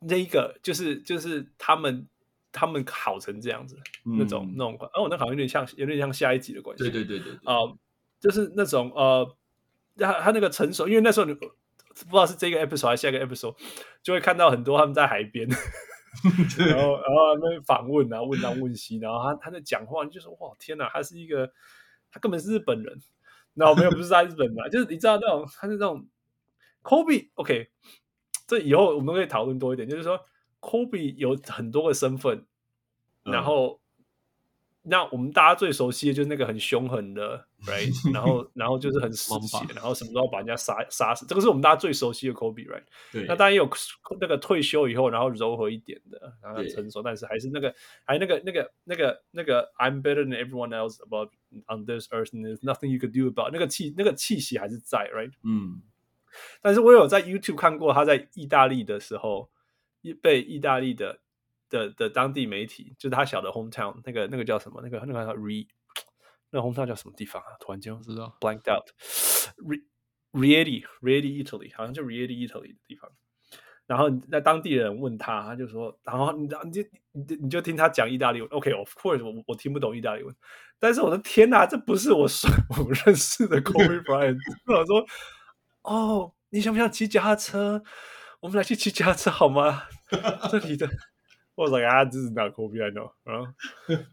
那一个就是就是他们他们好成这样子、嗯、那种那种哦，那好像有点像有点像下一集的关系。对对对对啊、呃，就是那种呃，他他那个成熟，因为那时候你不知道是这个 episode 还是下一个 episode，就会看到很多他们在海边，然后然后那边访问啊，问东问西，然后他他在讲话，你就说哇天哪，他是一个他根本是日本人。那我没有，不是在日本嘛，就是你知道那种，他是那种 Kobe，OK，这以后我们可以讨论多一点，就是说 Kobe 有很多个身份，然后。那我们大家最熟悉的就是那个很凶狠的，right？然后，然后就是很死血，然后什么都要把人家杀杀死。这个是我们大家最熟悉的 Kobe，right？对。那当然也有那个退休以后，然后柔和一点的，然后成熟，但是还是那个，还那个那个那个那个 I'm better than everyone else about on this earth and there's nothing you could do about 那个气那个气息还是在，right？嗯。但是我有在 YouTube 看过他在意大利的时候，被意大利的。的的当地媒体就是他小的 hometown，那个那个叫什么？那个那个 Re，那个 hometown 叫什么地方啊？突然间我知道 blanked out。re reedy Rieti Italy，好像就 Rieti Italy 的地方。然后那当地人问他，他就说，然后你你就你就你就听他讲意大利文。OK，of course，我我听不懂意大利文，但是我的天哪，这不是我说 我认识的 Kobe Bryant。我说，哦，你想不想骑脚踏车？我们来去骑脚踏车好吗？这里的。我说啊，这是哪 Kobe I know 啊？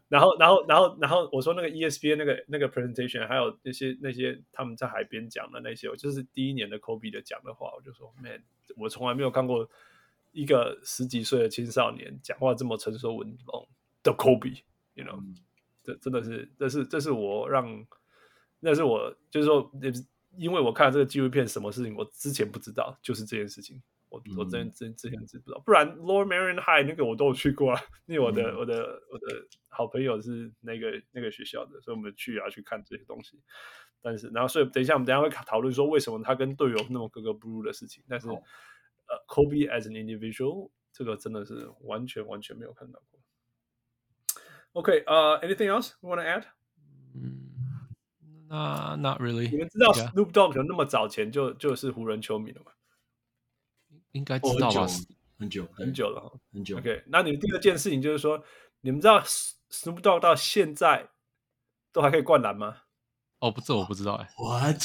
然后，然后，然后，然后我说那个 ESPN 那个那个 presentation，还有那些那些他们在海边讲的那些，我就是第一年的 Kobe 的讲的话，我就说，Man，我从来没有看过一个十几岁的青少年讲话这么成熟稳重的 Kobe，you know，这真的是，这是，这是我让，那是我就是说，因为我看了这个纪录片，什么事情我之前不知道，就是这件事情。我我真真之前知不知道，不然 Lower Marion High 那个我都有去过啊，因为我的、嗯、我的我的好朋友是那个那个学校的，所以我们去啊去看这些东西。但是然后所以等一下我们等一下会讨论说为什么他跟队友那么格格不入的事情。但是呃、uh,，Kobe as an individual 这个真的是完全完全没有看到过。OK，呃、uh,，anything else you want to add？嗯，那、uh, not really。你们知道 Snoop Dogg 有那么早前就就是湖人球迷了吗？应该知道吧？很久很久了，很久。OK，那你们第二件事情就是说，你们知道 Snoop Dogg 到现在都还可以灌篮吗？哦，不，这我不知道哎。What？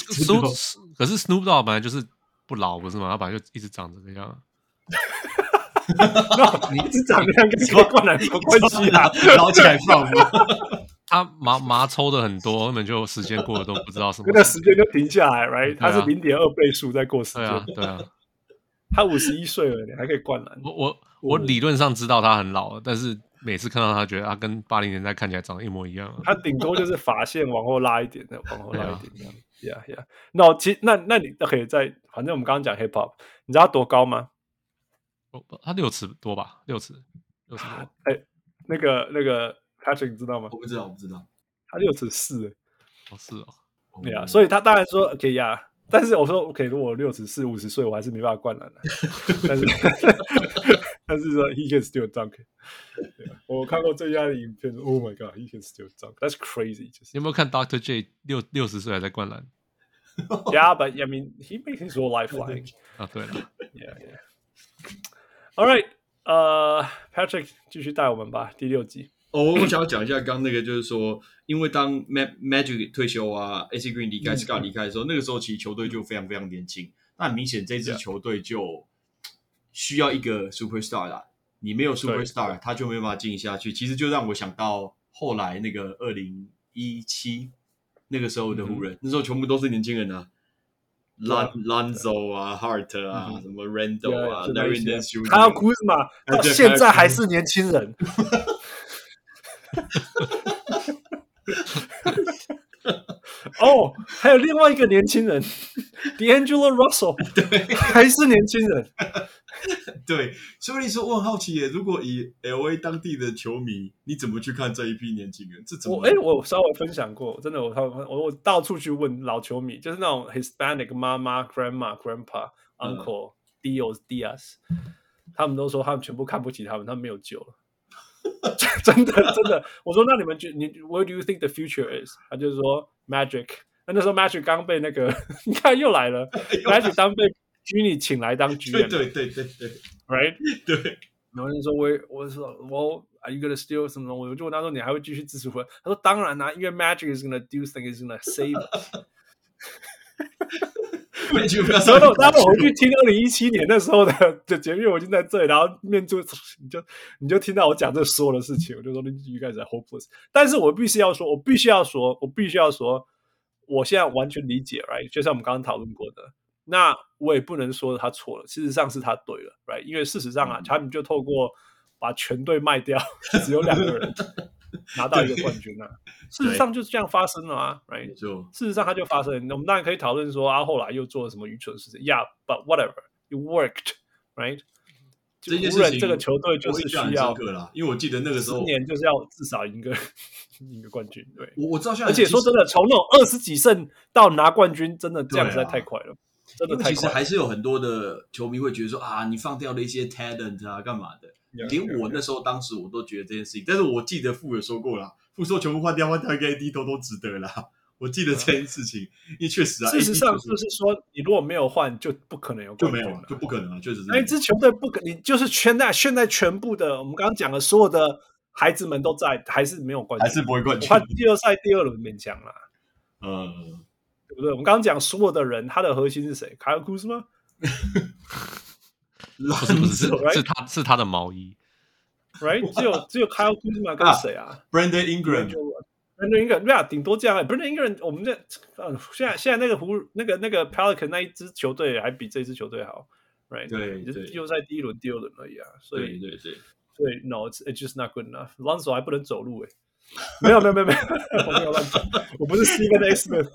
可是 Snoop Dogg 本来就是不老，不是吗？他本来就一直长这个样。你一直长这样跟灌篮有关系啊？老起来放吗？他麻麻抽的很多，根本就时间过了都不知道什么。那个时间就停下来，right？、啊、他是零点二倍数在过时间。对啊，对啊。他五十一岁了，你还可以灌篮。我我我理论上知道他很老了，但是每次看到他，觉得他跟八零年代看起来长得一模一样。他顶多就是发线往后拉一点的，往后拉一点这样。Yeah, yeah. 那其实那那你都可以在，反正我们刚刚讲 hip hop，你知道他多高吗？他六尺多吧，六尺，六尺多。哎、欸，那个那个 Patrick 你知道吗？我不知道，我不知道。他六尺四，哦是哦，对啊，所以他当然说可以呀，但是我说 OK，如果六十四五十岁，我还是没办法灌篮的。但是但是说 he can still dunk，我看过最佳的影片，Oh my God，he can still dunk，that's crazy。你有没有看 Doctor J 六六十岁还在灌篮？Yeah，but I mean he makes his whole life flying。啊，对了，Yeah yeah。All right，呃、uh,，Patrick 继续带我们吧，第六集。哦，我想要讲一下刚那个，就是说，因为当 Magic 退休啊，AC Green 离开，Scott 离开的时候，那个时候其实球队就非常非常年轻。那很明显，这支球队就需要一个 Superstar 啦。你没有 Superstar，他就没办法经营下去。其实就让我想到后来那个二零一七那个时候的湖人，那时候全部都是年轻人啊。Lonzo 啊，Hart 啊，什么 Randall 啊，Larry Nance，还有 Kuzma，到现在还是年轻人。哦，还有另外一个年轻人，D'Angelo Russell，对，还是年轻人。对，所以说我很好奇耶，如果以 LA 当地的球迷，你怎么去看这一批年轻人？这怎么？我哎，我稍微分享过，真的，我我我到处去问老球迷，就是那种 Hispanic 妈妈、Grandma、Grandpa、Uncle、Dios、Diaz，他们都说他们全部看不起他们，他们没有救了。真的真的，我说那你们觉你 Where do you think the future is？他就是说 Magic，那那时候 Magic 刚被那个，你看又来了，Magic 当被 Genie 请来当 GM，对对对对对，Right？对，然后就说我我说我 Are you gonna steal 什么？我就问他说你还会继续支持我？他说当然啦、啊，因为 Magic is gonna do things，is gonna save us。 没去，然后他们回去听二零一七年那时候的的节目，我已经在这里，然后面对你就你就听到我讲这所有的事情，我就说你应该在 hopeless。但是我必须要说，我必须要说，我必须要说，我现在完全理解，right？就像我们刚刚讨论过的，那我也不能说他错了，事实上是他对了，right？因为事实上啊，他们就透过把全队卖掉，只有两个人。拿到一个冠军啊！事实上就是这样发生了啊，right？就事实上它就发生了。我们当然可以讨论说啊，后来又做了什么愚蠢的事情？Yeah，but whatever，it worked，right？这件事情这个球队就是需要啦，因为我记得那个时候，今年就是要至少赢个赢个冠军。对，我我知道现在，而且说真的，从那种二十几胜到拿冠军，真的这样实在太快了，真的太快了。其实还是有很多的球迷会觉得说啊，你放掉了一些 talent 啊，干嘛的？连我那时候，当时我都觉得这件事情，但是我记得傅有说过了，傅说全部换掉换掉一个 AD 都都值得啦。我记得这件事情，因为确实啊，事实上就是说，你如果没有换，就不可能有就没有了，就不可能了，确实是。那一支球队不可，你就是现在现在全部的，我们刚刚讲的所有的孩子们都在，还是没有冠军，还是不会冠军。换第二赛第二轮勉强啦，嗯，对不对？我们刚刚讲所有的人，他的核心是谁？卡尔库斯吗？不是不是，是他是他的毛衣。Right，只有只有 Kyle Kuzma 跟谁啊？Brandon Ingram，Brandon Ingram，对啊，顶多这样。Brandon Ingram，我们这呃，现在现在那个湖那个那个 Pelican 那一支球队还比这支球队好，Right？对，就是又在第一轮、第二轮而已啊。所以对对对，对，No，it's it's just not good enough。Lonzo 还不能走路诶，没有没有没有没有，我没有乱讲，我不是 Stephen A. Smith。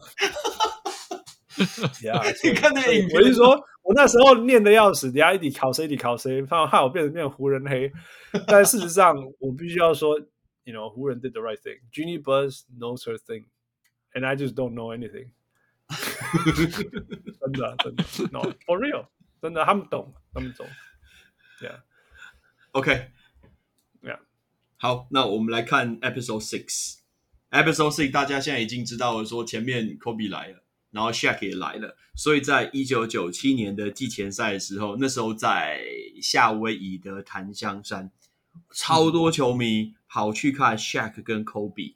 呀，你看那影片，我是说。我那时候念的要死，底下一底考谁，一底考谁，怕害我变成变成湖人黑。但事实上，我必须要说，you know，湖人 did the right thing。Jeanie Buzz knows her thing，and I just don't know anything 真。真的真的，no，for real，真的，他们懂，他们懂。Yeah，OK，Yeah. 好，那我们来看 Episode Six。Episode Six，大家现在已经知道了，说前面 Kobe 来了。然后 Shaq 也来了，所以在一九九七年的季前赛的时候，那时候在夏威夷的檀香山，超多球迷跑去看 Shaq 跟 Kobe。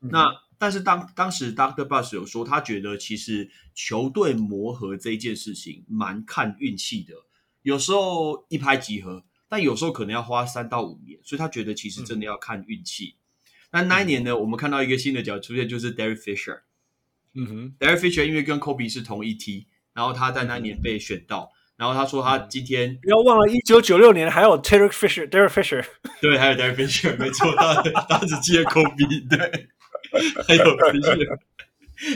嗯、那但是当当时 Dr. Buss 有说，他觉得其实球队磨合这一件事情蛮看运气的，有时候一拍即合，但有时候可能要花三到五年，所以他觉得其实真的要看运气。嗯那那一年呢，我们看到一个新的角出现，就是 Derek Fisher。嗯哼，Derek Fisher 因为跟 Kobe 是同一梯，然后他在那年被选到，然后他说他今天不要忘了，一九九六年还有 Derek Fisher，Derek Fisher，对，还有 Derek Fisher，没错，他他只记得 Kobe，对，还有 Fisher。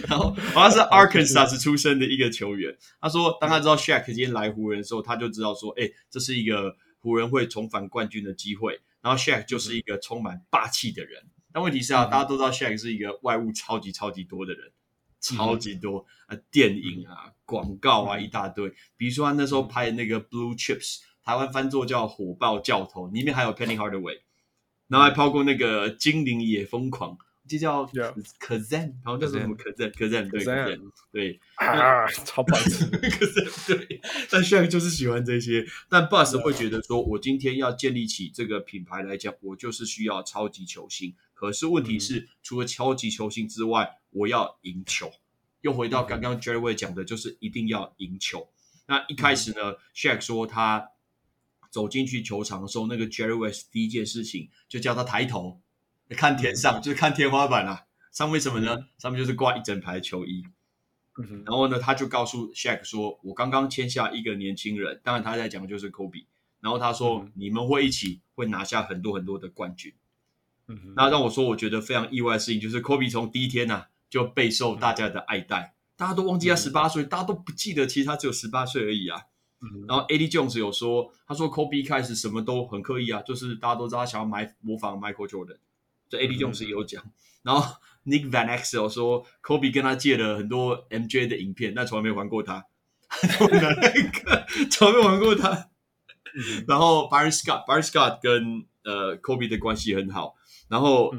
然后好像是 Arkansas 出生的一个球员，他说当他知道 Shaq 今天来湖人的时候，他就知道说，哎，这是一个湖人会重返冠军的机会。然后 Shaq 就是一个充满霸气的人，但问题是啊，大家都知道 Shaq 是一个外物超级超级多的人，超级多啊，电影啊、广告啊一大堆。比如说他那时候拍的那个 Blue Chips，台湾翻作叫火爆教头，里面还有 Penny Hardaway，然后还抛过那个精灵也疯狂。就叫 Kazan，然后叫什么 Kazan，Kazan 对 Kazan 对。啊，超白痴。对，但 Shaq 就是喜欢这些。但 Bus 会觉得说，我今天要建立起这个品牌来讲，我就是需要超级球星。可是问题是，除了超级球星之外，我要赢球。又回到刚刚 Jerry 讲的，就是一定要赢球。那一开始呢，Shaq 说他走进去球场的时候，那个 Jerry West 第一件事情就叫他抬头。看天上，就是看天花板啊，上面什么呢？上面就是挂一整排球衣。然后呢，他就告诉 Shaq 说：“我刚刚签下一个年轻人，当然他在讲的就是 Kobe。然后他说，你们会一起会拿下很多很多的冠军。那让我说，我觉得非常意外的事情就是 Kobe 从第一天呢就备受大家的爱戴，大家都忘记他十八岁，大家都不记得其实他只有十八岁而已啊。然后 Eddie Jones 有说，他说 Kobe 一开始什么都很刻意啊，就是大家都知道他想要买模仿 Michael Jordan。”这 A. D. Jones 有讲，然后 Nick Van Exel 说，Kobe 跟他借了很多 M J 的影片，但从来没还过他，从来没还过他。然后 Barry Scott，Barry Scott 跟呃 Kobe 的关系很好。然后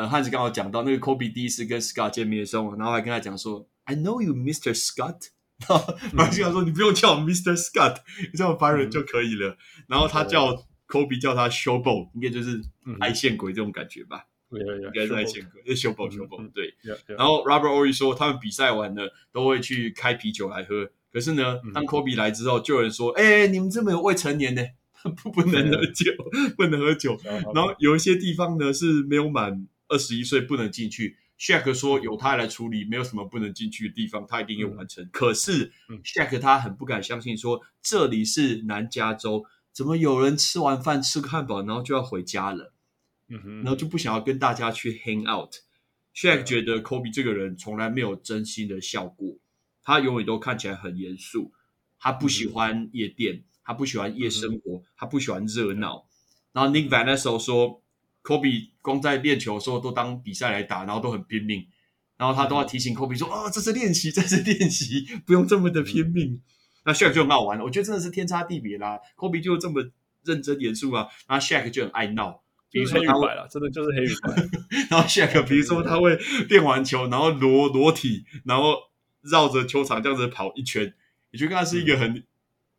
呃汉子刚好讲到那个 Kobe 第一次跟 Scott 见面的时候，然后还跟他讲说，I know you, Mr. Scott。然后 Byron Scott 说，你不用叫我 Mr. Scott，你叫我 Byron 就可以了。然后他叫。Kobe 叫他 Showboat，应该就是爱线鬼这种感觉吧？应该是爱线鬼，就 Showboat Showboat。对，然后 Robert Horry 说，他们比赛完了都会去开啤酒来喝。可是呢，当 Kobe 来之后，就有人说：“哎，你们这么有未成年呢，不 不能喝酒，不能喝酒。”然后有一些地方呢是没有满二十一岁不能进去。Shaq 说由他来处理，没有什么不能进去的地方，他一定要完成。可是 Shaq 他很不敢相信，说这里是南加州。怎么有人吃完饭吃个汉堡，然后就要回家了？嗯哼，然后就不想要跟大家去 hang out。Shaq 觉得 Kobe 这个人从来没有真心的笑过，他永远都看起来很严肃。他不喜欢夜店，嗯、他不喜欢夜生活，嗯、他不喜欢热闹。然后 Nick Vanessa 说，Kobe 光在练球的时候都当比赛来打，然后都很拼命。然后他都要提醒 Kobe 说：“啊、哦，这是练习，这是练习，不用这么的拼命。嗯”那 Shaq 就很好玩了，我觉得真的是天差地别啦。Kobe 就这么认真严肃啊，然后 Shaq 就很爱闹，比如说他会，真的就是黑与白。然后 Shaq 比如说他会练完球，然后裸裸体，然后绕着球场这样子跑一圈，你觉得他是一个很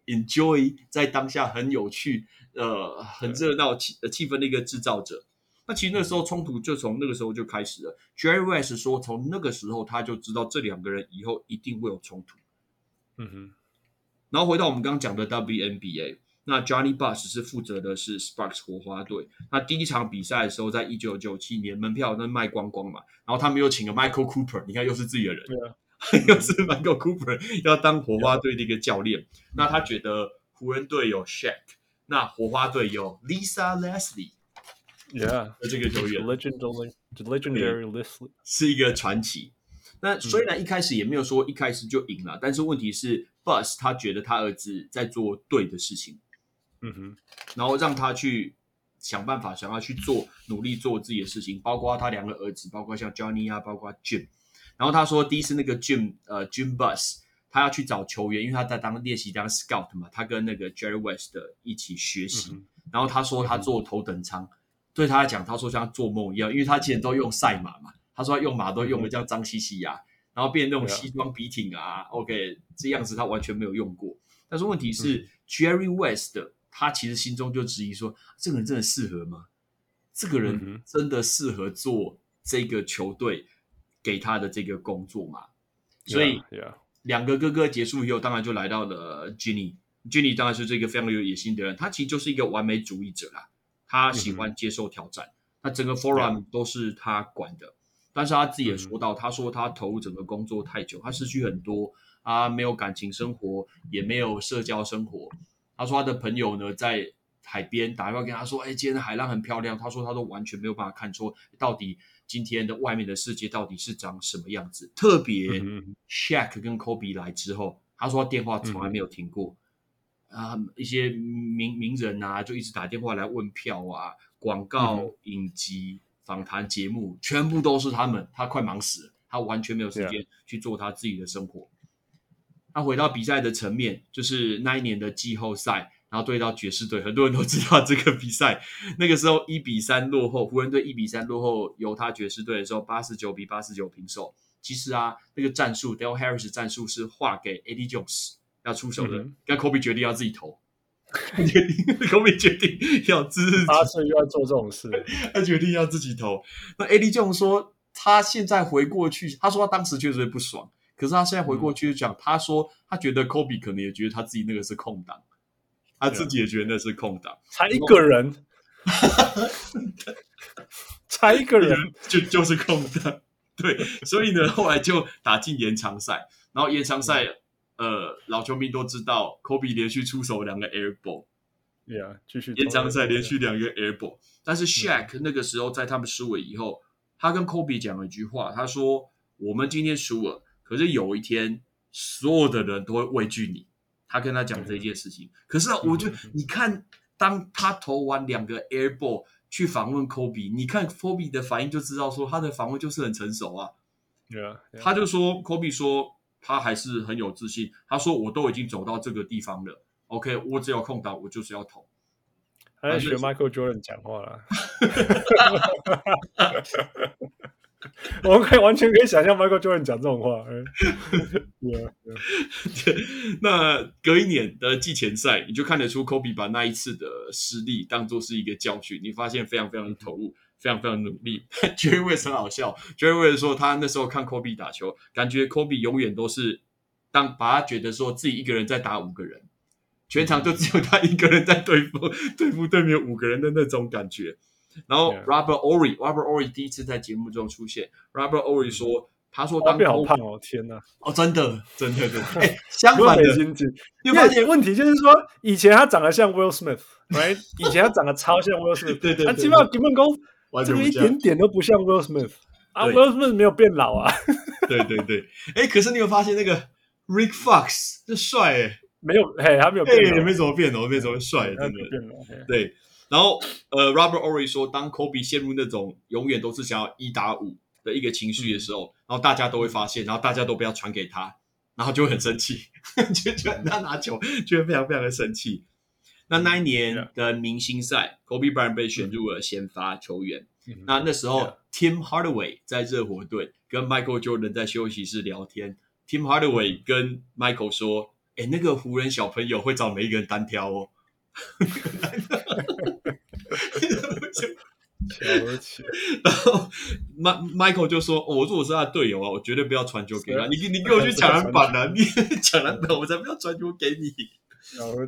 enjoy 在当下很有趣、呃很热闹气气氛的一个制造者。那其实那时候冲突就从那个时候就开始了。Jerry West 说，从那个时候他就知道这两个人以后一定会有冲突。嗯哼。然后回到我们刚刚讲的 WNBA，那 Johnny Buss 是负责的是 Sparks 火花队。那第一场比赛的时候，在一九九七年，门票那卖光光嘛。然后他们又请了 Michael Cooper，你看又是自己的人，啊、又是 Michael Cooper 要当火花队的一个教练。啊、那他觉得湖人队有 Shaq，那火花队有 Lisa Leslie，Yeah，这个球员。Legendary Leslie. 是一个传奇。那虽然一开始也没有说一开始就赢了，嗯、但是问题是，Buss 他觉得他儿子在做对的事情，嗯哼，然后让他去想办法，想要去做，努力做自己的事情，包括他两个儿子，包括像 Johnny 啊，包括 Jim。然后他说，第一次那个 Jim，呃，Jim Buss，他要去找球员，因为他在当练习当 Scout 嘛，他跟那个 Jerry West 一起学习。嗯、然后他说他坐头等舱，嗯、对他来讲，他说像做梦一样，因为他之前都用赛马嘛。他说他用马都用的这样脏兮兮呀，然后变那种西装笔挺啊，OK，这样子他完全没有用过。但是问题是，Jerry West 他其实心中就质疑说，这个人真的适合吗？这个人真的适合做这个球队给他的这个工作吗？所以，两个哥哥结束以后，当然就来到了 Ginny。Ginny 当然是这个非常有野心的人，他其实就是一个完美主义者啦，他喜欢接受挑战。那整个 forum 都是他管的。但是他自己也说到，他说他投入整个工作太久，他失去很多，啊没有感情生活，也没有社交生活。他说他的朋友呢，在海边打电话跟他说：“哎，今天的海浪很漂亮。”他说他都完全没有办法看出到底今天的外面的世界到底是长什么样子。特别 Shaq 跟 Kobe 来之后，他说他电话从来没有停过。啊，一些名名人啊，就一直打电话来问票啊，广告、影集。访谈节目全部都是他们，他快忙死了，他完全没有时间去做他自己的生活。他回到比赛的层面，就是那一年的季后赛，然后对到爵士队，很多人都知道这个比赛。那个时候一比三落后，湖人队一比三落后犹他爵士队的时候，八十九比八十九平手。其实啊，那个战术 Del Harris 战术是划给 Eddie Jones 要出手的，跟、嗯、Kobe 决定要自己投。决定，Kobe 决定要自己，八岁又要做这种事，他决定要自己投。那 Eddie Jones 说，他现在回过去，他说他当时确实不爽，可是他现在回过去讲，嗯、他说他觉得 Kobe 可能也觉得他自己那个是空档，他自己也觉得那是空档，才一个人，才一个人。就就是空档，对，所以呢，后来就打进延长赛，然后延长赛。嗯。呃，老球迷都知道，Kobe 连续出手两个 Air Ball，Yeah，继续延长赛连续两个 Air Ball，但是 Shaq 那个时候在他们输了以后，他跟 Kobe 讲了一句话，他说：“我们今天输了，可是有一天所有的人都会畏惧你。”他跟他讲这件事情。可是我就你看，当他投完两个 Air Ball 去访问 Kobe，你看 Kobe 的反应就知道说他的访问就是很成熟啊。Yeah，他就说 Kobe 说。他还是很有自信。他说：“我都已经走到这个地方了，OK，我只要空档，我就是要投。”他在学 Michael Jordan 讲话了。我们可以完全可以想象 Michael Jordan 讲这种话。Yeah, yeah. 那隔一年的季前赛，你就看得出 Kobe 把那一次的失利当做是一个教训。你发现非常非常的投入。非常非常努力，Jerry West 很好笑。Jerry West 说他那时候看 Kobe 打球，感觉 Kobe 永远都是当把他觉得说自己一个人在打五个人，全场就只有他一个人在对付对付对面五个人的那种感觉。然后 Robert Horry，Robert Horry 第一次在节目中出现，Robert Horry 说，他说当 Kobe 好胖哦，天哪，哦，真的真的真的，哎，相反的，因为问题就是说，以前他长得像 Will Smith，right？以前他长得超像 Will Smith，对对，他基本上基本功。这个一点点都不像 Will Smith 啊，Will Smith 没有变老啊。对对对，哎，可是你有发现那个 Rick Fox 这帅哎，没有，嘿，他没有变，也没怎么变哦，没怎么帅，真的。对，然后呃，Robert Horry 说，当 Kobe 陷入那种永远都是想要一打五的一个情绪的时候，然后大家都会发现，然后大家都不要传给他，然后就会很生气，就觉得他拿球就会非常非常的生气。那那一年的明星赛，Kobe Bryant 被选入了先发球员。那那时候，Tim Hardaway 在热火队跟 Michael Jordan 在休息室聊天。Tim Hardaway 跟 Michael 说：“哎，那个湖人小朋友会找每一个人单挑哦。” 然后 Michael 就说：“我如果是他的队友啊，我绝对不要传球给他。你你给我去抢篮板啊！你抢篮板，我才不要传球给你。”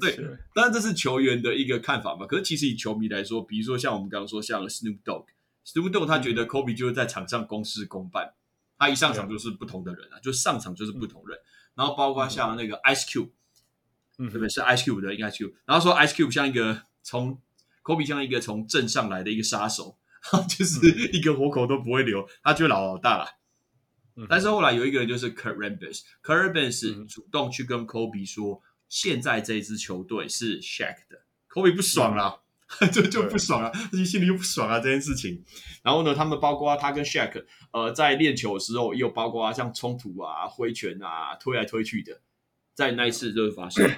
对，当然这是球员的一个看法嘛。可是其实以球迷来说，比如说像我们刚刚说，像 Snoop Dogg，Snoop Dogg 他觉得 Kobe 就是在场上公事公办，他一上场就是不同的人啊，就上场就是不同人。然后包括像那个 Ice Cube，嗯，对不对？是 Ice Cube 的，应该 Cube。然后说 Ice Cube 像一个从 Kobe 像一个从镇上来的一个杀手，就是一个活口都不会留，他就老老大了。但是后来有一个人就是 Rambis 主动去跟 Kobe 说。现在这支球队是 Shaq 的，Kobe 不爽了，就就不爽了，自己心里又不爽啊这件事情。然后呢，他们包括他跟 Shaq，呃，在练球的时候，也有包括像冲突啊、挥拳啊、推来推去的，在那一次就会发生。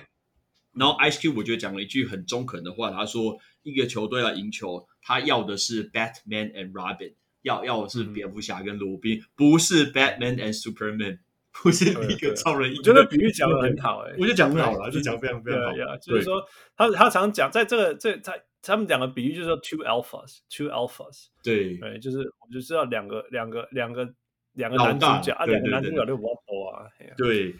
然后 Ice Cube 我觉得讲了一句很中肯的话，他说：“一个球队要赢球，他要的是 Batman and Robin，要要的是蝙蝠侠跟罗宾，嗯、不是 Batman and Superman。”不是一个超人，我觉得比喻讲的很好，哎，我就讲很好了，就讲非常非常好。就是说，他他常讲，在这个这他他们两个比喻就是说，two alphas，two alphas，对。对，就是我们就知道两个两个两个两个男主角啊，两个男主角就不要多啊，对。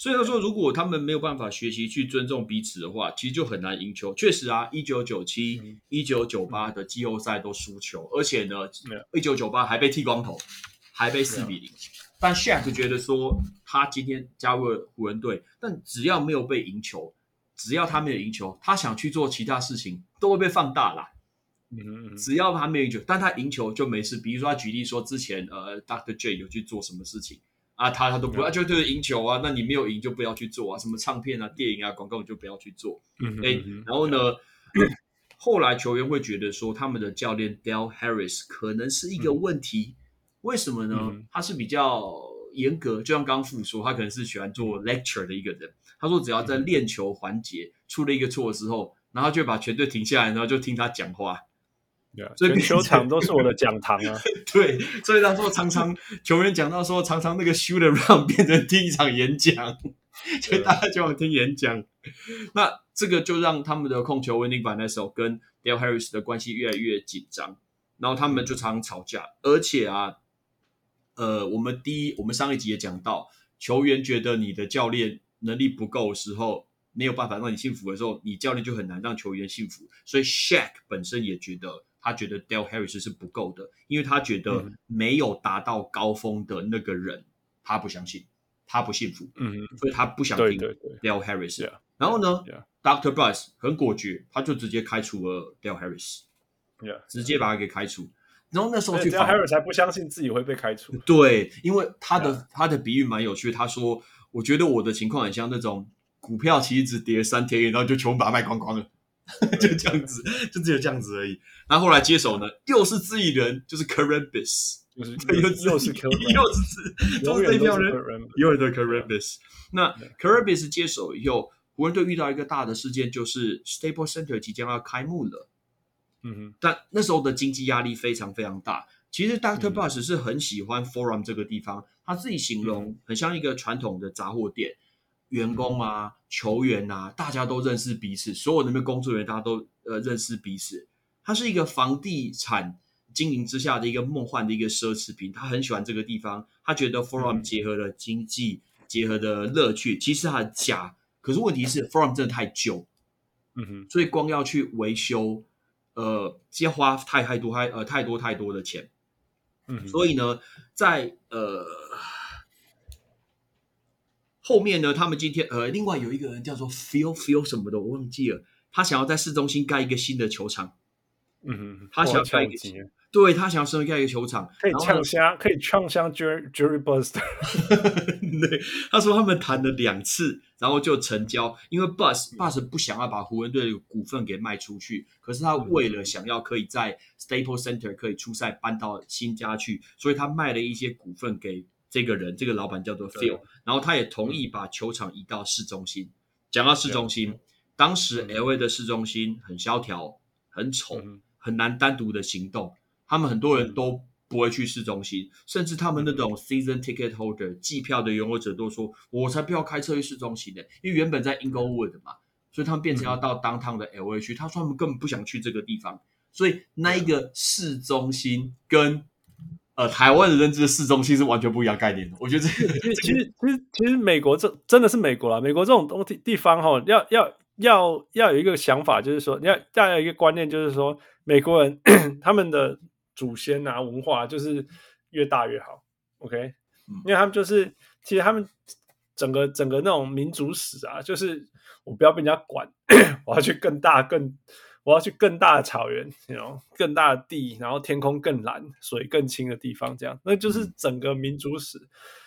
所以他说，如果他们没有办法学习去尊重彼此的话，其实就很难赢球。确实啊，一九九七、一九九八的季后赛都输球，而且呢，一九九八还被剃光头，还被四比零。但 Shaq 觉得说，他今天加入了湖人队，但只要没有被赢球，只要他没有赢球，他想去做其他事情都会被放大啦。嗯，只要他没有赢球，但他赢球就没事。比如说他举例说，之前呃，Dr. J 有去做什么事情。啊，他他都不，啊，就就是赢球啊，那你没有赢就不要去做啊，什么唱片啊、电影啊、广告你就不要去做。嗯，哎，然后呢，后来球员会觉得说，他们的教练 Del Harris 可能是一个问题，为什么呢？他是比较严格，就像刚刚傅说，他可能是喜欢做 lecture 的一个人。他说，只要在练球环节出了一个错的时候，然后就把全队停下来，然后就听他讲话。对啊，全球场都是我的讲堂啊！对，所以他说常常球员讲到说，常常那个 shoot around 变成第一场演讲，所以大家就想听演讲。那这个就让他们的控球 Winning Vanessos 跟 Del Harris 的关系越来越紧张，然后他们就常常吵架。而且啊，呃，我们第一，我们上一集也讲到，球员觉得你的教练能力不够的时候，没有办法让你幸福的时候，你教练就很难让球员幸福。所以 Shaq 本身也觉得。他觉得 Dale Harris 是不够的，因为他觉得没有达到高峰的那个人，他不相信，他不幸福，嗯，所以他不想听 Dale Harris。然后呢，Doctor Buss 很果决，他就直接开除了 Dale Harris，直接把他给开除。然后那时候去，Dale Harris 还不相信自己会被开除，对，因为他的他的比喻蛮有趣，他说：“我觉得我的情况很像那种股票，其实只跌三天，然后就全部把它卖光光了。” 就这样子，就只有这样子而已。然后后来接手呢，又是自己人，就是 Karembis，又是又又是又是自，都是这一票人，永远的 Karembis。那 Karembis 接手以后，湖人队遇到一个大的事件，就是 Staples Center 即将要开幕了。嗯哼，但那时候的经济压力非常非常大。其实 Dr. Buss 是很喜欢 Forum 这个地方，他自己形容很像一个传统的杂货店。员工啊，球员啊，大家都认识彼此，所有那边工作人员大家都呃认识彼此。它是一个房地产经营之下的一个梦幻的一个奢侈品，他很喜欢这个地方，他觉得 Forum 结合了经济，嗯、结合的乐趣，其实它很假，可是问题是 Forum 真的太旧，嗯哼，所以光要去维修，呃，要花太太多太呃太多太多的钱，嗯，所以呢，在呃。后面呢，他们今天呃，另外有一个人叫做 Feel Feel 什么的，我忘记了。他想要在市中心盖一个新的球场。嗯哼，他想要盖一个新，对，他想要升级盖一个球场，可以呛声，可以呛声 Jerry Jerry Buss。对，他说他们谈了两次，然后就成交，因为 Buss Buss 不想要把湖人队的股份给卖出去，可是他为了想要可以在 Staples Center 可以出赛搬到新家去，所以他卖了一些股份给。这个人，这个老板叫做 Phil，然后他也同意把球场移到市中心。讲到市中心，当时 LA 的市中心很萧条、很丑、很难单独的行动。他们很多人都不会去市中心，甚至他们那种 season ticket holder 季票的拥有者都说：“我才不要开车去市中心的，因为原本在 Inglewood 嘛，所以他们变成要到 downtown 的 LA 去。”他说他们根本不想去这个地方，所以那一个市中心跟呃，台湾的认知的市中心是完全不一样概念的。我觉得这个，其实其实其实美国这真的是美国啦。美国这种东地地方哈，要要要要有一个想法，就是说，你要要有一个观念，就是说，美国人 他们的祖先啊文化就是越大越好。OK，因为他们就是其实他们整个整个那种民族史啊，就是我不要被人家管，我要去更大更。我要去更大的草原，you know, 更大的地，然后天空更蓝，水更清的地方，这样，那就是整个民族史。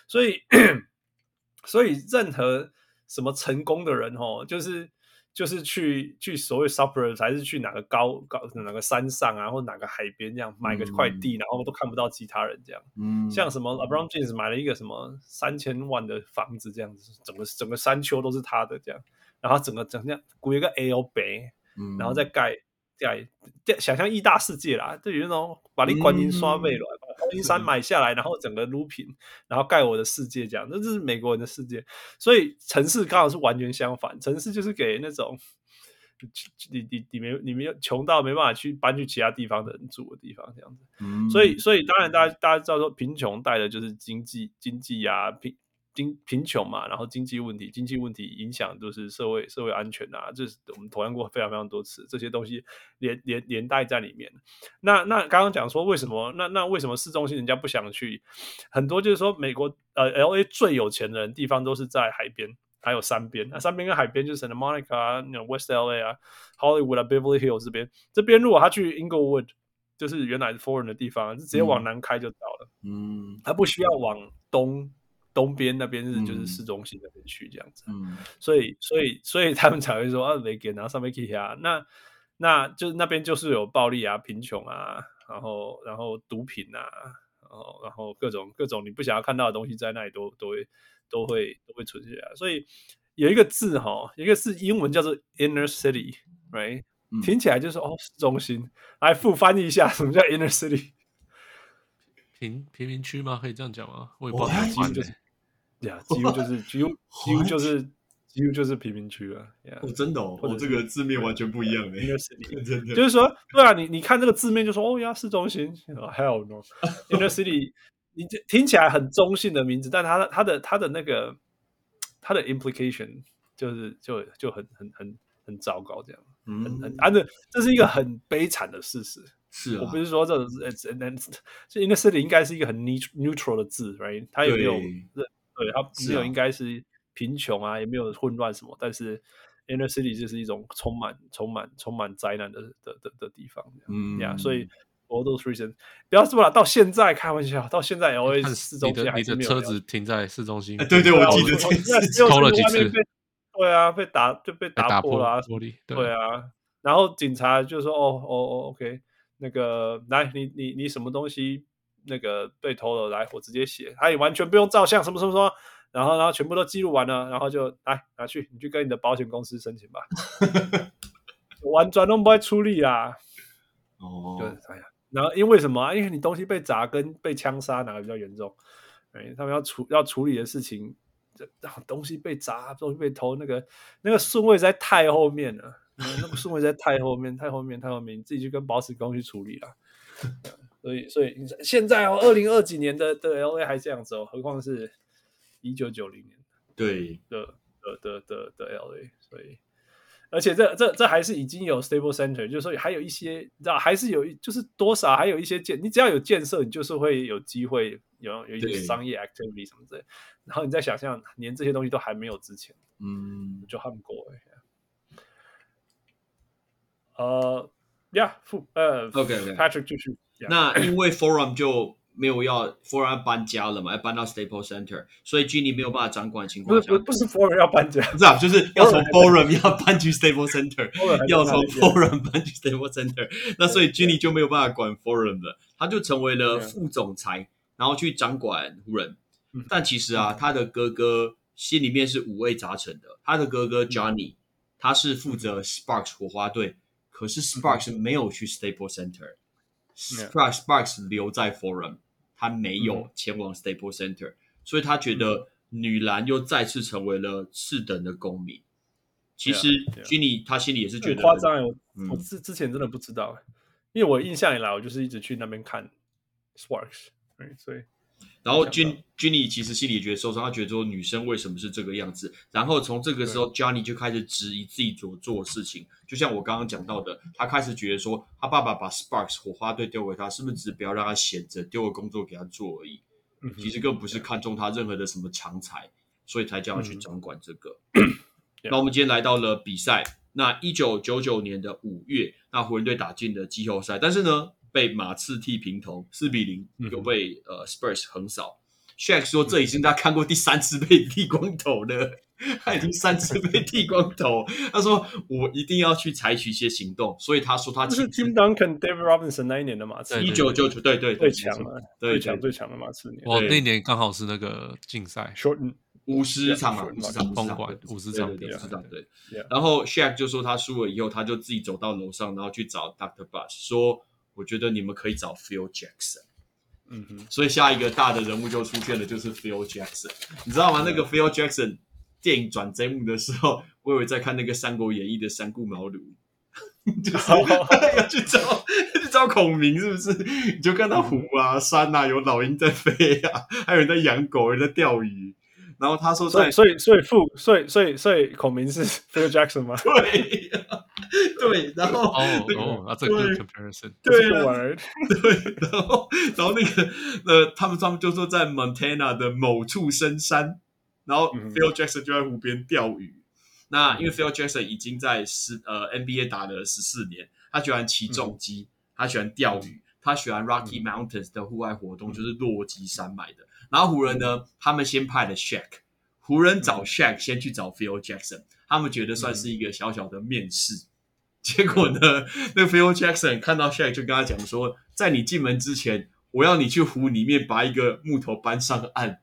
所以，所以任何什么成功的人，哦，就是就是去去所谓 suburbs，还是去哪个高高哪个山上啊，或哪个海边这样买个块地，然后都看不到其他人这样。嗯，像什么 LeBron James 买了一个什么三千万的房子这样子，整个整个山丘都是他的这样，然后整个整个鼓一个 L 杯。嗯、然后再盖盖，想象一大世界啦，就有那种把你观音刷背了，把观音山买下来，然后整个撸平，然后盖我的世界这样，这就是美国人的世界。所以城市刚好是完全相反，城市就是给那种你你你没你没有穷到没办法去搬去其他地方的人住的地方这样子。嗯、所以所以当然大家大家知道说贫穷带的就是经济经济啊贫经贫穷嘛，然后经济问题，经济问题影响都是社会社会安全啊，这是我们讨论过非常非常多次，这些东西连连连带在里面。那那刚刚讲说为什么？那那为什么市中心人家不想去？很多就是说美国呃 L A 最有钱的人地方都是在海边，还有山边。那山边跟海边就是 Santa Monica 啊，那 West L A 啊，Hollywood 啊，Beverly Hills 这边。这边如果他去 Inglewood，就是原来是 Foreign 的地方，就直接往南开就到了。嗯，他不需要往东。东边那边是就是市中心那边去这样子，嗯，所以所以所以他们才会说啊，雷给然后上面可以啊，那那就是那边就是有暴力啊、贫穷啊，然后然后毒品啊，然后然后各种各种你不想要看到的东西在那里都都会都会都会存在，所以有一个字哈，一个是英文叫做 inner city，right，嗯，听起来就是哦市中心，来复翻译一下什么叫 inner city，贫贫民区吗？可以这样讲吗？我也不知道怎么几乎就是几乎几乎 就是几乎就是贫民区了。哦，真的哦，哦，这个字面完全不一样的。真的，就是说，对啊，你你看这个字面就说，哦呀，市中心，Hell no，Inner City，你这听起来很中性的名字，但它的它的它的那个它的 implication 就是就就很很很很糟糕，这样，嗯，很很啊，这这是一个很悲惨的事实。是，我不是说这是 Inner City 应该是一个很 neutral 的字，right？它有没有？对，它没有应该是贫穷啊，啊也没有混乱什么，但是 inner city 就是一种充满、充满、充满灾难的的的的地方，嗯呀所以 all those reasons，不要说了，到现在开玩笑，到现在 LA 市中心还是没有，你的车子停在市中心，欸、对对，我记得偷了几次，对啊，被打就被打破了、啊、玻璃，对，对。啊，然后警察就说，哦哦哦，OK，那个来，你你你什么东西？那个被偷了，来，我直接写，他也完全不用照相，什么什么什么，然后然后全部都记录完了，然后就来拿去，你去跟你的保险公司申请吧，完全都不会处理啦。哦，对，哎呀，然后因为什么？因为你东西被砸跟被枪杀哪个比较严重？哎，他们要处要处理的事情，这东西被砸，东西被偷，那个那个顺位在太后面了，那个顺位在太后面，太后面，太后面，你自己去跟保险公司处理了。所以，所以现在哦，二零二几年的的 LA 还这样子哦，何况是一九九零年对的的的的的 LA，所以，而且这这这还是已经有 Staples Center，就是说还有一些，你知道，还是有，就是多少还有一些建，你只要有建设，你就是会有机会有有一些商业 activity 什么之类。然后你再想象，连这些东西都还没有之前，嗯，就很过哎。呃，Yeah，呃，OK OK，Patrick 继续。那因为 Forum 就没有要 Forum 搬家了嘛，要搬到 Staples Center，所以 Ginny 没有办法掌管情况下。不是不是 Forum 要搬家，不是啊，就是要从 Forum 要搬去 Staples Center，要从 Forum 搬去 Staples Center。那所以 Ginny 就没有办法管 Forum 了，他就成为了副总裁，然后去掌管湖人。但其实啊，他的哥哥心里面是五味杂陈的。他的哥哥 Johnny，他是负责 Sparks 火花队，可是 Sparks 没有去 Staples Center。Sparks Sparks 留在 Forum，他没有前往 Staples Center，、嗯、所以他觉得女篮又再次成为了次等的公民。其实 j i n n y 他心里也是觉得夸张。我之之前真的不知道，因为我印象以来，我就是一直去那边看 Sparks，所以。然后 Ginny Ginny 其实心里也觉得受伤，他觉得说女生为什么是这个样子？然后从这个时候，Johnny 就开始质疑自己所做的事情。就像我刚刚讲到的，他开始觉得说，他爸爸把 Sparks 火花队丢给他，是不是只是不要让他闲着，丢个工作给他做而已？其实更不是看中他任何的什么长才，所以才叫他去掌管这个。那我们今天来到了比赛，那一九九九年的五月，那湖人队打进了季后赛，但是呢，被马刺踢平头四比零，又被呃 Spurs 横扫。Shaq 说这已经他看过第三次被剃光头了，他已经三次被剃光头。他说我一定要去采取一些行动，所以他说他这是 Tim Duncan、David Robinson 那一年的马刺，一九九九对对最强了，最强最强的马刺年。哦，那年刚好是那个竞赛，short 五十场嘛，五十场封馆，五十场五十场对。然后 Shaq 就说他输了以后，他就自己走到楼上，然后去找 Doctor Buss 说。我觉得你们可以找 Phil Jackson，嗯哼，所以下一个大的人物就出现了，就是 Phil Jackson，你知道吗？那个 Phil Jackson 电影转节目的时候，我以为在看那个《三国演义》的三顾茅庐，就是 要去找要去找孔明，是不是？你就看到湖啊、山啊，有老鹰在飞啊，还有人在养狗，人在钓鱼，然后他说所以在所以所以副所以所以所以孔明是 Phil Jackson 吗？对对，然后哦那个哦 a good 对 comparison。对 对，然后然后那个呃，他们他们就说在 Montana 的某处深山，然后嗯 Phil Jackson 就在湖边钓鱼。那因为 Phil Jackson 已经在十呃 NBA 打了十四年，他喜欢骑重机，他喜欢钓鱼，他喜欢 Rocky Mountains 的户外活动，就是落基山脉的。然后湖人呢，他们先派了 Shaq，湖人找 Shaq 先去找 Phil Jackson，他们觉得算是一个小小的面试。结果呢，那个 Phil Jackson 看到 Shaq 就跟他讲说，在你进门之前，我要你去湖里面把一个木头搬上岸。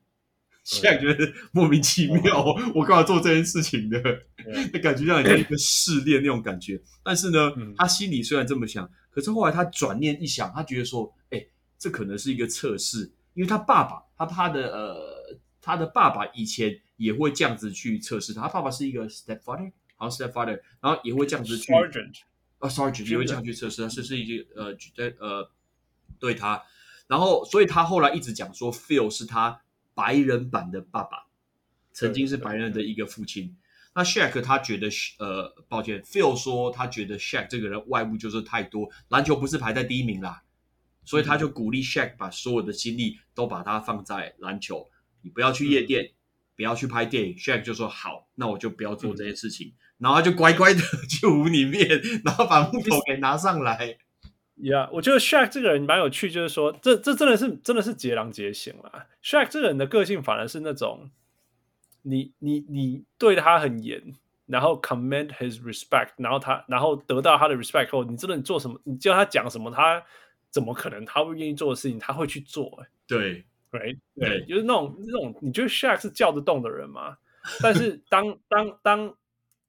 Shaq 觉得莫名其妙，我干嘛做这件事情的？那感觉像人家一个试炼那种感觉。但是呢，他心里虽然这么想，可是后来他转念一想，他觉得说，哎，这可能是一个测试，因为他爸爸，他他的呃，他的爸爸以前也会这样子去测试他。他爸爸是一个 stepfather，好像 stepfather，然后也会这样子去 Sergeant，啊，sergeant 也会这样去测试他，是是一个呃，对呃，对他，然后所以他后来一直讲说，Phil 是他。白人版的爸爸，曾经是白人的一个父亲。那 Shaq 他觉得，呃，抱歉，Phil 说他觉得 Shaq 这个人外物就是太多，篮球不是排在第一名啦，所以他就鼓励 Shaq 把所有的精力都把它放在篮球，你不要去夜店，嗯、不要去拍电影。Shaq 就说好，那我就不要做这些事情，嗯、然后他就乖乖的去屋里面，然后把木头给拿上来。呀，yeah, 我觉得 Shaq 这个人蛮有趣，就是说，这这真的是真的是截狼杰醒啦。Shaq 这个人的个性反而是那种，你你你对他很严，然后 command his respect，然后他然后得到他的 respect 后，你真的做什么，你叫他讲什么，他怎么可能他会愿意做的事情，他会去做、欸。对，right，对，对就是那种那种，你觉得 Shaq 是叫得动的人吗？但是当当当。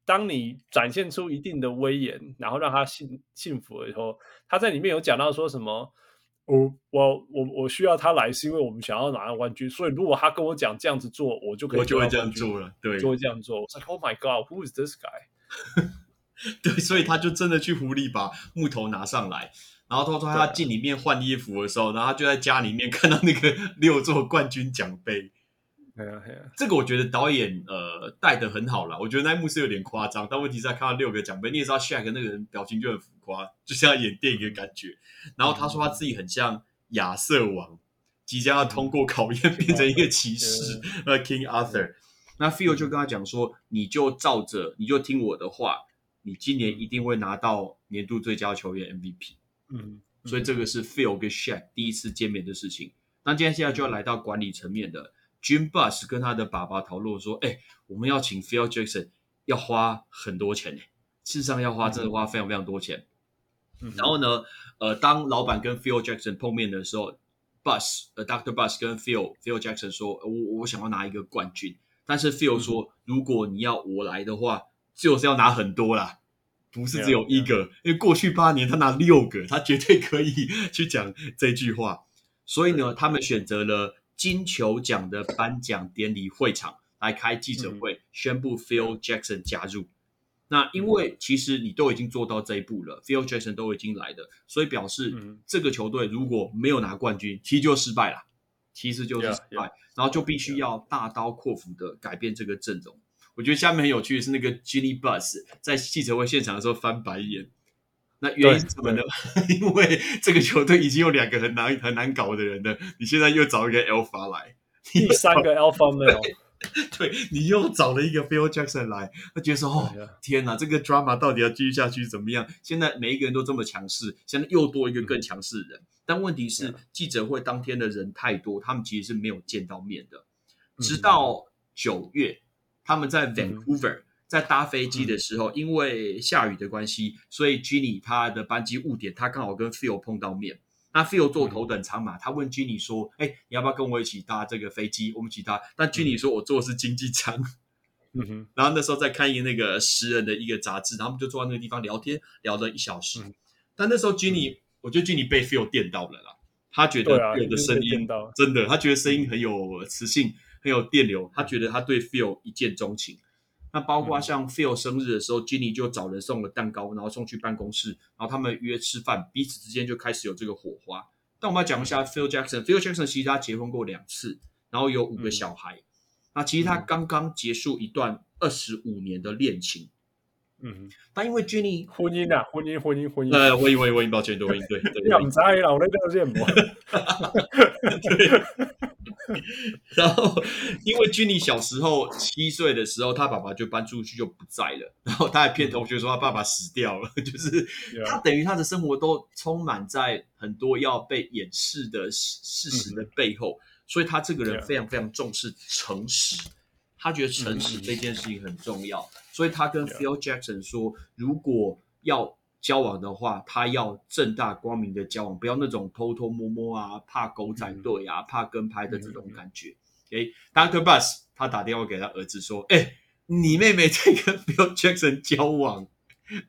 当你展现出一定的威严，然后让他信信服了以后，他在里面有讲到说什么？哦，我我我需要他来，是因为我们想要拿到冠军。所以如果他跟我讲这样子做，我就可以我就会这样做了，对，就会这样做。我说，Oh my God，Who is this guy？对，所以他就真的去湖里把木头拿上来，然后他说他进里面换衣服的时候，然后他就在家里面看到那个六座冠军奖杯。对啊，对啊，这个我觉得导演呃带的很好了。我觉得那一幕是有点夸张，但问题是他看到六个奖杯，你也知道 Shaq 那个人表情就很浮夸，就像演电影的感觉。然后他说他自己很像亚瑟王，即将要通过考验变成一个骑士，呃，King Arthur。那 Phil 就跟他讲说，你就照着，你就听我的话，你今年一定会拿到年度最佳球员 MVP。嗯，所以这个是 Phil 跟 Shaq 第一次见面的事情。那今天现在就要来到管理层面的。Jim Buss 跟他的爸爸讨论说：“哎、欸，我们要请 Phil Jackson，要花很多钱呢。事实上，要花真的花非常非常多钱。嗯、然后呢，呃，当老板跟 Phil Jackson 碰面的时候，Buss，呃 Doctor Buss 跟 Phil Phil Jackson 说：我我想要拿一个冠军。但是 Phil 说：嗯、如果你要我来的话，就是要拿很多啦，不是只有一个。因为过去八年他拿六个，他绝对可以去讲这句话。所以呢，他们选择了。”金球奖的颁奖典礼会场来开记者会，宣布 Phil Jackson 加入。那因为其实你都已经做到这一步了，Phil Jackson 都已经来的，所以表示这个球队如果没有拿冠军，其实就失败了，其实就是失败，然后就必须要大刀阔斧的改变这个阵容。我觉得下面很有趣的是那个 jenny Buss 在记者会现场的时候翻白眼。那原因是什么呢？因为这个球队已经有两个很难很难搞的人了，你现在又找一个 Alpha 来，第三个 Alpha male，对，你又找了一个 Phil Jackson 来，他觉得说哦，天哪，这个 drama 到底要继续下去怎么样？现在每一个人都这么强势，现在又多一个更强势的人，但问题是记者会当天的人太多，他们其实是没有见到面的，直到九月，他们在 Vancouver。在搭飞机的时候，因为下雨的关系，所以 Jenny 他的班机误点，他刚好跟 Phil 碰到面。那 Phil 坐头等舱嘛，他问 Jenny 说：“哎，你要不要跟我一起搭这个飞机？我们一起搭。”但 Jenny 说：“我坐的是经济舱。”嗯哼。然后那时候在看一个那个十人的一个杂志，然后我们就坐在那个地方聊天，聊了一小时。但那时候 Jenny，我觉得 Jenny 被 Phil 电到了啦。他觉得 Phil 的声音真的，他觉得声音很有磁性，很有电流。他觉得他对 Phil 一见钟情。那包括像 Phil 生日的时候，Jenny 就找人送了蛋糕，然后送去办公室，然后他们约吃饭，彼此之间就开始有这个火花。但我们要讲一下 Phil Jackson，Phil Jackson 其实他结婚过两次，然后有五个小孩。那其实他刚刚结束一段二十五年的恋情。嗯，但因为 Jenny 婚姻啊，婚姻，婚姻，婚姻。呃，婚姻，婚姻，婚姻，抱歉，对，婚姻，对，对。两灾了，我那个。然后，因为 Jenny 小时候七岁的时候，他爸爸就搬出去就不在了，然后他还骗同学说他爸爸死掉了，就是他等于他的生活都充满在很多要被掩饰的事实的背后，所以他这个人非常非常重视诚实。他觉得诚实这件事情很重要，嗯、所以他跟 Phil Jackson 说，如果要交往的话，他要正大光明的交往，不要那种偷偷摸摸啊，怕狗仔队啊，嗯、怕跟拍的这种感觉。诶、嗯 okay?，Dr. Bus 他打电话给他儿子说，哎，你妹妹在跟 Phil Jackson 交往，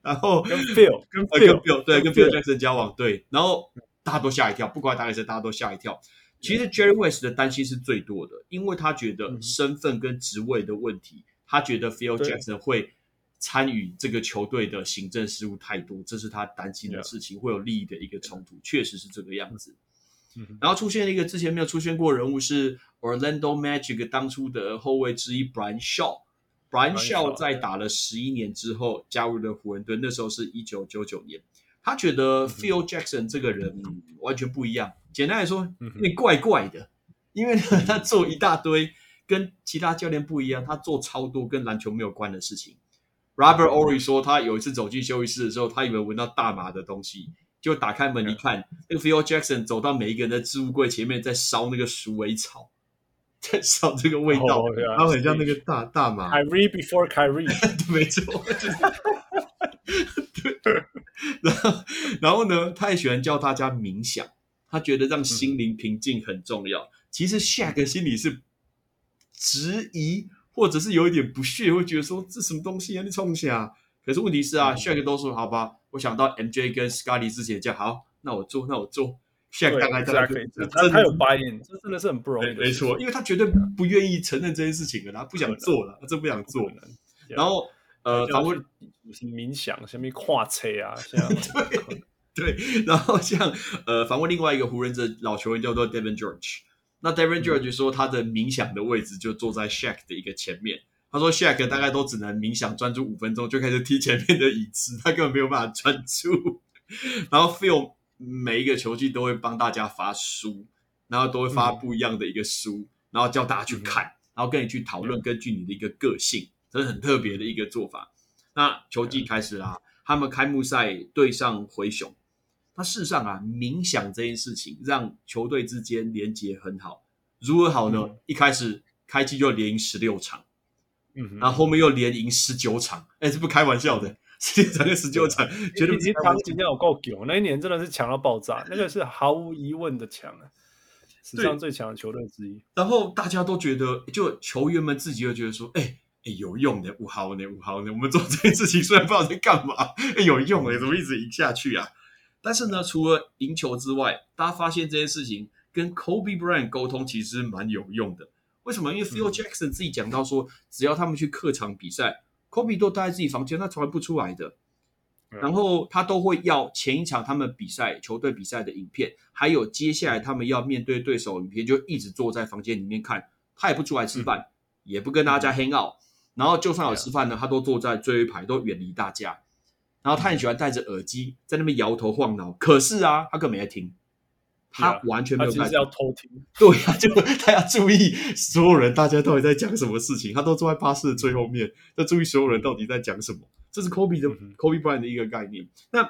然后跟 Phil 跟 Phil 对跟 Phil Jackson 交往，对，然后大家都吓一跳，不管大概是大家都吓一跳。其实 Jerry West 的担心是最多的，因为他觉得身份跟职位的问题，嗯、他觉得 Phil Jackson 会参与这个球队的行政事务太多，这是他担心的事情，会有利益的一个冲突，确实是这个样子。嗯、然后出现了一个之前没有出现过人物是 Orlando Magic 当初的后卫之一 Brian Shaw，Brian Shaw 在打了十一年之后加入了湖人队，那时候是一九九九年。他觉得 Phil Jackson 这个人完全不一样。简单来说，有点怪怪的，因为呢，他做一大堆跟其他教练不一样，他做超多跟篮球没有关的事情。Robert Horry 说，他有一次走进休息室的时候，他以为闻到大麻的东西，就打开门一看，那个 Phil Jackson 走到每一个人的置物柜前面，在烧那个鼠尾草，在烧这个味道，然后很像那个大大麻。Kyrie before Kyrie，没错。对，然后，然后呢，他也喜欢教大家冥想，他觉得让心灵平静很重要。嗯、其实 Shaq 心里是质疑，或者是有一点不屑，会觉得说这什么东西啊，你冲下。可是问题是啊、嗯、，Shaq 都说好吧，我想到 MJ 跟 Scottie 之前讲好，那我做，那我做。Shaq 大概大概他他有白眼，这真的是很不容易。没错，因为他绝对不愿意承认这件事情了，他不想做了，他真不想做了。然后。呃，访问冥想，什么跨车啊，像 对对，然后像呃，访问另外一个湖人的老球员叫做 Devin George，那 Devin George 说他的冥想的位置就坐在 Shaq 的一个前面，他说 Shaq 大概都只能冥想专注五分钟就开始踢前面的椅子，他根本没有办法专注。然后 Phil 每一个球季都会帮大家发书，然后都会发不一样的一个书，嗯、然后叫大家去看，然后跟你去讨论，根据你的一个个性。这是很特别的一个做法。那球季开始啦，他们开幕赛对上灰熊。那事实上啊，冥想这件事情让球队之间连接很好。如何好呢？嗯、一开始开机就连赢十六场，嗯哼，然后后面又连赢十九场。哎，这不开玩笑的，十六场跟十九场，绝对强。今天有够强，那一年真的是强到爆炸，那个是毫无疑问的强啊，史上最强的球队之一。然后大家都觉得，就球员们自己又觉得说，哎。哎，有用的，五毫呢，五毫呢。我们做这件事情虽然不知道在干嘛，哎，有用哎，怎么一直赢下去啊？但是呢，除了赢球之外，大家发现这件事情跟 Kobe Bryant 沟通其实蛮有用的。为什么？因为 Phil Jackson 自己讲到说，嗯、只要他们去客场比赛，Kobe 都待在自己房间，他从来不出来的。嗯、然后他都会要前一场他们比赛球队比赛的影片，还有接下来他们要面对对手影片，就一直坐在房间里面看，他也不出来吃饭，嗯、也不跟大家 hang out。然后就算有吃饭呢，他都坐在最后一排，都远离大家。然后他很喜欢戴着耳机在那边摇头晃脑。可是啊，他根本没在听，他完全没有在听。他要偷听。对啊，就他要注意所有人，大家到底在讲什么事情。他都坐在巴士的最后面，要注意所有人到底在讲什么。这是 Kobe 的、嗯、Kobe Bryant 的一个概念。那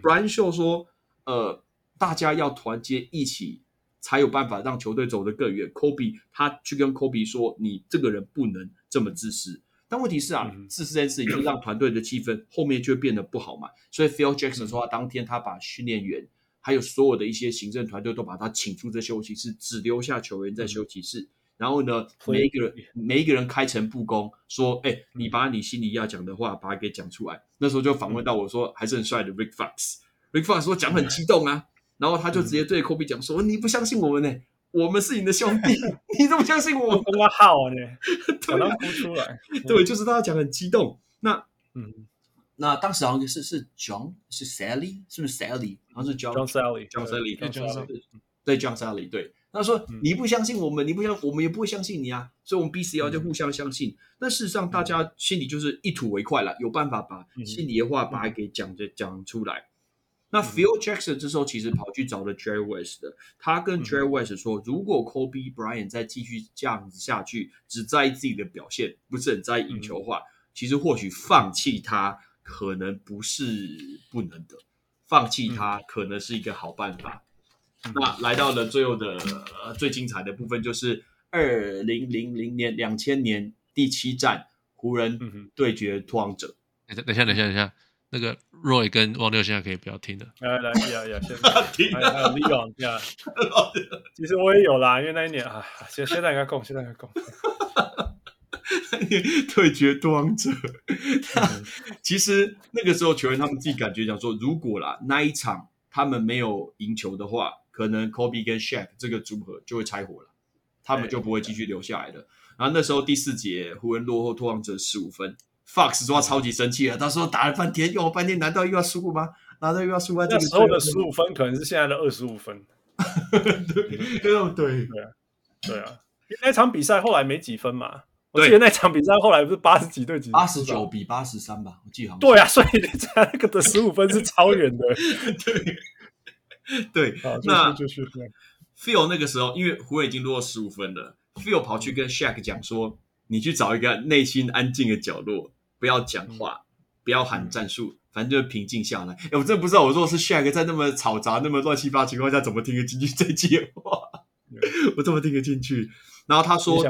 Brian Shaw 说，呃，大家要团结一起，才有办法让球队走得更远。Kobe 他去跟 Kobe 说：“你这个人不能。”这么自私，但问题是啊，嗯、自私这件事情就让团队的气氛后面就会变得不好嘛。所以 Phil Jackson 说，他当天他把训练员还有所有的一些行政团队都把他请出这休息室，只留下球员在休息室。嗯、然后呢，每一个人每一个人开诚布公说：“哎，你把你心里要讲的话把它给讲出来。”那时候就访问到我说，还是很帅的 Rick Fox。Rick Fox 说讲很激动啊，然后他就直接对 Kobe 讲说：“你不相信我们呢？”我们是你的兄弟，你怎么相信我？我好呢，突然哭出来。对，就是大家讲很激动。那，嗯，那当时好像是是 John 是 Sally，是不是 Sally？好像是 John John Sally，John Sally，对 John Sally，对 John Sally，对。他说：“嗯你不相信我们，你不相，我们也不会相信你啊。所以，我们彼此要就互相相信。但事实上，大家心里就是一吐为快了，有办法把心里的话把它给讲着讲出来。那 Phil Jackson 这时候其实跑去找了 Jerry West 的，他跟 Jerry West 说，如果 Kobe Bryant 再继续这样子下去，只在意自己的表现，不是很在意赢球的话，其实或许放弃他可能不是不能的，放弃他可能是一个好办法。”那来到了最后的、呃、最精彩的部分，就是二零零零年两千年第七战，湖人对决拓荒者。等一下，等一下，等一下，那个 Roy 跟汪六现在可以不要听了。来来呀呀，现在 听还还有 Leon 呀，其实我也有啦，因为那一年啊，现现在应该够，现在应该够。对决拓荒者，其实那个时候球员他们自己感觉讲说，如果啦那一场他们没有赢球的话。可能 Kobe 跟 Shaq 这个组合就会拆伙了，他们就不会继续留下来了。然后那时候第四节湖人落后拓王者十五分，Fox 说他超级生气了，他说打了半天用了半天，难道又要输吗？难道又要输吗？那时候的十五分可能是现在的二十五分。对，对啊，对啊，那场比赛后来没几分嘛。我记得那场比赛后来不是八十几对几？八十九比八十三吧，我记得好像。对啊，所以那个的十五分是超远的。对。对，那就是 Phil 那个时候，因为湖人已经落后十五分了，Phil 跑去跟 Shaq 讲说：“你去找一个内心安静的角落，不要讲话，不要喊战术，反正就平静下来。”哎，我真的不知道，我如果是 Shaq 在那么嘈杂、那么乱七八糟情况下，怎么听得进去这句话？我怎么听得进去？然后他说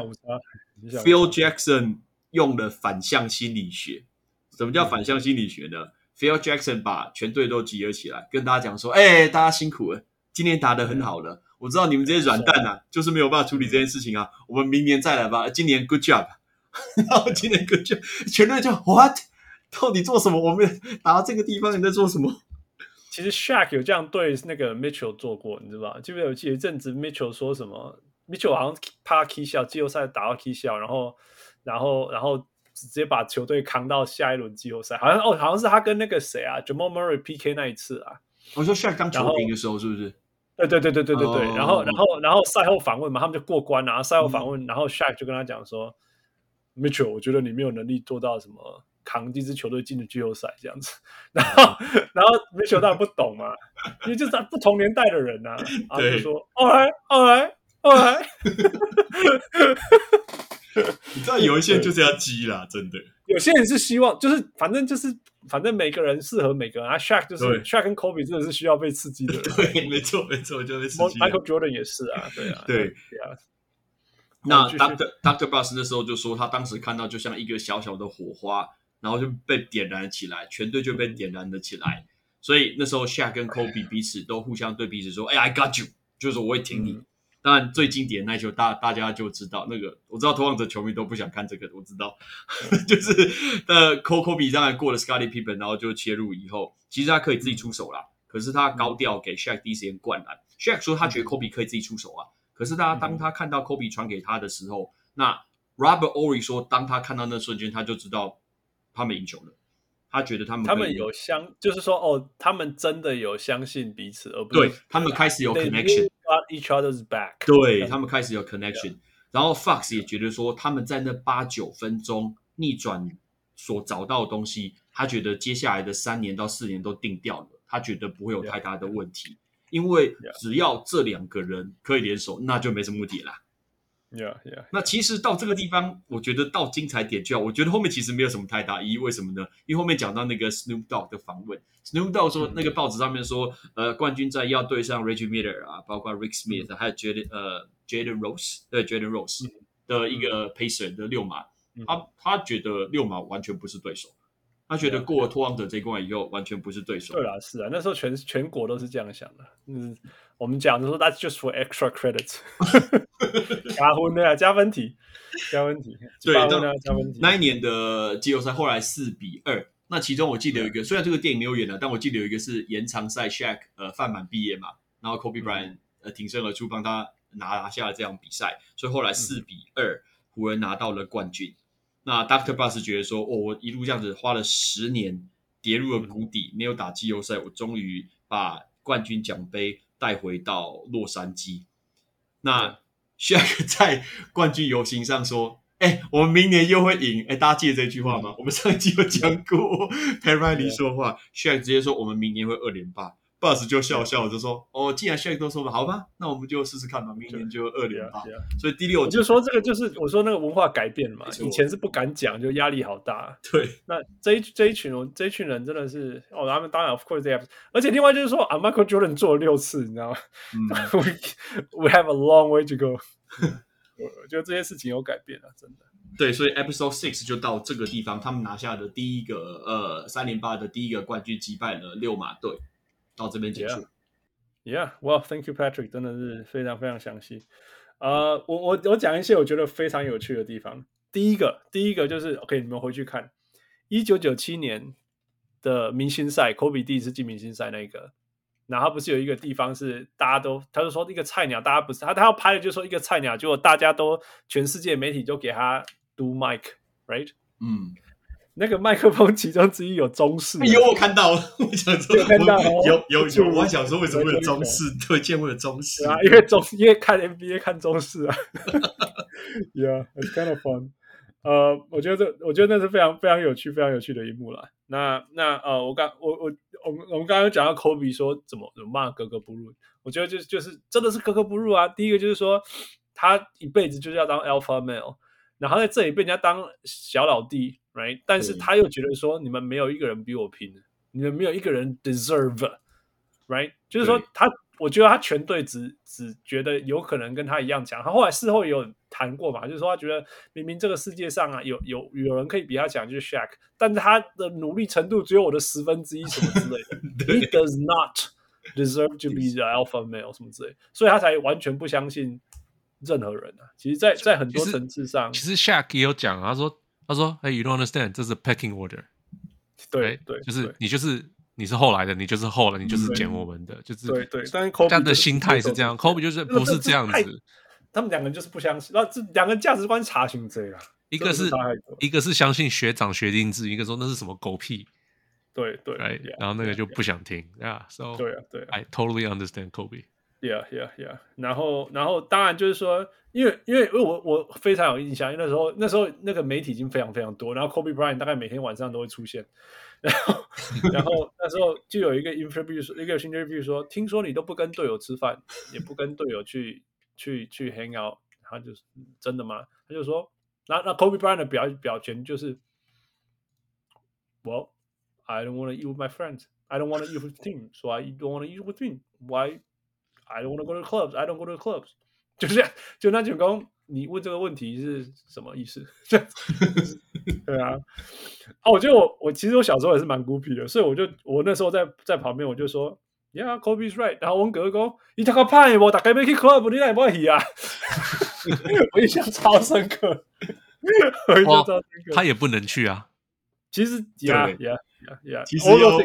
：“Phil Jackson 用了反向心理学。什么叫反向心理学呢？” Phil Jackson 把全队都集合起来，跟大家讲说：“哎、欸，大家辛苦了，今天打得很好了。嗯、我知道你们这些软蛋啊，就是没有办法处理这件事情啊。我们明年再来吧。今年 Good job，然后今年 Good job，全队就 What？到底做什么？我们打到这个地方，你在做什么？其实 Shaq 有这样对那个 Mitchell 做过，你知道吧？记不记得有一阵子 Mitchell 说什么？Mitchell 好像怕 K 笑，季后赛打到 K 笑，然后，然后，然后。直接把球队扛到下一轮季后赛，好像哦，好像是他跟那个谁啊，Jamal Murray PK 那一次啊。我说 Shaq 当球评的时候是不是？对对对对对对对。Oh. 然后然后然后赛后访问嘛，他们就过关了。然后赛后访问，嗯、然后 Shaq 就跟他讲说：“Mitchell，我觉得你没有能力做到什么扛这支球队进的季后赛这样子。”然后然后 Mitchell 当然不懂嘛，因为就是在不同年代的人呐、啊，然后就说：“All right, all right, all right。”你知道有一些人就是要激啦，真的。有些人是希望，就是反正就是反正每个人适合每个人啊。Shaq 就是 Shaq 跟 Kobe 真的是需要被刺激的人。对，没错没错，就被刺激。Michael Jordan 也是啊，对啊，对，对啊。那 Doctor Doctor Buss 那时候就说，他当时看到就像一个小小的火花，然后就被点燃起来，全队就被点燃了起来。所以那时候 Shaq 跟 Kobe 彼此都互相对彼此说：“哎、欸、，I got you，就是我会挺你。嗯”当然，最经典的那球，大大家就知道那个。我知道拓荒者球迷都不想看这个，我知道，就是呃，Kobe 当然过了 Scottie Pippen，然后就切入以后，其实他可以自己出手啦。可是他高调给 Shaq 第一时间灌篮。Shaq 说他觉得 Kobe 可以自己出手啊。可是大家当他看到 Kobe 传给他的时候，那 Robert Horry 说，当他看到那瞬间，他就知道他们赢球了。他觉得他们他们有相，就是说哦，他们真的有相信彼此，而不是对他们开始有 connection。Each other's back，对他们开始有 connection，然后 Fox 也觉得说他们在那八九分钟逆转所找到的东西，他觉得接下来的三年到四年都定掉了，他觉得不会有太大的问题，因为只要这两个人可以联手，那就没什么目的啦。Yeah, yeah. 那其实到这个地方，我觉得到精彩点就要，我觉得后面其实没有什么太大意义。为什么呢？因为后面讲到那个 Snoop Dogg 的访问，Snoop Dogg 说那个报纸上面说，呃，冠军战要对上 Reggie Miller 啊，包括 Rick Smith，还有 Jaden 呃 Jaden Rose，对 Jaden Rose 的一个 Pacer 的六马，他他觉得六马完全不是对手。他觉得过了拓荒者这一关以后，完全不是对手。对啊，是啊，那时候全全国都是这样想的。嗯，我们讲的说，That's just for extra credit，加分的啊，加分题，加分题。对，加分题。那一年的季后赛后来四比二，那其中我记得有一个，虽然这个电影没有演了，但我记得有一个是延长赛，Shaq 呃犯满毕业嘛，然后 Kobe Bryant 呃挺身而出帮他拿拿下了这场比赛，所以后来四比二，湖人拿到了冠军。那 Doctor Buss 觉得说，哦，我一路这样子花了十年，跌入了谷底，没有打季后赛，我终于把冠军奖杯带回到洛杉矶。那 Shaq 在冠军游行上说：“ 哎、欸，我们明年又会赢。”哎，大家记得这句话吗？我们上一集有讲过 Riley 说话，Shaq 直接说：“我们明年会二连霸。”就笑笑就说：“哦，既然 Shaq 都说了，好吧，那我们就试试看吧，明年就二连霸。”所以第六，我就说这个就是我说那个文化改变嘛，以前是不敢讲，就压力好大。对，那这一这一群这一群人真的是哦，他们当然 of course they have，而且另外就是说啊，Michael Jordan 做了六次，你知道吗？嗯、we we have a long way to go。我觉得这些事情有改变了，真的。对，所以 Episode Six 就到这个地方，他们拿下的第一个呃三连霸的第一个冠军，击败了六马队。到这边结束。Yeah，Well，yeah, thank you, Patrick，真的是非常非常详细。呃，我我我讲一些我觉得非常有趣的地方。第一个，第一个就是 OK，你们回去看一九九七年的明星赛，Kobe 第一次进明星赛那个，然后不是有一个地方是大家都，他就说一个菜鸟，大家不是他他要拍的，就说一个菜鸟，结果大家都全世界媒体都给他 do mic，right？嗯。那个麦克风其中之一有中式，有我看到了，我想说有看到有有有，我还想说为什么会有中式？推荐会有中式啊，因为中因为看 NBA 看中式啊，Yeah，it's kind of fun。呃，我觉得这我觉得那是非常非常有趣、非常有趣的一幕了。那那呃，我刚我我我们我们刚刚讲到 Kobe 说怎么怎么骂格格不入，我觉得就就是真的是格格不入啊。第一个就是说他一辈子就是要当 Alpha Male，然后在这里被人家当小老弟。Right? 但是他又觉得说，你们没有一个人比我拼，你们没有一个人 deserve，right？就是说他，我觉得他全队只只觉得有可能跟他一样强。他后来事后也有谈过嘛，就是说他觉得明明这个世界上啊有有有人可以比他强，就是 Shaq，但是他的努力程度只有我的十分之一什么之类的，He does not deserve to be the alpha male 什么之类，所以他才完全不相信任何人啊。其实在，在在很多层次上，其实，Shaq 也有讲，他说。他说：“哎，You don't understand，这是 packing order。对对，就是你就是你是后来的，你就是后来，你就是捡我们的，就是对对。但是这样的心态是这样，Kobe 就是不是这样子。他们两个人就是不相信，那这两个价值观差行这样。一个是一个是相信学长学弟制，一个说那是什么狗屁。对对，然后那个就不想听啊。So 对啊对，I totally understand Kobe。” Yeah, yeah, yeah. 然后，然后，当然就是说，因为，因为，因为我我非常有印象，因为那时候，那时候那个媒体已经非常非常多，然后 Kobe Bryant 大概每天晚上都会出现，然后，然后那时候就有一个 interview 说，一个 interview 说，听说你都不跟队友吃饭，也不跟队友去去去 hang out，他就是真的吗？他就说，那那 Kobe Bryant 的表表情就是，Well, I don't want to eat with my friends. I don't want to eat with team. So I don't want to eat with me. Why? I don't want to go to clubs. I don't go to clubs. 就是这样，就那种讲，你问这个问题是什么意思？对啊，啊，我觉得我我其实我小时候也是蛮孤僻的，所以我就我那时候在在旁边我就说，Yeah, Kobe's right。然后我哥哥讲，你他个派我大概没去 club，你来不去啊？我印象超深刻，我印象超深刻。他也不能去啊。其实，Yeah, Yeah。Yeah, 其实要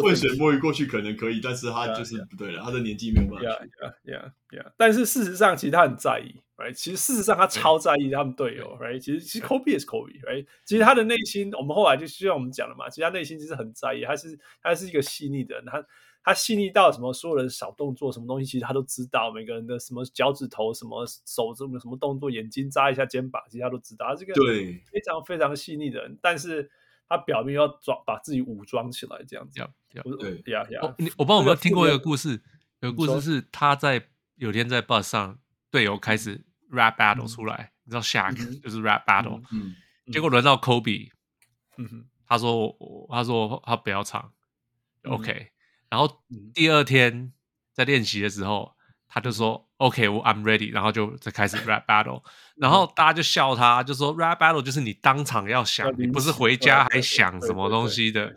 混水摸鱼过去可能可以，但是他就是不对了.他的年纪没有办法。Yeah, yeah, yeah, yeah. 但是事实上，其实他很在意，right？其实事实上他超在意他们队友，right？其实其实 Kobe 也是 Kobe，right？其实他的内心，我们后来就就像我们讲了嘛，其实他内心其实很在意，他是他是一个细腻的人，他他细腻到什么，所有的小动作，什么东西，其实他都知道，每个人的什么脚趾头，什么手这么什么动作，眼睛眨一下，肩膀，其实他都知道，他是个对非常非常细腻的人，但是。他表面要装，把自己武装起来，这样子。对呀呀。我你我不知道有没有听过一个故事，有个故事是他在有天在 bus 上，队友开始 rap battle 出来，你知道 Shaq 就是 rap battle，嗯，结果轮到 Kobe，嗯哼，他说他说他不要唱，OK，然后第二天在练习的时候。他就说：“OK，我 I'm ready。”然后就再开始 rap battle，然后大家就笑他，就说 rap battle 就是你当场要想，你不是回家还想什么东西的。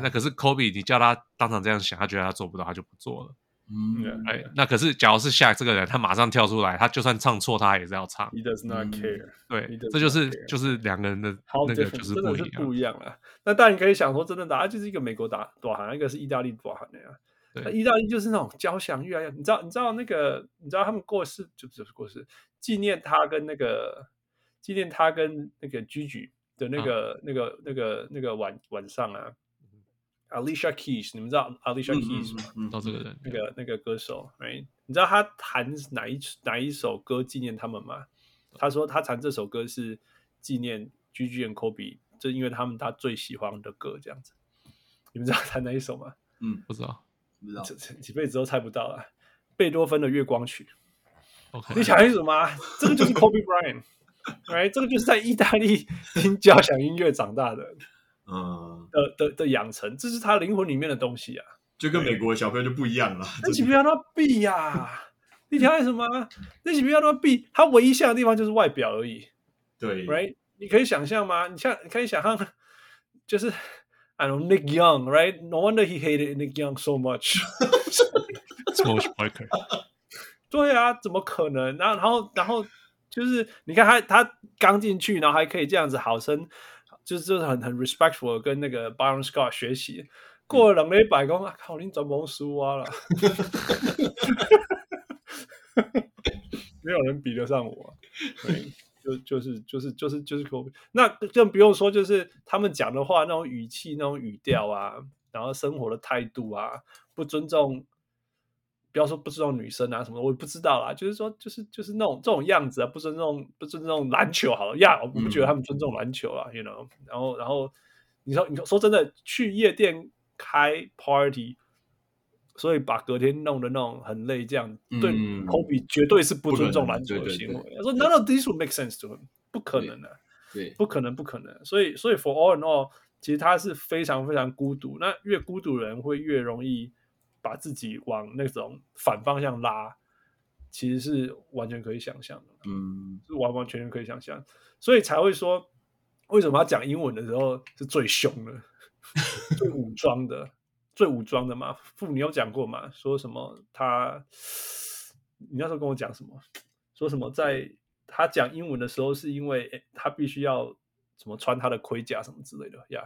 那可是 Kobe，你叫他当场这样想，他觉得他做不到，他就不做了。嗯，哎，那可是假如是 Shaq 这个人，他马上跳出来，他就算唱错，他也是要唱。He does not care。对，这就是就是两个人的那个就是不一样，不一样了。那当然你可以想说，真的打就是一个美国打短韩，一个是意大利短韩的呀。那意大利就是那种交响乐啊，你知道？你知道那个？你知道他们过世就就是过世，纪念他跟那个纪念他跟那个 Gigi 的那个、啊、那个那个那个晚晚上啊，Alicia Keys，你们知道 Alicia 嗯 Keys 吗？嗯嗯到这个人，那个那个歌手，right？你知道他弹哪一哪一首歌纪念他们吗？他说他弹这首歌是纪念 Gigi and Kobe，就因为他们他最喜欢的歌这样子。你们知道弹哪一首吗？嗯，不知道。不知道这这几辈子都猜不到啊。贝多芬的月光曲，OK，你想清楚吗？这个就是 Kobe Bryant，right？这个就是在意大利听交响音乐长大的嗯，的的的养成，这是他灵魂里面的东西啊。就跟美国的小朋友就不一样了。那岂不要他避呀？你听什么？那岂不要他避？他唯一像的地方就是外表而已对，right？你可以想象吗？你像你可以想象，就是 I don't know Nick Young，right？No wonder he hated Nick Young so much。Smosh Parker，对啊，怎么可能？然后，然后，然后就是你看他，他刚进去，然后还可以这样子好生，就是就是很很 respectful 跟那个 Byron Scott 学习。过了两礼拜，讲啊靠，你怎么输啊了，没有人比得上我、啊。对，就就是就是就是就是 Kobe。那更不用说，就是他们讲的话那种语气、那种语调啊，然后生活的态度啊，不尊重。不要说不尊重女生啊什么的，我也不知道啦。就是说，就是就是那种这种样子啊，不尊重不尊重篮球好了呀，我不觉得他们尊重篮球啊、嗯、，you know。然后然后你说你说真的去夜店开 party，所以把隔天弄得那种很累，这样、嗯、对 Kobe 绝对是不尊重篮球的行为。他说 None of this would make sense to him，不可能的、啊，对，不可能不可能。所以所以 for all and all，其实他是非常非常孤独。那越孤独的人会越容易。把自己往那种反方向拉，其实是完全可以想象的，嗯，是完完全全可以想象，所以才会说，为什么他讲英文的时候是最凶的、最武装的、最武装的嘛？父，你有讲过嘛？说什么他？你那时候跟我讲什么？说什么在他讲英文的时候，是因为他必须要什么穿他的盔甲什么之类的呀？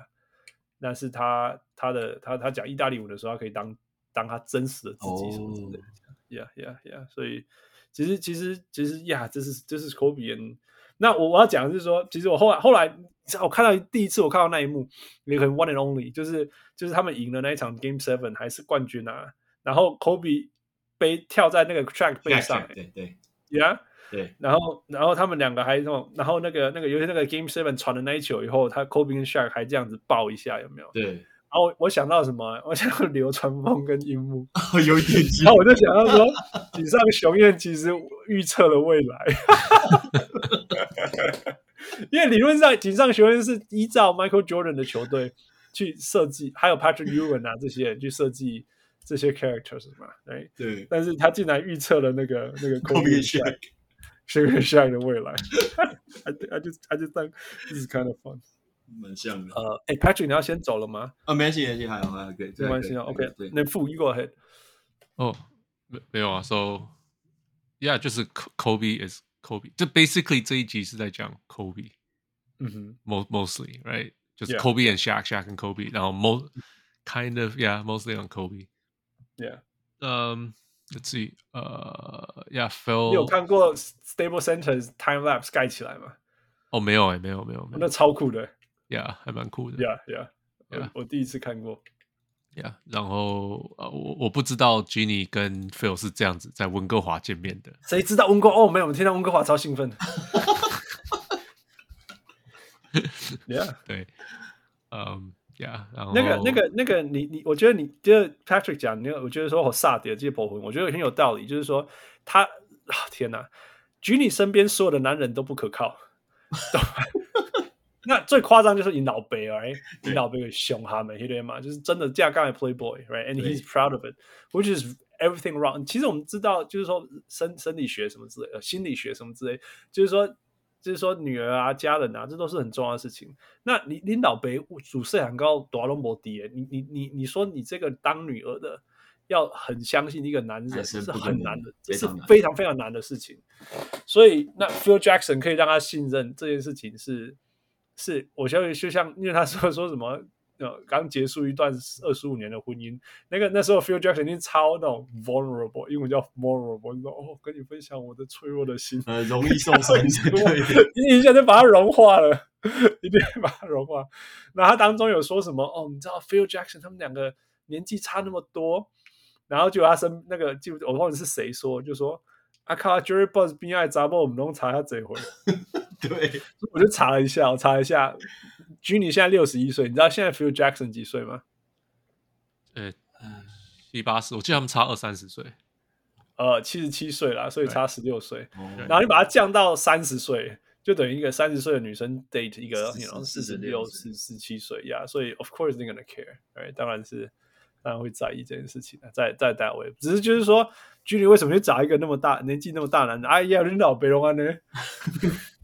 但是他他的他他讲意大利文的时候，他可以当。当他真实的自己什么之类的，Yeah Yeah Yeah，所以其实其实其实呀，这是这是 Kobe。那我我要讲的是说，其实我后来后来我看到第一次我看到那一幕，也很 One and Only，就是就是他们赢了那一场 Game Seven 还是冠军啊，然后 Kobe 背跳在那个 track 背上，对对，Yeah 对，然后然后他们两个还那种，然后那个那个尤其那个 Game Seven 传的那一球以后，他 Kobe 跟 Shark 还这样子抱一下，有没有？对。然后我想到什么？我想到流川枫跟樱木，有一点。然后我就想到说，井上雄彦其实预测了未来，因为理论上井上学院是依照 Michael Jordan 的球队去设计，还有 Patrick Ewing 啊这些人去设计这些 characters 嘛，对对。但是他竟然预测了那个那个 Kobe Shaq，Kobe Shaq 的未来。I I just I just think this is kind of fun。蛮像的。呃，哎，Patrick，你要先走了吗？啊，没关系，没关系，还好，还好，可以，没关系啊。OK，那副一个 head。哦，没没有啊。So，yeah，就是 Kobe is Kobe。就 basically 这一集是在讲 Kobe。嗯哼，most mostly right，就是 Kobe and Shaq，Shaq and Kobe，然后 most kind of yeah，mostly on Kobe。Yeah。嗯，Let's see，呃，Yeah，Phil。你有看过 Stable Center time lapse 盖起来吗？哦，没有哎，没有没有没有，那超酷的。Yeah，还蛮酷的。Yeah, yeah, yeah. 我第一次看过。Yeah， 然后呃，我我不知道 Ginny 跟 Phil 是这样子在温哥华见面的。谁知道温哥？哦，没有，我们听到温哥华超兴奋。Yeah，对，嗯，Yeah，然后那个、那个、那个，你你，我觉得你就是 Patrick 讲，你我觉得说我萨迪的这些博魂，我觉得很有道理。就是说他，啊，天哪，Ginny 身边所有的男人都不可靠。那最夸张就是你老爸，right？你老爸凶他们，对吗？就是真的架杠的 playboy，right？And he's proud of it，which is everything wrong。其实我们知道，就是说生生理学什么之类呃，心理学什么之类，就是说，就是说女儿啊、家人啊，这都是很重要的事情。那你你老爸主色很高，多龙博迪，你你你你说你这个当女儿的要很相信一个男人是很难的，这是非常非常难的事情。所以那 Phil Jackson 可以让他信任这件事情是。是，我觉得就像，因为他说说什么呃刚结束一段二十五年的婚姻，那个那时候 Phil Jackson 已经超那种 vulnerable，英文叫 vulnerable，你说哦，跟你分享我的脆弱的心，呃，容易受伤，你一下就把它融化了，一定要把它融化。那他当中有说什么？哦，你知道 Phil Jackson 他们两个年纪差那么多，然后就他身那个就我忘了是谁说，就说啊靠，Jerry Buss 边爱杂报，我们都查一下这回。对，我就查了一下，我查了一下，Juni 现在六十一岁，你知道现在 Phil Jackson 几岁吗？呃，七八十，我记得他们差二三十岁，呃，七十七岁啦，所以差十六岁。然后你把它降到三十岁，就等于一个三十岁的女生 date 一个40四十六、四十七岁呀。所以 of course they're gonna care，right？当然是当然会在意这件事情的，在在单位，只是就是说，Juni 为什么去找一个那么大年纪那么大男的？哎呀，领导北龙安呢？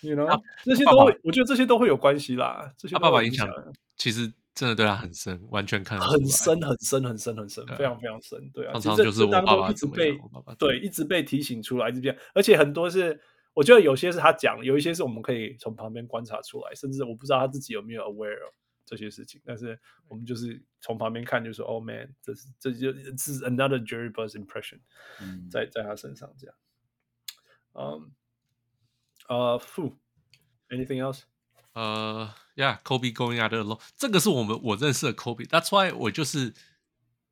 你 you know 这些都会，我觉得这些都会有关系啦。这些他爸爸影响其实真的对他很深，完全看很深很深很深很深，非常非常深。对啊，常常就是我爸爸一直被对一直被提醒出来，一直变，而且很多是我觉得有些是他讲，有一些是我们可以从旁边观察出来，甚至我不知道他自己有没有 aware 这些事情，但是我们就是从旁边看，就是说，Oh man，这是这就这是 another Jerry Buss impression，在在他身上这样，嗯。呃、uh,，Fu，anything else？呃、uh,，Yeah，Kobe going out alone，这个是我们我认识的 Kobe。That's why 我就是，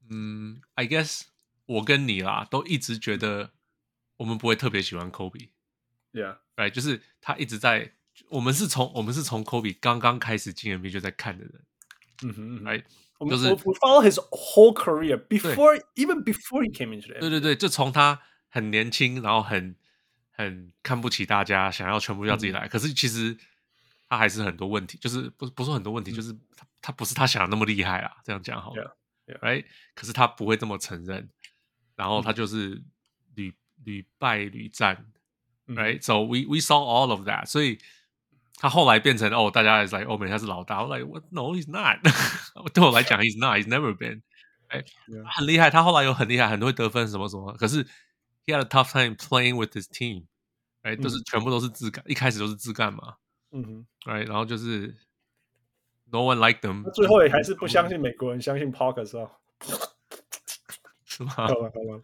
嗯，I guess 我跟你啦，都一直觉得我们不会特别喜欢 Kobe。Yeah，right，就是他一直在，我们是从我们是从 Kobe 刚刚开始进 NBA 就在看的人。嗯哼，right，就是 we follow his whole career before even before he came into the NBA。对对对，就从他很年轻，然后很。 很看不起大家，想要全部要自己来。嗯、可是其实他还是很多问题，就是不不是很多问题，嗯、就是他他不是他想的那么厉害啊。这样讲好了 yeah, yeah.，right？可是他不会这么承认，然后他就是屡屡败屡战，right？So、嗯、we we saw all of that。所以他后来变成哦，大家也是 like 欧美他是老大，我 like what no he's not。对我来讲 he's not，he's never been。哎，yeah. 很厉害，他后来有很厉害，很多会得分什么什么，可是。He had a tough time playing with his team，哎，都是全部都是自干，一开始都是自干嘛，嗯哼，哎，然后就是 no one liked them，最后也还是不相信美国人，相信 Paul Gasol，是吗？好吧好吧，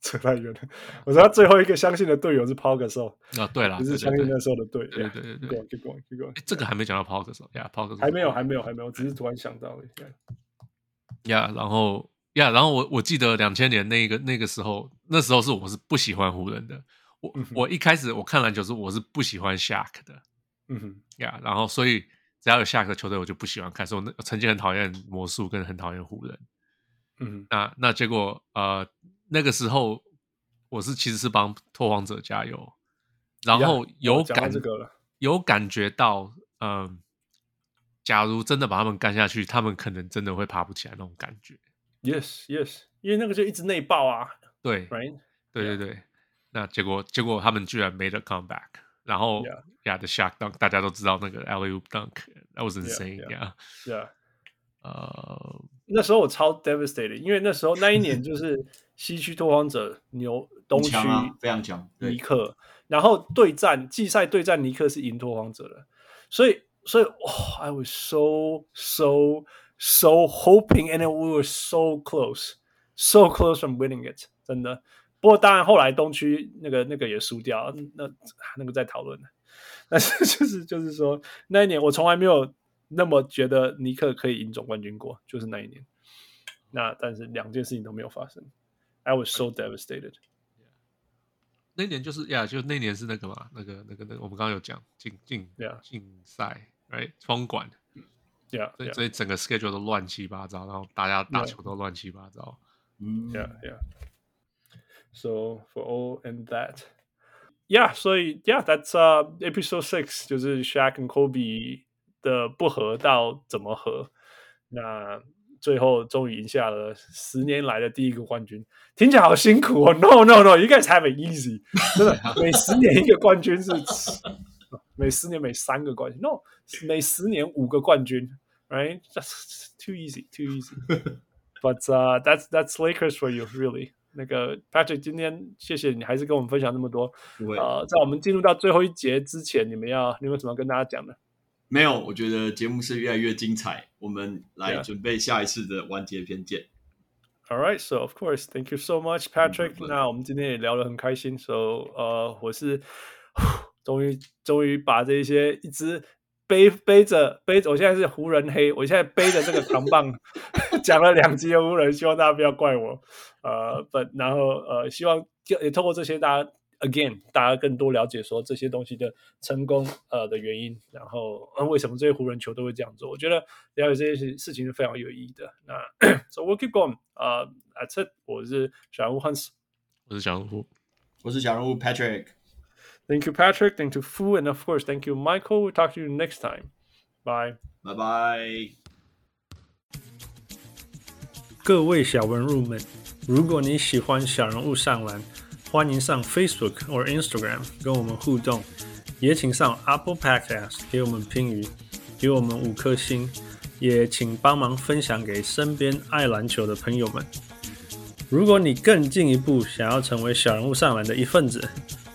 扯太远了。我说他最后一个相信的队友是 Paul Gasol，啊，对了，就是相信那时候的队，对对对对，Keep going，Keep going，这个还没讲到 parker so 呀，Paul Gasol 还没有还没有还没有，只是突然想到了，呀，然后。呀，yeah, 然后我我记得两千年那个那个时候，那时候是我是不喜欢湖人的。我、嗯、我一开始我看篮球是我是不喜欢 Shaq 的。嗯哼，呀，yeah, 然后所以只要有 Shaq 的球队我就不喜欢看，所以我曾经很讨厌魔术跟很讨厌湖人。嗯哼，那那结果呃那个时候我是其实是帮拓荒者加油，然后有感有感觉到嗯、呃，假如真的把他们干下去，他们可能真的会爬不起来那种感觉。Yes, yes，因为那个就一直内爆啊。对，right，对对对。那结果结果他们居然 made a comeback，然后 yeah the shock dunk，大家都知道那个 alley-oop dunk，that was insane，yeah，yeah。呃，那时候我超 devastated，因为那时候那一年就是西区拓荒者牛东区非常强尼克，然后对战季赛对战尼克是赢拓荒者的，所以所以哇，I was so so。So hoping, and we were so close, so close from winning it. 真的，不过当然后来东区那个那个也输掉，那那个在讨论。但是 就是就是说那一年我从来没有那么觉得尼克可以赢总冠军过，就是那一年。那但是两件事情都没有发生。I was so devastated. 那年就是呀，就那年是那个嘛，那个那个那个我们刚刚有讲竞竞竞赛，right 封馆。Yeah, 所以所以整个 schedule 都乱七八糟，然后大家打球都乱七八糟。嗯，Yeah, yeah. So for all and that, yeah. 所以 Yeah, that's uh episode six，就是 Shaq 跟 Kobe 的不合到怎么合？那最后终于赢下了十年来的第一个冠军，听起来好辛苦哦。No, no, no, you guys have it easy。真的，每十年一个冠军是，每十年每三个冠军，No，每十年五个冠军。 Right, that's too easy, too easy. But uh, that's that's Lakers for you, really. 那个 Patrick，今天谢谢你，还是跟我们分享那么多。呃，在我们进入到最后一节之前，你们要你们有什么跟大家讲的？ 没有，我觉得节目是越来越精彩。我们来 Yeah. 准备下一次的完结篇见。All right, so of course, thank you so much, Patrick. 那我们今天也聊得很开心，so 呃，我是终于终于把这些一直 背背着背着，我现在是湖人黑，我现在背着这个扛棒 讲了两集的湖人，希望大家不要怪我。呃，but 然后呃，希望也透过这些大家 again 大家更多了解说这些东西的成功呃的原因，然后、呃、为什么这些湖人球都会这样做？我觉得了解这些事情是非常有意义的。那 so we'll keep going。呃，That's it。我是小人物 Hans，我是小人物，我是小人物 Patrick。Thank you, Patrick. Thank you, Fu, and of course, thank you, Michael. We'll talk to you next time. Bye. 拜拜。各位小人物们，如果你喜欢小人物上篮，欢迎上 Facebook 或 Instagram 跟我们互动，也请上 Apple Podcast 给我们评语，给我们五颗星，也请帮忙分享给身边爱篮球的朋友们。如果你更进一步想要成为小人物上篮的一份子，